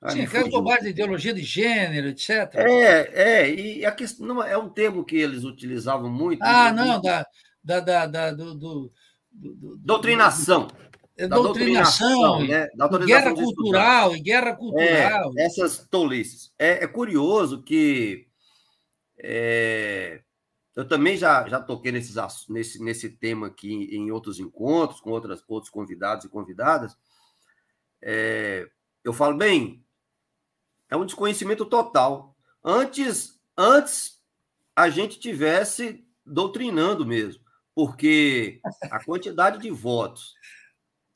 Ah, Sim, aquela bobagem de ideologia de gênero, etc. É, é, e a questão, não, é um termo que eles utilizavam muito. Ah, não, da, da, da, da do, do, do, Doutrinação. É da doutrinação, né? da guerra cultural e guerra cultural. É, essas tolices. É, é curioso que é, eu também já, já toquei nesses, nesse, nesse tema aqui em, outros encontros, com outras, outros convidados e convidadas. É, eu falo, bem, é um desconhecimento total. Antes, antes a gente tivesse doutrinando mesmo, porque a quantidade de votos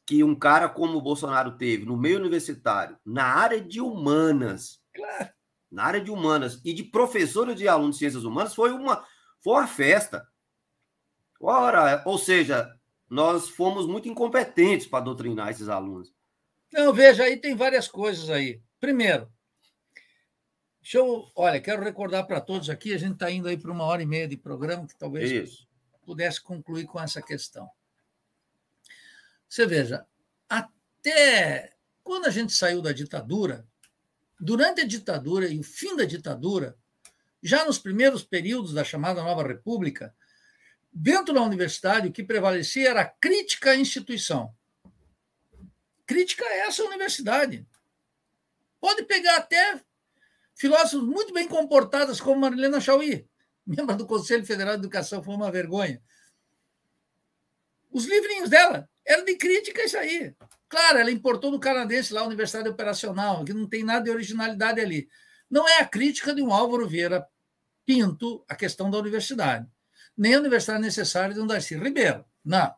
que um cara como o Bolsonaro teve no meio universitário, na área de humanas, claro. na área de humanas e de professor de alunos de ciências humanas, foi uma, foi uma festa. Ora, ou seja, nós fomos muito incompetentes para doutrinar esses alunos. Não, veja, aí tem várias coisas aí. Primeiro, deixa eu, olha, quero recordar para todos aqui, a gente está indo aí para uma hora e meia de programa, que talvez Isso. pudesse concluir com essa questão. Você veja, até quando a gente saiu da ditadura, durante a ditadura e o fim da ditadura, já nos primeiros períodos da chamada Nova República, dentro da universidade, o que prevalecia era a crítica à instituição. Crítica a essa universidade. Pode pegar até filósofos muito bem comportados, como Marilena Chauí, membro do Conselho Federal de Educação, foi uma vergonha. Os livrinhos dela eram de crítica isso aí. Claro, ela importou do canadense lá, a Universidade Operacional, que não tem nada de originalidade ali. Não é a crítica de um Álvaro Vieira Pinto a questão da universidade nem a Universidade Necessária de um Darcy Ribeiro. Não.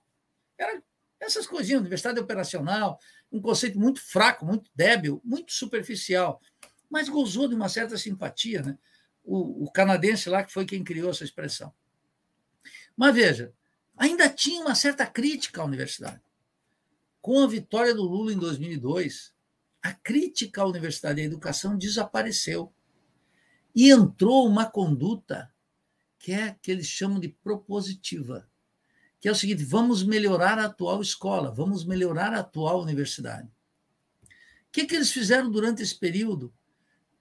Era essas coisinhas, universidade operacional, um conceito muito fraco, muito débil, muito superficial, mas gozou de uma certa simpatia, né? O, o canadense lá que foi quem criou essa expressão. Mas veja, ainda tinha uma certa crítica à universidade. Com a vitória do Lula em 2002, a crítica à universidade e à educação desapareceu. E entrou uma conduta que é que eles chamam de propositiva, que é o seguinte: vamos melhorar a atual escola, vamos melhorar a atual universidade. O que, que eles fizeram durante esse período?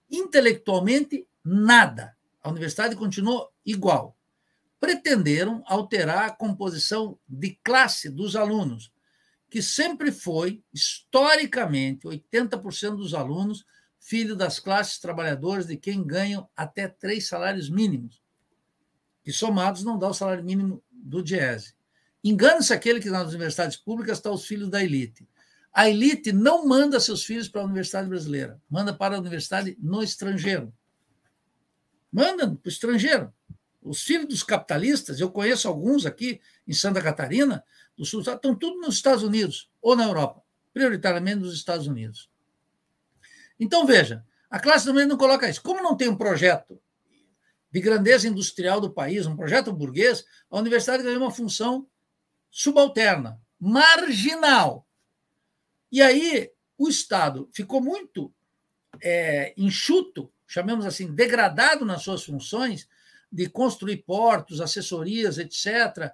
Intelectualmente, nada. A universidade continuou igual. Pretenderam alterar a composição de classe dos alunos, que sempre foi, historicamente, 80% dos alunos filho das classes trabalhadoras de quem ganham até três salários mínimos que somados não dá o salário mínimo do Diese. Engana-se aquele que nas universidades públicas está os filhos da elite. A elite não manda seus filhos para a universidade brasileira, manda para a universidade no estrangeiro. Manda para o estrangeiro. Os filhos dos capitalistas, eu conheço alguns aqui em Santa Catarina, do Sul, estão tudo nos Estados Unidos ou na Europa, prioritariamente nos Estados Unidos. Então, veja, a classe do meio não coloca isso. Como não tem um projeto de grandeza industrial do país, um projeto burguês, a universidade ganhou uma função subalterna, marginal. E aí o Estado ficou muito é, enxuto, chamemos assim, degradado nas suas funções de construir portos, assessorias, etc.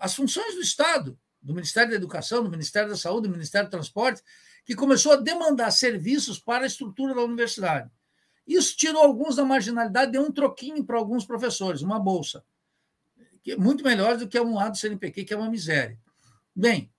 As funções do Estado, do Ministério da Educação, do Ministério da Saúde, do Ministério do Transporte, que começou a demandar serviços para a estrutura da universidade. Isso tirou alguns da marginalidade, deu um troquinho para alguns professores, uma bolsa. Que é muito melhor do que um lado do CNPq, que é uma miséria. Bem,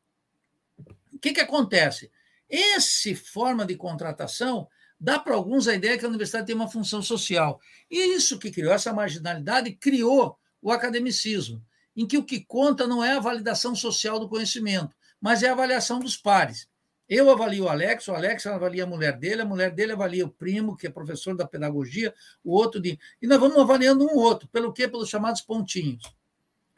o que, que acontece? Essa forma de contratação dá para alguns a ideia que a universidade tem uma função social. E isso que criou essa marginalidade criou o academicismo, em que o que conta não é a validação social do conhecimento, mas é a avaliação dos pares. Eu avalio o Alex, o Alex avalia a mulher dele, a mulher dele avalia o primo, que é professor da pedagogia, o outro de. E nós vamos avaliando um outro. Pelo quê? Pelos chamados pontinhos.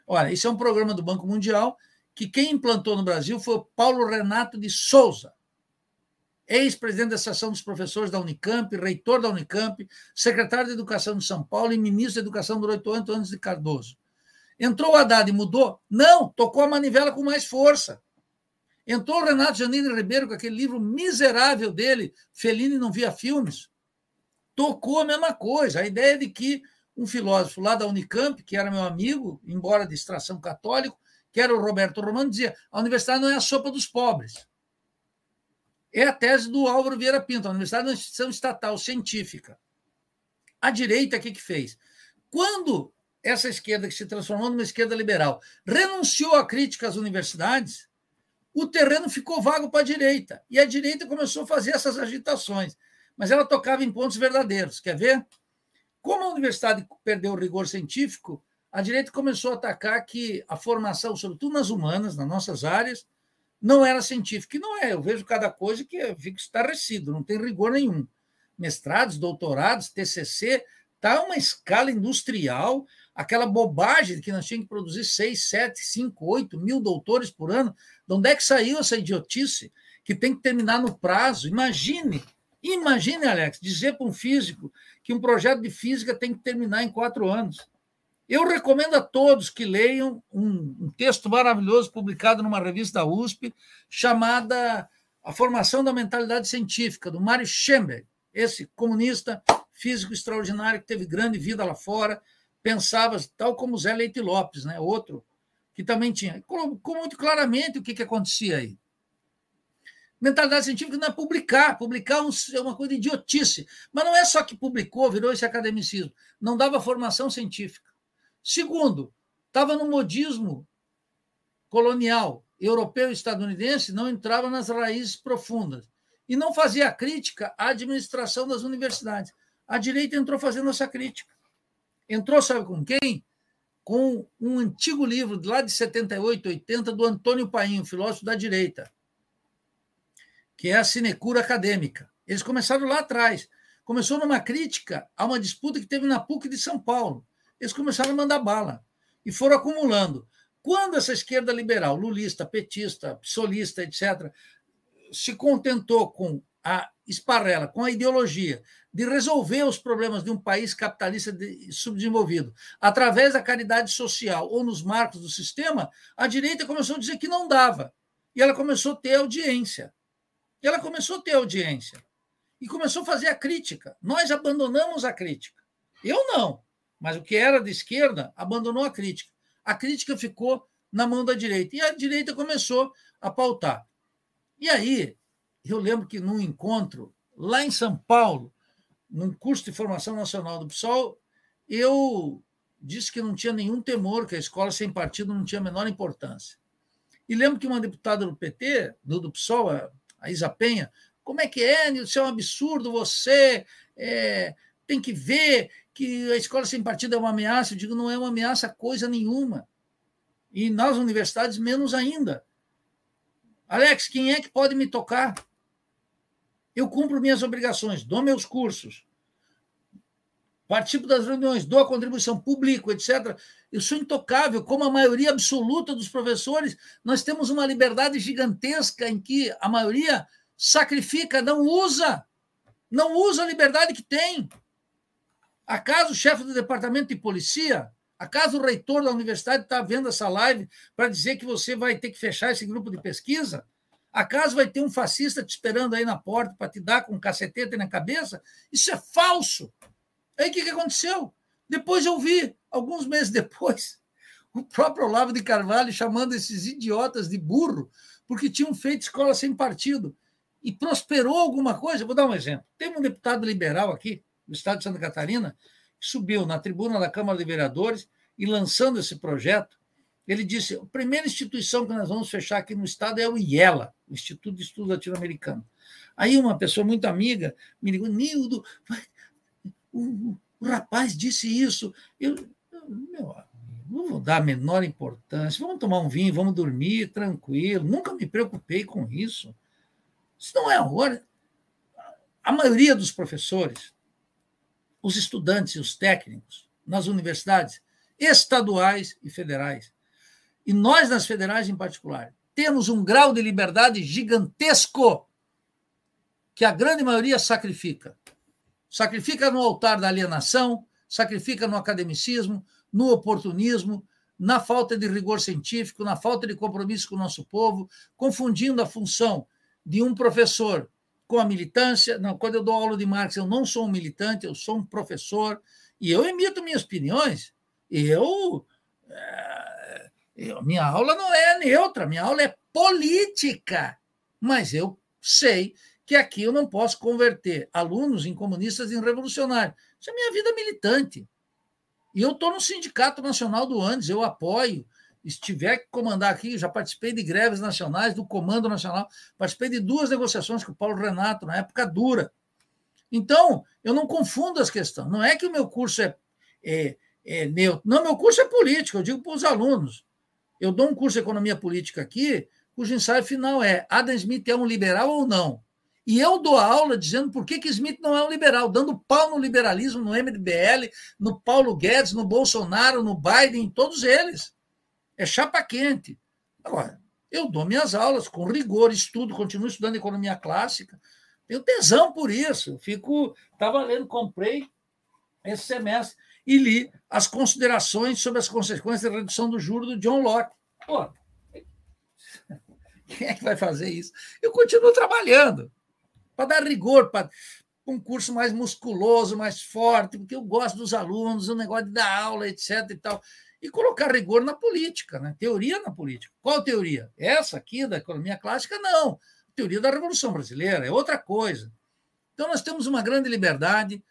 Olha, isso é um programa do Banco Mundial que quem implantou no Brasil foi o Paulo Renato de Souza, ex-presidente da Associação dos Professores da Unicamp, reitor da Unicamp, secretário de Educação de São Paulo e ministro da Educação durante oito anos de Cardoso. Entrou o Haddad e mudou? Não, tocou a manivela com mais força. Entrou o Renato Janine Ribeiro com aquele livro miserável dele, Fellini não via filmes. Tocou a mesma coisa. A ideia de que um filósofo lá da Unicamp, que era meu amigo, embora de extração católico, que era o Roberto Romano, dizia: a universidade não é a sopa dos pobres. É a tese do Álvaro Vieira Pinto. A universidade é uma instituição estatal, científica. A direita, o que, que fez? Quando essa esquerda, que se transformou numa esquerda liberal, renunciou à crítica às universidades, o terreno ficou vago para a direita. E a direita começou a fazer essas agitações. Mas ela tocava em pontos verdadeiros. Quer ver? Como a universidade perdeu o rigor científico, a direita começou a atacar que a formação, sobretudo nas humanas, nas nossas áreas, não era científica. E não é. Eu vejo cada coisa que fica estarrecido, não tem rigor nenhum. Mestrados, doutorados, TCC, está uma escala industrial aquela bobagem que nós tínhamos que produzir 6, 7, 5, 8 mil doutores por ano. De onde é que saiu essa idiotice? Que tem que terminar no prazo. Imagine, imagine, Alex, dizer para um físico que um projeto de física tem que terminar em quatro anos. Eu recomendo a todos que leiam um, um texto maravilhoso publicado numa revista da USP, chamada A Formação da Mentalidade Científica, do Mário Schemberg, esse comunista físico extraordinário que teve grande vida lá fora, pensava, tal como Zé Leite Lopes, né? outro que também tinha. Colocou muito claramente o que, que acontecia aí. Mentalidade científica não é publicar. Publicar é uma coisa idiotice. Mas não é só que publicou, virou esse academicismo. Não dava formação científica. Segundo, estava no modismo colonial europeu e estadunidense, não entrava nas raízes profundas. E não fazia crítica à administração das universidades. A direita entrou fazendo essa crítica. Entrou, sabe com quem? Com um antigo livro lá de 78, 80, do Antônio Painho, filósofo da direita, que é a Sinecura Acadêmica. Eles começaram lá atrás. Começou numa crítica a uma disputa que teve na PUC de São Paulo. Eles começaram a mandar bala e foram acumulando. Quando essa esquerda liberal, lulista, petista, psolista, etc., se contentou com a esparrela, com a ideologia de resolver os problemas de um país capitalista subdesenvolvido através da caridade social ou nos marcos do sistema, a direita começou a dizer que não dava. E ela começou a ter audiência. E ela começou a ter audiência. E começou a fazer a crítica. Nós abandonamos a crítica. Eu não. Mas o que era de esquerda abandonou a crítica. A crítica ficou na mão da direita. E a direita começou a pautar. E aí, eu lembro que num encontro lá em São Paulo, num curso de formação nacional do PSOL, eu disse que não tinha nenhum temor, que a escola sem partido não tinha a menor importância. E lembro que uma deputada do PT, do, do PSOL, a Isa Penha, como é que é, Isso é um absurdo, você é, tem que ver que a escola sem partido é uma ameaça. Eu digo, não é uma ameaça coisa nenhuma. E nas universidades, menos ainda. Alex, quem é que pode me tocar? Eu cumpro minhas obrigações, dou meus cursos, participo das reuniões, dou a contribuição, publico, etc. Eu sou intocável, como a maioria absoluta dos professores. Nós temos uma liberdade gigantesca em que a maioria sacrifica, não usa, não usa a liberdade que tem. Acaso o chefe do departamento de polícia, acaso o reitor da universidade está vendo essa live para dizer que você vai ter que fechar esse grupo de pesquisa? Acaso vai ter um fascista te esperando aí na porta para te dar com um cacetete na cabeça? Isso é falso. Aí o que, que aconteceu? Depois eu vi, alguns meses depois, o próprio Olavo de Carvalho chamando esses idiotas de burro, porque tinham feito escola sem partido. E prosperou alguma coisa? Vou dar um exemplo. Tem um deputado liberal aqui, do estado de Santa Catarina, que subiu na tribuna da Câmara de Vereadores e lançando esse projeto, ele disse: a primeira instituição que nós vamos fechar aqui no Estado é o IELA, o Instituto de Estudo Latino-Americano. Aí uma pessoa muito amiga me ligou: Nildo, o, o rapaz disse isso. Eu, meu, não vou dar a menor importância, vamos tomar um vinho, vamos dormir tranquilo. Nunca me preocupei com isso. Isso não é a hora. A maioria dos professores, os estudantes e os técnicos nas universidades estaduais e federais e nós, nas federais em particular, temos um grau de liberdade gigantesco que a grande maioria sacrifica. Sacrifica no altar da alienação, sacrifica no academicismo, no oportunismo, na falta de rigor científico, na falta de compromisso com o nosso povo, confundindo a função de um professor com a militância. Não, quando eu dou aula de Marx, eu não sou um militante, eu sou um professor e eu emito minhas opiniões. Eu é, eu, minha aula não é neutra, minha aula é política. Mas eu sei que aqui eu não posso converter alunos em comunistas em revolucionários. Isso é minha vida militante. E eu estou no Sindicato Nacional do Andes, eu apoio. Se que comandar aqui, já participei de greves nacionais, do Comando Nacional, participei de duas negociações com o Paulo Renato, na época dura. Então, eu não confundo as questões. Não é que o meu curso é, é, é neutro. Não, meu curso é político, eu digo para os alunos. Eu dou um curso de economia política aqui, cujo ensaio final é: Adam Smith é um liberal ou não? E eu dou aula dizendo por que, que Smith não é um liberal, dando pau no liberalismo, no MBL, no Paulo Guedes, no Bolsonaro, no Biden, em todos eles. É chapa quente. Agora, eu dou minhas aulas com rigor, estudo, continuo estudando economia clássica. Tenho tesão por isso. Fico. Estava lendo, comprei esse semestre e li as considerações sobre as consequências da redução do juro do John Locke. Pô, quem é que vai fazer isso? Eu continuo trabalhando para dar rigor, para um curso mais musculoso, mais forte, porque eu gosto dos alunos, o negócio de dar aula, etc. e tal. E colocar rigor na política, né? teoria na política. Qual teoria? Essa aqui da economia clássica? Não. Teoria da Revolução Brasileira é outra coisa. Então, nós temos uma grande liberdade.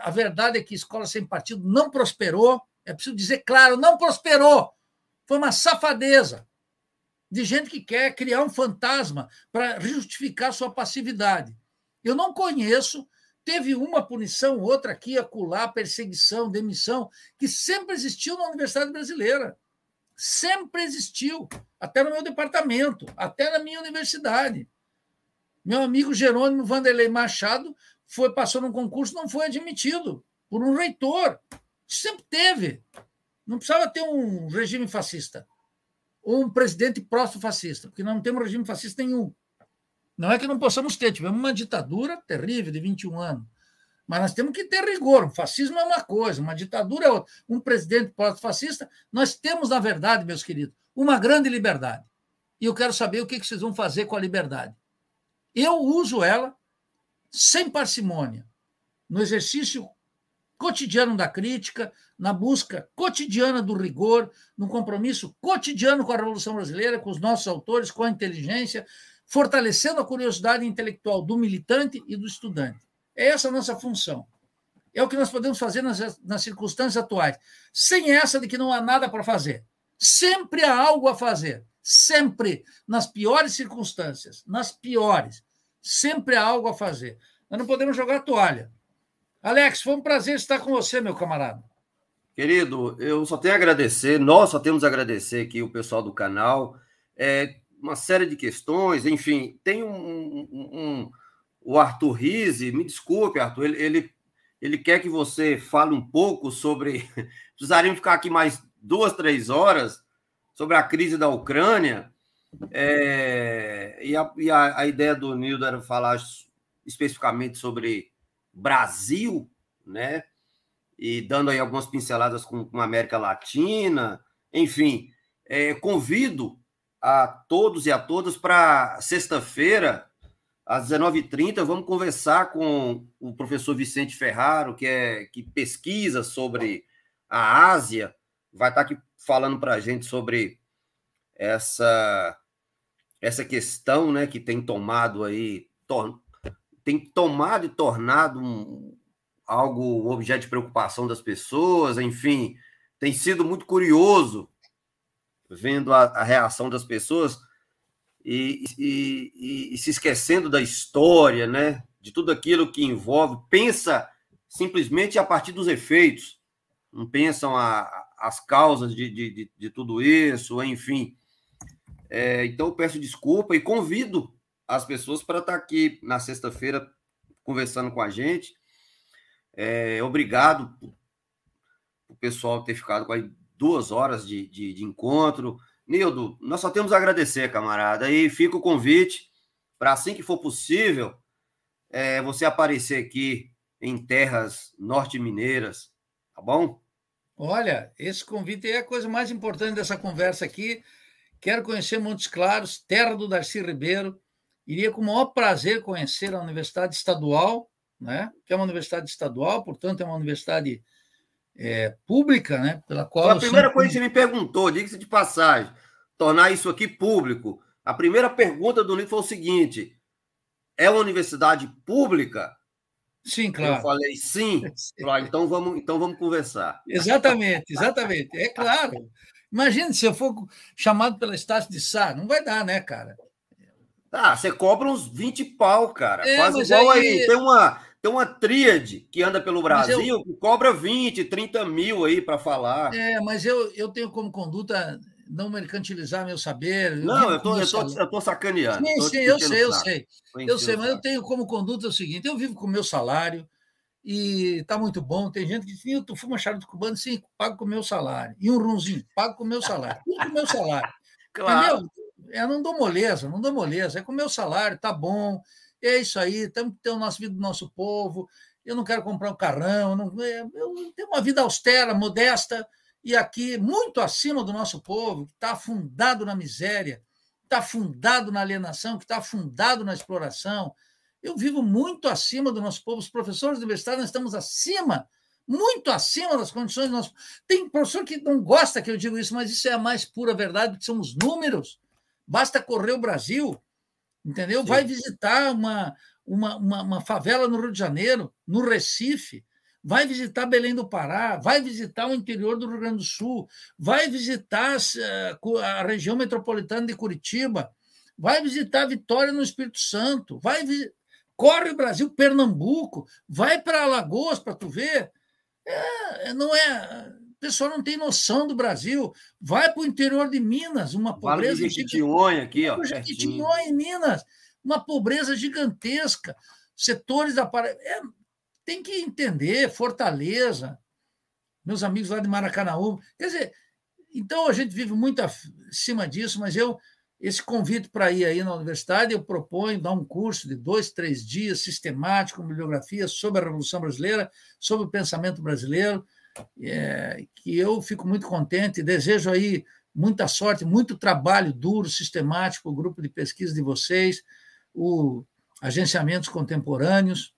A verdade é que escola sem partido não prosperou. É preciso dizer claro, não prosperou. Foi uma safadeza de gente que quer criar um fantasma para justificar sua passividade. Eu não conheço, teve uma punição, outra aqui, acolá, perseguição, demissão, que sempre existiu na Universidade Brasileira. Sempre existiu, até no meu departamento, até na minha universidade. Meu amigo Jerônimo Vanderlei Machado foi passou num concurso, não foi admitido por um reitor. Sempre teve. Não precisava ter um regime fascista ou um presidente próximo-fascista, porque nós não temos regime fascista nenhum. Não é que não possamos ter, tivemos uma ditadura terrível de 21 anos, mas nós temos que ter rigor. O fascismo é uma coisa, uma ditadura é outra. Um presidente próximo-fascista, nós temos, na verdade, meus queridos, uma grande liberdade. E eu quero saber o que vocês vão fazer com a liberdade. Eu uso ela sem parcimônia, no exercício cotidiano da crítica, na busca cotidiana do rigor, no compromisso cotidiano com a Revolução Brasileira, com os nossos autores, com a inteligência, fortalecendo a curiosidade intelectual do militante e do estudante. É essa a nossa função. É o que nós podemos fazer nas, nas circunstâncias atuais. Sem essa de que não há nada para fazer. Sempre há algo a fazer. Sempre. Nas piores circunstâncias. Nas piores. Sempre há algo a fazer. Nós não podemos jogar toalha. Alex, foi um prazer estar com você, meu camarada. Querido, eu só tenho a agradecer, nós só temos a agradecer aqui o pessoal do canal. É, uma série de questões, enfim, tem um, um, um o Arthur Rise, me desculpe, Arthur, ele, ele, ele, quer que você fale um pouco sobre. Precisaríamos ficar aqui mais duas, três horas sobre a crise da Ucrânia. É, e, a, e a, a, ideia do Nildo era falar especificamente sobre Brasil, né? E dando aí algumas pinceladas com, com a América Latina, enfim, é, convido a todos e a todas para sexta-feira, às 19h30, vamos conversar com o professor Vicente Ferraro, que, é, que pesquisa sobre a Ásia, vai estar aqui falando para a gente sobre essa, essa questão né, que tem tomado aí, tem tomado e tornado um, algo objeto de preocupação das pessoas, enfim, tem sido muito curioso vendo a, a reação das pessoas e, e, e, e, se esquecendo da história, né? De tudo aquilo que envolve, pensa simplesmente a partir dos efeitos, não pensam a, as causas de, de, de, de tudo isso, enfim. É, então, eu peço desculpa e convido as pessoas para estar aqui na sexta-feira conversando com a gente. É, obrigado o pessoal ter ficado aí duas horas de, de, de encontro. Nildo, nós só temos a agradecer, camarada. E fica o convite para assim que for possível é, você aparecer aqui em terras norte-mineiras, tá bom? Olha, esse convite é a coisa mais importante dessa conversa aqui. Quero conhecer Montes Claros, terra do Darcy Ribeiro, iria com o maior prazer conhecer a Universidade Estadual, né? que é uma universidade estadual, portanto, é uma universidade é, pública, né? pela qual. Foi a primeira sempre... coisa que você me perguntou, diga-se de passagem, tornar isso aqui público. A primeira pergunta do livro foi o seguinte: é uma universidade pública? Sim, claro. Eu falei sim. Claro, então vamos, então vamos conversar. Exatamente, exatamente. É claro. Imagine se eu for chamado pela Estácio de Sá, não vai dar, né, cara? Ah, você cobra uns 20 pau, cara. É, Faz igual aí... aí. Tem uma, tem uma tríade que anda pelo Brasil eu... que cobra 20, 30 mil aí para falar. É, mas eu, eu tenho como conduta não mercantilizar meu saber. Não, eu estou sacaneando. Sim, sim, eu sei, eu sei. Eu sei, mas eu tenho como conduta o seguinte: eu vivo com o meu salário e está muito bom. Tem gente que diz, tu fuma charuto cubano? Sim, pago com o meu salário. E um runzinho, pago com o meu salário. Tudo com o meu salário. Claro. Entendeu? Eu não dou moleza, não dou moleza. É com o meu salário, tá bom. É isso aí, temos que ter o nosso vida do nosso povo. Eu não quero comprar um carrão, não, é, eu tenho uma vida austera, modesta, e aqui muito acima do nosso povo, que está afundado na miséria, está afundado na alienação, que está afundado na exploração. Eu vivo muito acima do nosso povo. Os professores universitários, nós estamos acima, muito acima das condições do nosso. Tem professor que não gosta que eu digo isso, mas isso é a mais pura verdade, porque são os números. Basta correr o Brasil, entendeu? Sim. Vai visitar uma, uma, uma, uma favela no Rio de Janeiro, no Recife, vai visitar Belém do Pará, vai visitar o interior do Rio Grande do Sul, vai visitar eh, a região metropolitana de Curitiba, vai visitar Vitória no Espírito Santo, vai corre o Brasil, Pernambuco, vai para Alagoas para tu ver. É, é, não é, o pessoal não tem noção do Brasil. Vai para o interior de Minas, uma pobreza. Vale Jequitinhonha aqui, ó. Jequitinhonha em Minas, uma pobreza gigantesca. Setores da é, tem que entender, Fortaleza, meus amigos lá de Maracanaú. Quer dizer, então a gente vive muito acima disso, mas eu, esse convite para ir aí na universidade, eu proponho dar um curso de dois, três dias, sistemático, bibliografia sobre a Revolução Brasileira, sobre o pensamento brasileiro, é, que eu fico muito contente, desejo aí muita sorte, muito trabalho duro, sistemático, o grupo de pesquisa de vocês, o agenciamentos contemporâneos,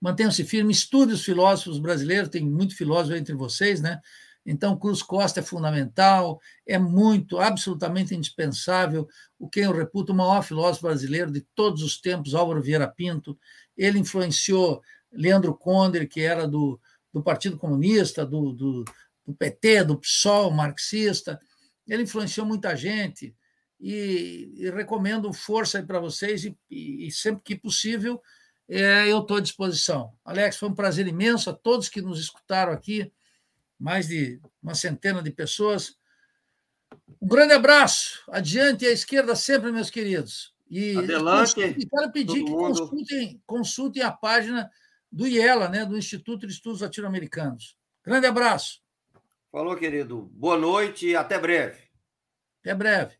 mantenham-se firmes, estudem os filósofos brasileiros, tem muito filósofo entre vocês, né? Então, Cruz Costa é fundamental, é muito, absolutamente indispensável. O quem eu reputo o maior filósofo brasileiro de todos os tempos, Álvaro Vieira Pinto. Ele influenciou Leandro Conder, que era do, do Partido Comunista, do, do, do PT, do PSOL marxista. Ele influenciou muita gente e, e recomendo força para vocês e, e, e sempre que possível é, eu estou à disposição. Alex, foi um prazer imenso a todos que nos escutaram aqui, mais de uma centena de pessoas. Um grande abraço. Adiante à esquerda sempre, meus queridos. E Adelante. E quero pedir que consultem, consultem a página do IELA, né, do Instituto de Estudos Latino-Americanos. Grande abraço. Falou, querido. Boa noite e até breve. Até breve.